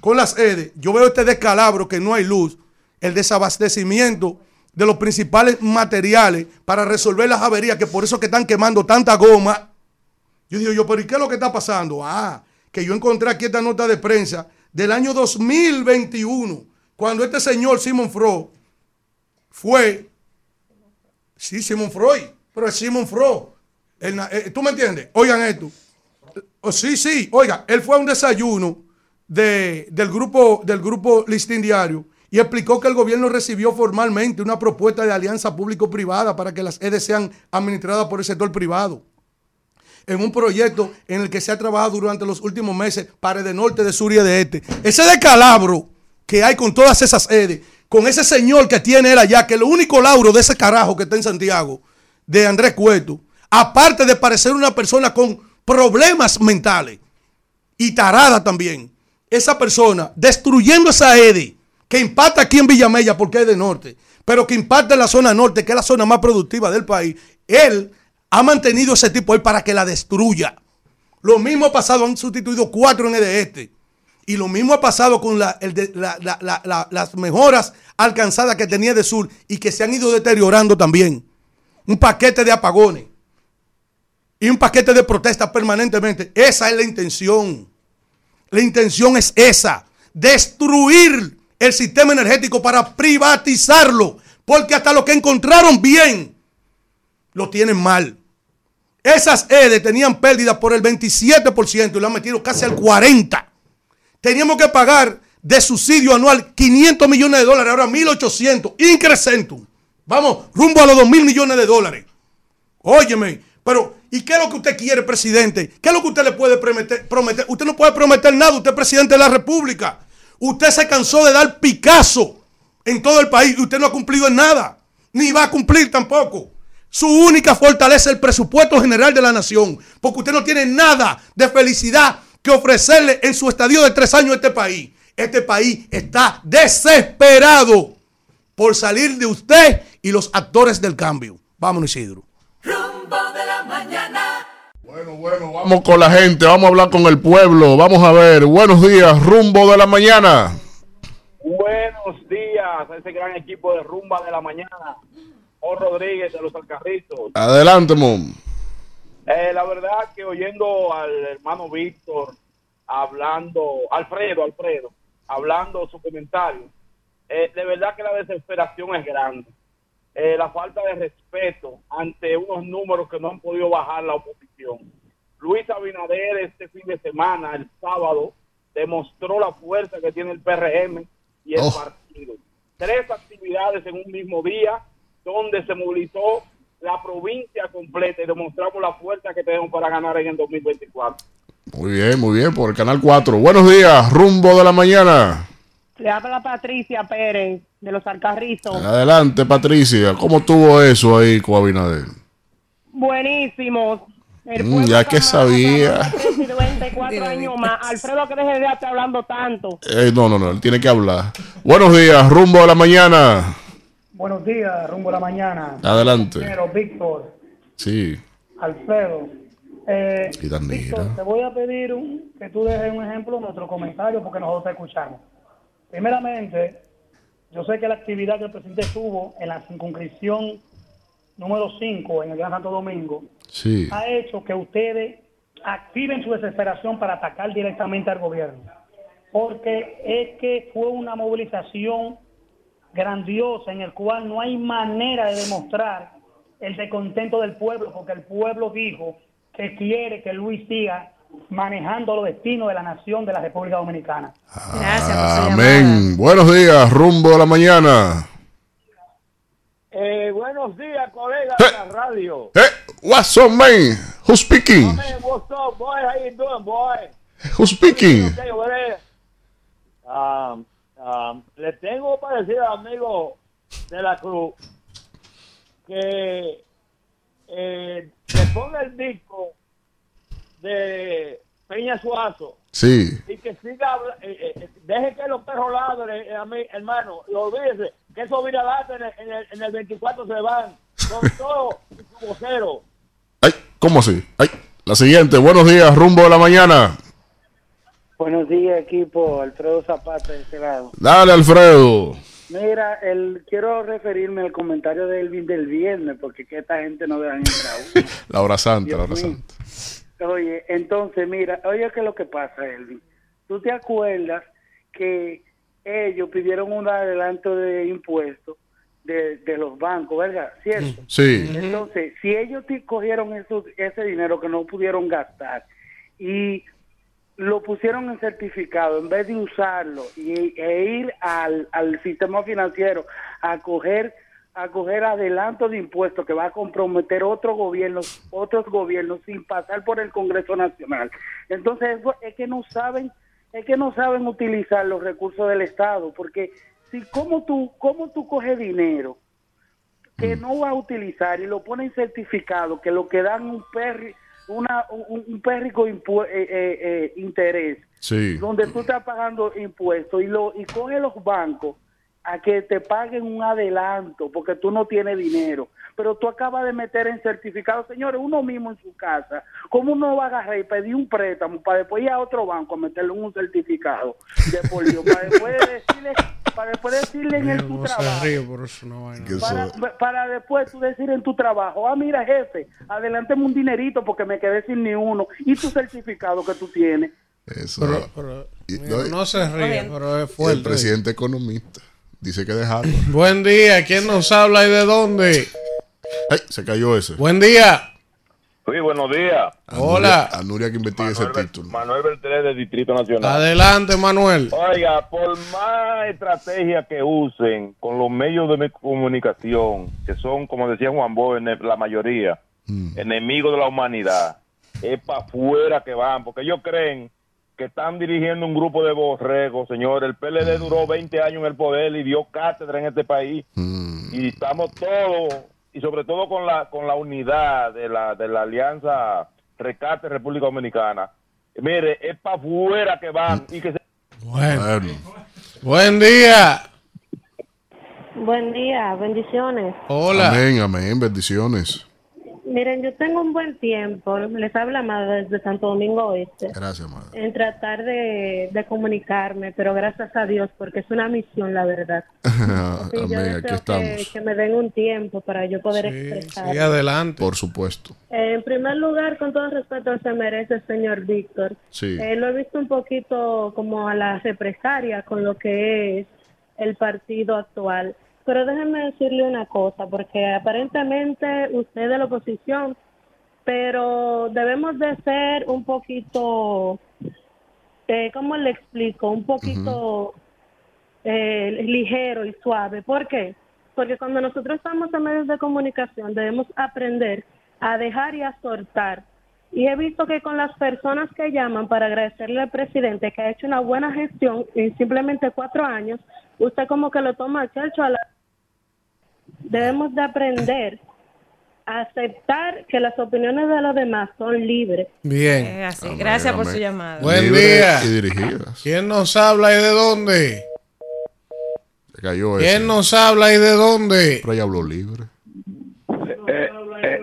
S4: con las EDE, yo veo este descalabro que no hay luz, el desabastecimiento de los principales materiales para resolver las averías, que por eso que están quemando tanta goma. Yo digo yo, pero ¿y qué es lo que está pasando? Ah, que yo encontré aquí esta nota de prensa del año 2021, cuando este señor Simon Freud fue, sí, Simon Freud, pero es Simon Freud. El eh, ¿Tú me entiendes? Oigan esto. Oh, sí, sí, oiga, él fue a un desayuno de- del, grupo, del grupo Listín Diario y explicó que el gobierno recibió formalmente una propuesta de alianza público-privada para que las EDE sean administradas por el sector privado. En un proyecto en el que se ha trabajado durante los últimos meses para de norte, de sur y de este. Ese descalabro que hay con todas esas EDE, con ese señor que tiene él allá, que lo único lauro de ese carajo que está en Santiago, de Andrés Cueto, aparte de parecer una persona con problemas mentales y tarada también, esa persona destruyendo esa EDE que impacta aquí en Villamella porque es de norte, pero que impacta en la zona norte, que es la zona más productiva del país, él ha mantenido ese tipo ahí para que la destruya. Lo mismo ha pasado, han sustituido cuatro en el de este. Y lo mismo ha pasado con las mejoras alcanzadas que tenía de sur y que se han ido deteriorando también. Un paquete de apagones y un paquete de protestas permanentemente. Esa es la intención. La intención es esa, destruir el sistema energético para privatizarlo, porque hasta lo que encontraron bien, lo tienen mal. Esas EDE tenían pérdidas por el 27% y lo han metido casi al 40%. Teníamos que pagar de subsidio anual 500 millones de dólares, ahora 1.800, incrementum. Vamos, rumbo a los 2 mil millones de dólares. Óyeme, pero ¿y qué es lo que usted quiere, presidente? ¿Qué es lo que usted le puede prometer? prometer? Usted no puede prometer nada, usted es presidente de la República. Usted se cansó de dar Picasso en todo el país y usted no ha cumplido en nada, ni va a cumplir tampoco. Su única fortaleza es el presupuesto general de la nación, porque usted no tiene nada de felicidad que ofrecerle en su estadio de tres años a este país. Este país está desesperado por salir de usted y los actores del cambio. Vámonos, Isidro.
S3: Bueno, bueno, vamos con la gente, vamos a hablar con el pueblo. Vamos a ver, buenos días, rumbo de la mañana.
S18: Buenos días a ese gran equipo de Rumba de la Mañana. O Rodríguez de los Alcarritos.
S3: Adelante, Mom.
S18: Eh, la verdad que oyendo al hermano Víctor hablando, Alfredo, Alfredo, hablando su comentario, eh, de verdad que la desesperación es grande. Eh, la falta de respeto ante unos números que no han podido bajar la oposición. Luis Abinader este fin de semana, el sábado, demostró la fuerza que tiene el PRM y el
S3: Oh.
S18: partido. Tres actividades en un mismo día donde se movilizó la provincia completa y demostramos la fuerza que tenemos para ganar en el 2024.
S3: Muy bien, muy bien, por el canal 4. Buenos días, rumbo de la mañana.
S19: Le habla Patricia Pérez de los Alcarrizos.
S3: Adelante, Patricia. ¿Cómo estuvo eso ahí con Abinader?
S19: Buenísimo.
S3: Mm, ya que sabía.
S20: presidente, cuatro años más. Alfredo, que deje de estar hablando tanto.
S3: Eh, no, no, no, él tiene que hablar. Buenos días, rumbo a la mañana.
S21: Buenos días, rumbo a la mañana.
S3: Adelante.
S21: Primero, Víctor,
S3: Sí,
S21: Alfredo. Eh,
S3: y.
S21: Víctor, te voy a pedir un- que tú dejes un ejemplo en nuestro comentario porque nosotros te escuchamos. Primeramente, yo sé que la actividad que el presidente tuvo en la circunscripción número 5 en el Gran Santo Domingo
S3: Sí.
S21: ha hecho que ustedes activen su desesperación para atacar directamente al gobierno. Porque es que fue una movilización grandiosa en el cual no hay manera de demostrar el descontento del pueblo, porque el pueblo dijo que quiere que Luis siga manejando los destinos de la nación de la República Dominicana.
S3: Amén. Buenos días, rumbo a la mañana.
S6: Eh, buenos días, colegas de la radio.
S3: Eh, what's up, man? Who's speaking?
S6: Hey, what's up, boy? How you doing, boy?
S3: Who's speaking?
S6: Um, um, le tengo para decir al amigo de la Cruz que eh, le ponga el disco de Peña Suazo
S3: Sí.
S6: y que siga eh, eh, eh, deje que los perros ladren eh, a mí, hermano y olvídese que esos viralatas en el, en, el, en el 24 se van con todo y su vocero
S3: Ay, ¿cómo así? Ay, la siguiente. Buenos días, rumbo a la mañana.
S22: Buenos días, equipo. Alfredo Zapata de este lado.
S3: Dale, Alfredo.
S22: Mira, el, quiero referirme al comentario de Elvin del viernes, porque que esta gente no dejan entrar.
S3: La hora santa, la hora
S22: mío.
S3: santa.
S22: Oye, entonces, mira, oye, ¿qué es lo que pasa, Elvin? ¿Tú te acuerdas que ellos pidieron un adelanto de impuestos de, de los bancos, ¿verdad? ¿Cierto?
S3: Sí.
S22: Entonces, si ellos te cogieron eso, ese dinero que no pudieron gastar y lo pusieron en certificado en vez de usarlo y, e ir al, al sistema financiero a coger a coger adelanto de impuestos que va a comprometer otros gobiernos otros gobiernos sin pasar por el Congreso Nacional entonces es que no saben es que no saben utilizar los recursos del Estado porque si cómo tú cómo tú coges dinero que no va a utilizar y lo pone en certificado que lo que dan un perri una un, un pérrico impu- eh, eh, eh, interés
S3: Sí.
S22: donde tú estás pagando impuestos y lo y coge los bancos a que te paguen un adelanto porque tú no tienes dinero pero tú acabas de meter en certificado señores uno mismo en su casa cómo uno va a agarrar y pedir un préstamo para después ir a otro banco a meterle un certificado de por Dios, para después decirle para después decirle en el tu
S2: No
S22: trabajo
S2: se ríe por eso una vaina.
S22: para, para después tú decir en tu trabajo, ah, mira, jefe, adelántame un dinerito porque me quedé sin ni uno. Y tu certificado que tú tienes.
S3: Eso.
S2: Pero- pero,
S3: Y-
S2: mira, no se ríe, pero es fuerte.
S3: El presidente economista dice que dejarlo.
S2: Buen día, ¿quién nos habla y de dónde?
S3: Ay, se cayó ese.
S2: Buen día.
S17: Sí, buenos días.
S2: Hola.
S3: A Nuria que investigue ese título.
S17: Manuel Beltré del Distrito Nacional.
S2: Adelante, Manuel.
S17: Oiga, por más estrategia que usen con los medios de comunicación, que son, como decía Juan Boy, la mayoría, enemigos de la humanidad, es para afuera que van, porque ellos creen que están dirigiendo un grupo de borregos, señor. El PLD duró 20 años en el poder y dio cátedra en este país. Y estamos todos, y sobre todo con la con la unidad de la, de la alianza Rescate República Dominicana. Mire, es para afuera que van y que se
S2: Bueno. Buen día.
S23: Buen día, bendiciones.
S2: Hola.
S3: Amén, amén. Bendiciones.
S23: Miren, yo tengo un buen tiempo, les habla Amada desde Santo Domingo Oeste,
S3: Gracias, madre.
S23: en tratar de, de comunicarme, pero gracias a Dios, porque es una misión, la verdad. Sí, yo
S3: amén, aquí
S23: que,
S3: estamos.
S23: que me den un tiempo para yo poder expresar.
S2: adelante.
S3: Por supuesto.
S23: Eh, en primer lugar, con todo respeto, se merece el señor Víctor.
S3: Sí.
S23: Eh, lo he visto un poquito como a la represaria con lo que es el partido actual. Pero déjenme decirle una cosa, porque aparentemente usted es de la oposición, pero debemos de ser un poquito, eh, ¿cómo le explico? Un poquito eh, ligero y suave. ¿Por qué? Porque cuando nosotros estamos en medios de comunicación debemos aprender a dejar y a soltar. Y he visto que con las personas que llaman para agradecerle al presidente que ha hecho una buena gestión en simplemente cuatro años, usted como que lo toma al chacho a la... Debemos de aprender aceptar que las opiniones de los demás son libres.
S2: Bien.
S5: Es así. Gracias por su llamada.
S2: Buen día.
S3: y dirigidas.
S2: ¿Quién nos habla y de dónde?
S3: Se cayó
S2: ¿Quién
S3: ese.
S2: nos habla y de dónde?
S3: Pero ella habló libre.
S24: Eh, eh,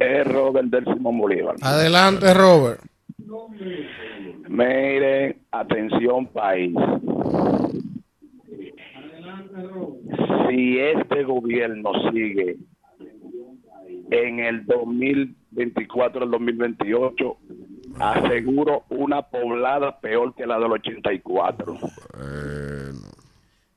S24: es Robert del Simón Bolívar.
S2: Adelante, Robert.
S24: Miren, atención país. Si este gobierno sigue en el 2024 al 2028, aseguro una poblada peor que la del 84.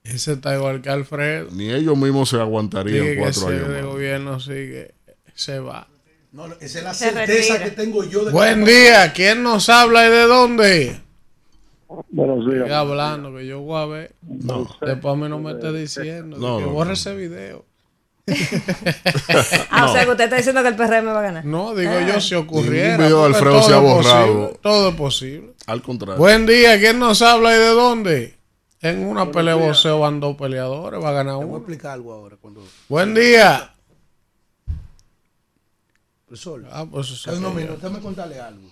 S2: Ese está igual que Alfredo.
S3: Ni ellos mismos se aguantarían
S2: Sigue que
S3: cuatro
S2: ese
S3: años
S2: de
S3: más.
S2: gobierno sigue, se va.
S4: No, esa es la
S2: Se
S4: certeza
S2: retira.
S4: que tengo yo de que-
S2: Buen día. ¿Quién nos habla y de dónde?
S24: Buenos días.
S2: Sigue hablando que yo voy a ver. Después a mí no me esté diciendo.
S3: No,
S2: que
S3: no,
S2: borre
S3: no.
S2: ese video.
S5: Ah, o sea que usted está diciendo que el PRM va a ganar.
S2: No, digo
S5: Ah.
S2: yo si ocurriera.
S3: Video Alfredo
S2: todo
S3: se ha
S2: es
S3: borrado.
S2: posible, todo es posible.
S3: Al contrario.
S2: Buen día. ¿Quién nos habla y de dónde? En una pelea de boxeo van dos peleadores. Va a ganar
S4: Te voy a
S2: uno.
S4: explicar algo ahora. Cuando...
S2: Buen día.
S4: Profesor,
S2: Ah, pues
S4: no, mira, déjame contarle algo.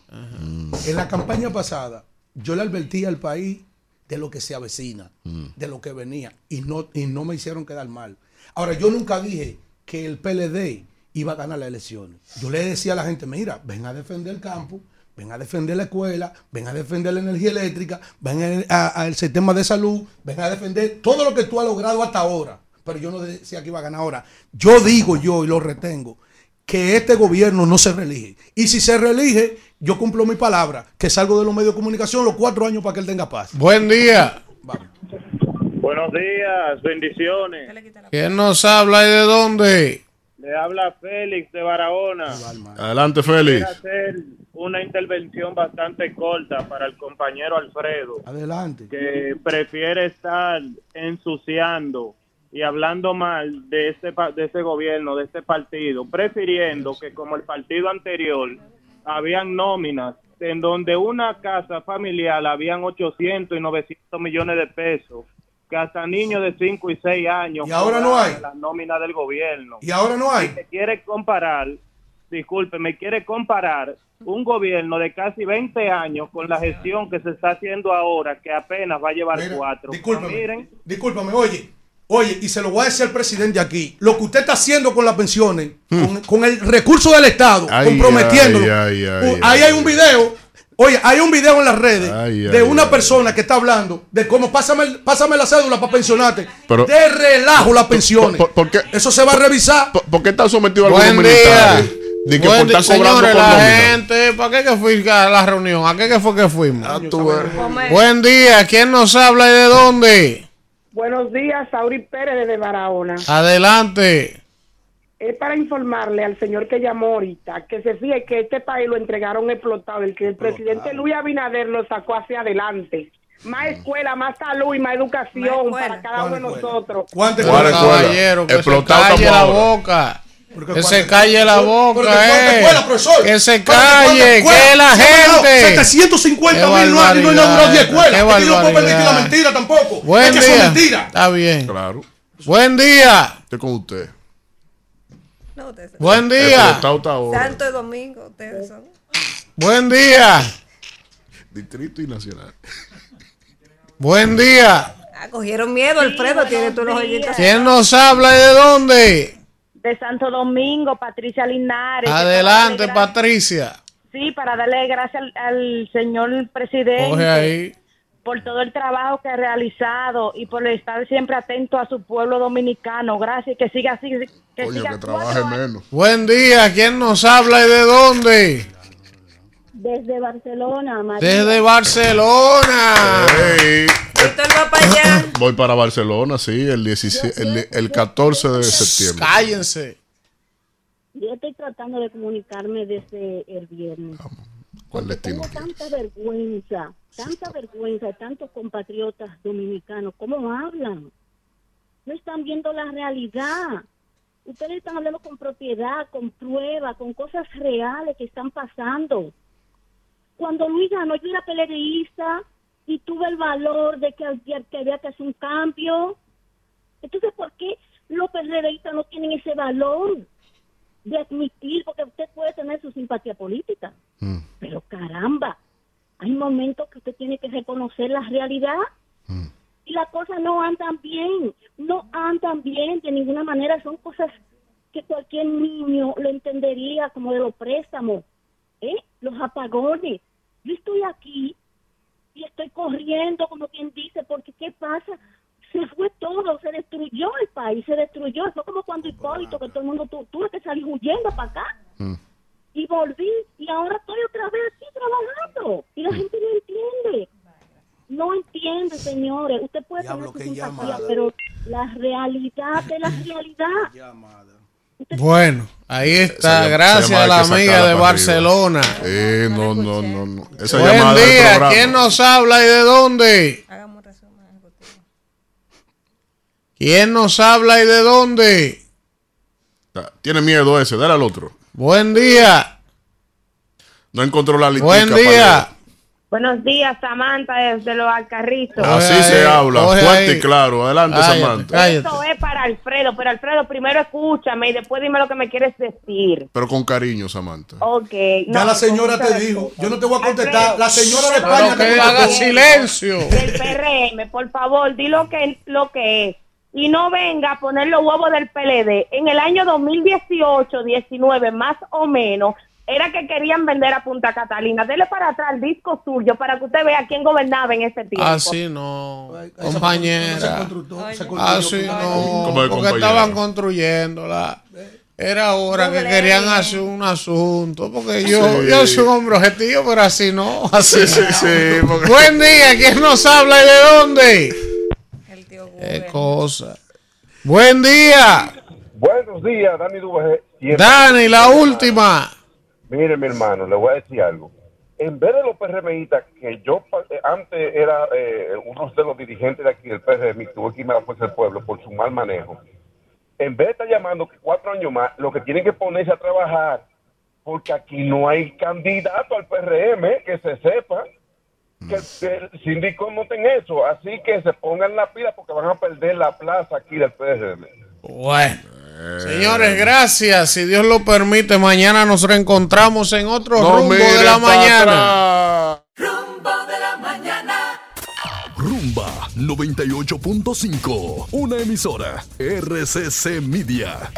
S4: En la campaña pasada, yo le advertí al país de lo que se avecina, de lo que venía, y no, y no me hicieron quedar mal. Ahora, yo nunca dije que el PLD iba a ganar las elecciones. Yo le decía a la gente, mira, ven a defender el campo, ven a defender la escuela, ven a defender la energía eléctrica, ven al sistema de salud, ven a defender todo lo que tú has logrado hasta ahora. Pero yo no decía que iba a ganar ahora. Yo digo yo y lo retengo que este gobierno no se reelige. Y si se reelige, yo cumplo mi palabra, que salgo de los medios de comunicación los cuatro años para que él tenga paz.
S2: Buen día.
S9: Buenos días, bendiciones.
S2: ¿Quién nos habla y de dónde?
S9: Le habla Félix de Barahona.
S3: Adelante, Félix.
S9: Quiero hacer una intervención bastante corta para el compañero Alfredo,
S4: Adelante.
S9: que prefiere estar ensuciando y hablando mal de este de ese gobierno, de este partido, prefiriendo que como el partido anterior habían nóminas en donde una casa familiar habían 800 y 900 millones de pesos, que hasta niños de 5 y 6 años
S4: ¿Y ahora no hay?
S9: la nómina del gobierno.
S4: ¿Y ahora no hay?
S9: Me quiere comparar, disculpe, me quiere comparar un gobierno de casi 20 años con la gestión que se está haciendo ahora, que apenas va a llevar cuatro.
S4: discúlpame.
S9: Miren,
S4: Discúlpame, oye, oye, y se lo voy a decir al presidente aquí, lo que usted está haciendo con las pensiones, con, con el recurso del Estado,
S3: Ay,
S4: comprometiéndolo.
S3: ay, ay, ay,
S4: Uh, ahí hay un video, oye, hay un video en las redes
S3: Ay,
S4: de
S3: ay,
S4: una persona que está hablando de cómo pásame, pásame la cédula para pensionarte.
S3: Pero-
S4: de relajo las pensiones. Eso se va a revisar.
S3: ¿Por qué está sometido a
S2: Buen
S3: algunos
S2: día.
S3: militares? De que
S2: Buen
S3: por
S2: día,
S3: estar cobrando
S2: señores,
S3: por
S2: la
S3: nómina.
S2: gente. ¿Para qué que fui a la reunión? ¿A qué que fue que fuimos?
S3: Ah,
S2: Buen día. ¿Quién nos habla y de dónde?
S19: Buenos días, Sauri Pérez desde Barahona.
S2: Adelante.
S19: Es para informarle al señor que llamó ahorita que se fije que este país lo entregaron explotado, el que el presidente Luis Abinader lo sacó hacia adelante. Más escuela, más salud y más educación para cada uno de nosotros.
S4: ¿Cuántas
S3: ¿Cuál
S2: Pero,
S3: escuela?
S2: caballero, que se
S3: Explotado
S2: calle la boca. Que se calle la boca, eh.
S4: escuela, profesor.
S2: Que se calle,
S4: escuela.
S2: que la
S4: han
S2: gente.
S4: 750
S2: Qué
S4: mil no ha no ha inaugurado 10
S2: barbaridad,
S4: escuelas. Es que yo no puedo permitir la mentira tampoco.
S2: Buen
S4: es que
S2: día.
S4: son mentiras.
S2: Está bien.
S3: Claro.
S2: Buen día.
S3: Estoy con usted.
S5: No, ustedes son-
S2: Buen día.
S5: Santo y Domingo, ustedes son.
S2: Buen día.
S3: Distrito y nacional.
S2: Buen día.
S5: Ah, cogieron miedo, Alfredo, tiene tú los oyitos.
S2: ¿Quién nos habla y de dónde?
S23: De Santo Domingo, Patricia Linares.
S2: Adelante, Patricia.
S23: Sí, para darle gracias al, al señor presidente.
S2: Coge ahí.
S23: por todo el trabajo que ha realizado y por estar siempre atento a su pueblo dominicano. Gracias, que siga así. Que
S3: Coño,
S23: siga
S3: que trabaje menos.
S2: Buen día. ¿Quién nos habla y de dónde?
S23: Desde Barcelona,
S2: Desde Barcelona.
S3: Ey,
S5: Víctor va para allá.
S3: voy para Barcelona, sí, el, 16, el, el 14 de septiembre.
S2: Cállense.
S23: Yo estoy tratando de comunicarme desde el viernes.
S3: ¿Cuál destino?
S23: Tengo tanta vergüenza, tanta vergüenza de tantos compatriotas dominicanos. ¿Cómo hablan? No están viendo la realidad. Ustedes están hablando con propiedad, con prueba, con cosas reales que están pasando. Cuando Luis ganó, yo era pelegrista y tuve el valor de que, había- que había que hacer un cambio. Entonces, ¿por qué los PRDistas no tienen ese valor?
S25: de admitir, porque usted puede tener su simpatía política, pero caramba, hay momentos que usted tiene que reconocer la realidad y las cosas no andan bien, no andan bien de ninguna manera, son cosas que cualquier niño lo entendería como de los préstamos, ¿eh? los apagones. Yo estoy aquí y estoy corriendo, como quien dice, porque ¿qué pasa? Se fue todo, se destruyó el país, se destruyó. Fue como cuando Hipólito, que todo el mundo tu- tuve que salir huyendo para acá. Y volví, y ahora estoy otra vez aquí trabajando. Y la gente no entiende. No entiende, señores. Usted puede
S4: Diablo,
S25: tener su simpatía,
S4: llamada.
S25: pero la realidad de la realidad.
S2: Bueno, ahí está. Gracias a la amiga de Barcelona.
S3: Eh, no, no, no, no. Esa
S2: Buen día. ¿Quién nos habla y de dónde? ¿Quién nos habla y de dónde?
S3: Tiene miedo ese, dale al otro.
S2: Buen día.
S3: No encontró la listica.
S2: Buen día.
S20: Buenos días, Samantha, desde los Alcarritos.
S3: Así se habla, fuerte y claro. Adelante, Samantha.
S20: Esto es para Alfredo, pero Alfredo, primero escúchame y después dime lo que me quieres decir.
S3: Pero con cariño, Samantha.
S20: Ok.
S4: Ya la señora te dijo. Yo no te voy a contestar.
S20: Alfredo,
S4: La señora de España
S20: que
S4: te
S20: haga
S2: silencio.
S20: Del PRM, por favor, di lo que, lo que es. Y no venga a poner los huevos del PLD. En el año 2018, 19, más o menos, era que querían vender a Punta Catalina. Dele para atrás el disco suyo para que usted vea quién gobernaba en ese tiempo.
S2: Así no, compañera. Así no,
S3: ¿Cómo de
S2: porque
S3: compañera?
S2: estaban construyéndola. Era hora que querían hacer un asunto, porque yo,
S3: Sí.
S2: yo soy un hombre objetivo, pero así no. Así
S3: Sí, sí,
S2: no.
S3: sí, porque-
S2: Buen día, ¿quién nos habla y de dónde? Qué cosa. Buen día,
S26: Buenos días, Dani Duve.
S2: Dani, la última.
S26: Mire, mi hermano, le voy a decir algo. En vez de los PRMistas, que yo pa- eh, antes era eh, uno de los dirigentes de aquí del PRM, tuve que irme a la Fuerza del Pueblo por su mal manejo. En vez de estar llamando que cuatro años más, lo que tienen que ponerse a trabajar, porque aquí no hay candidato al PRM, que se sepa que el síndico no en eso. Así que se pongan la pila porque van a perder la plaza aquí del PRM.
S2: Bueno. Señores, gracias. Si Dios lo permite, mañana nos reencontramos en otro
S3: No
S2: rumbo de la mañana.
S1: Rumbo de la mañana.
S27: Rumba 98.5, una emisora RCC Media.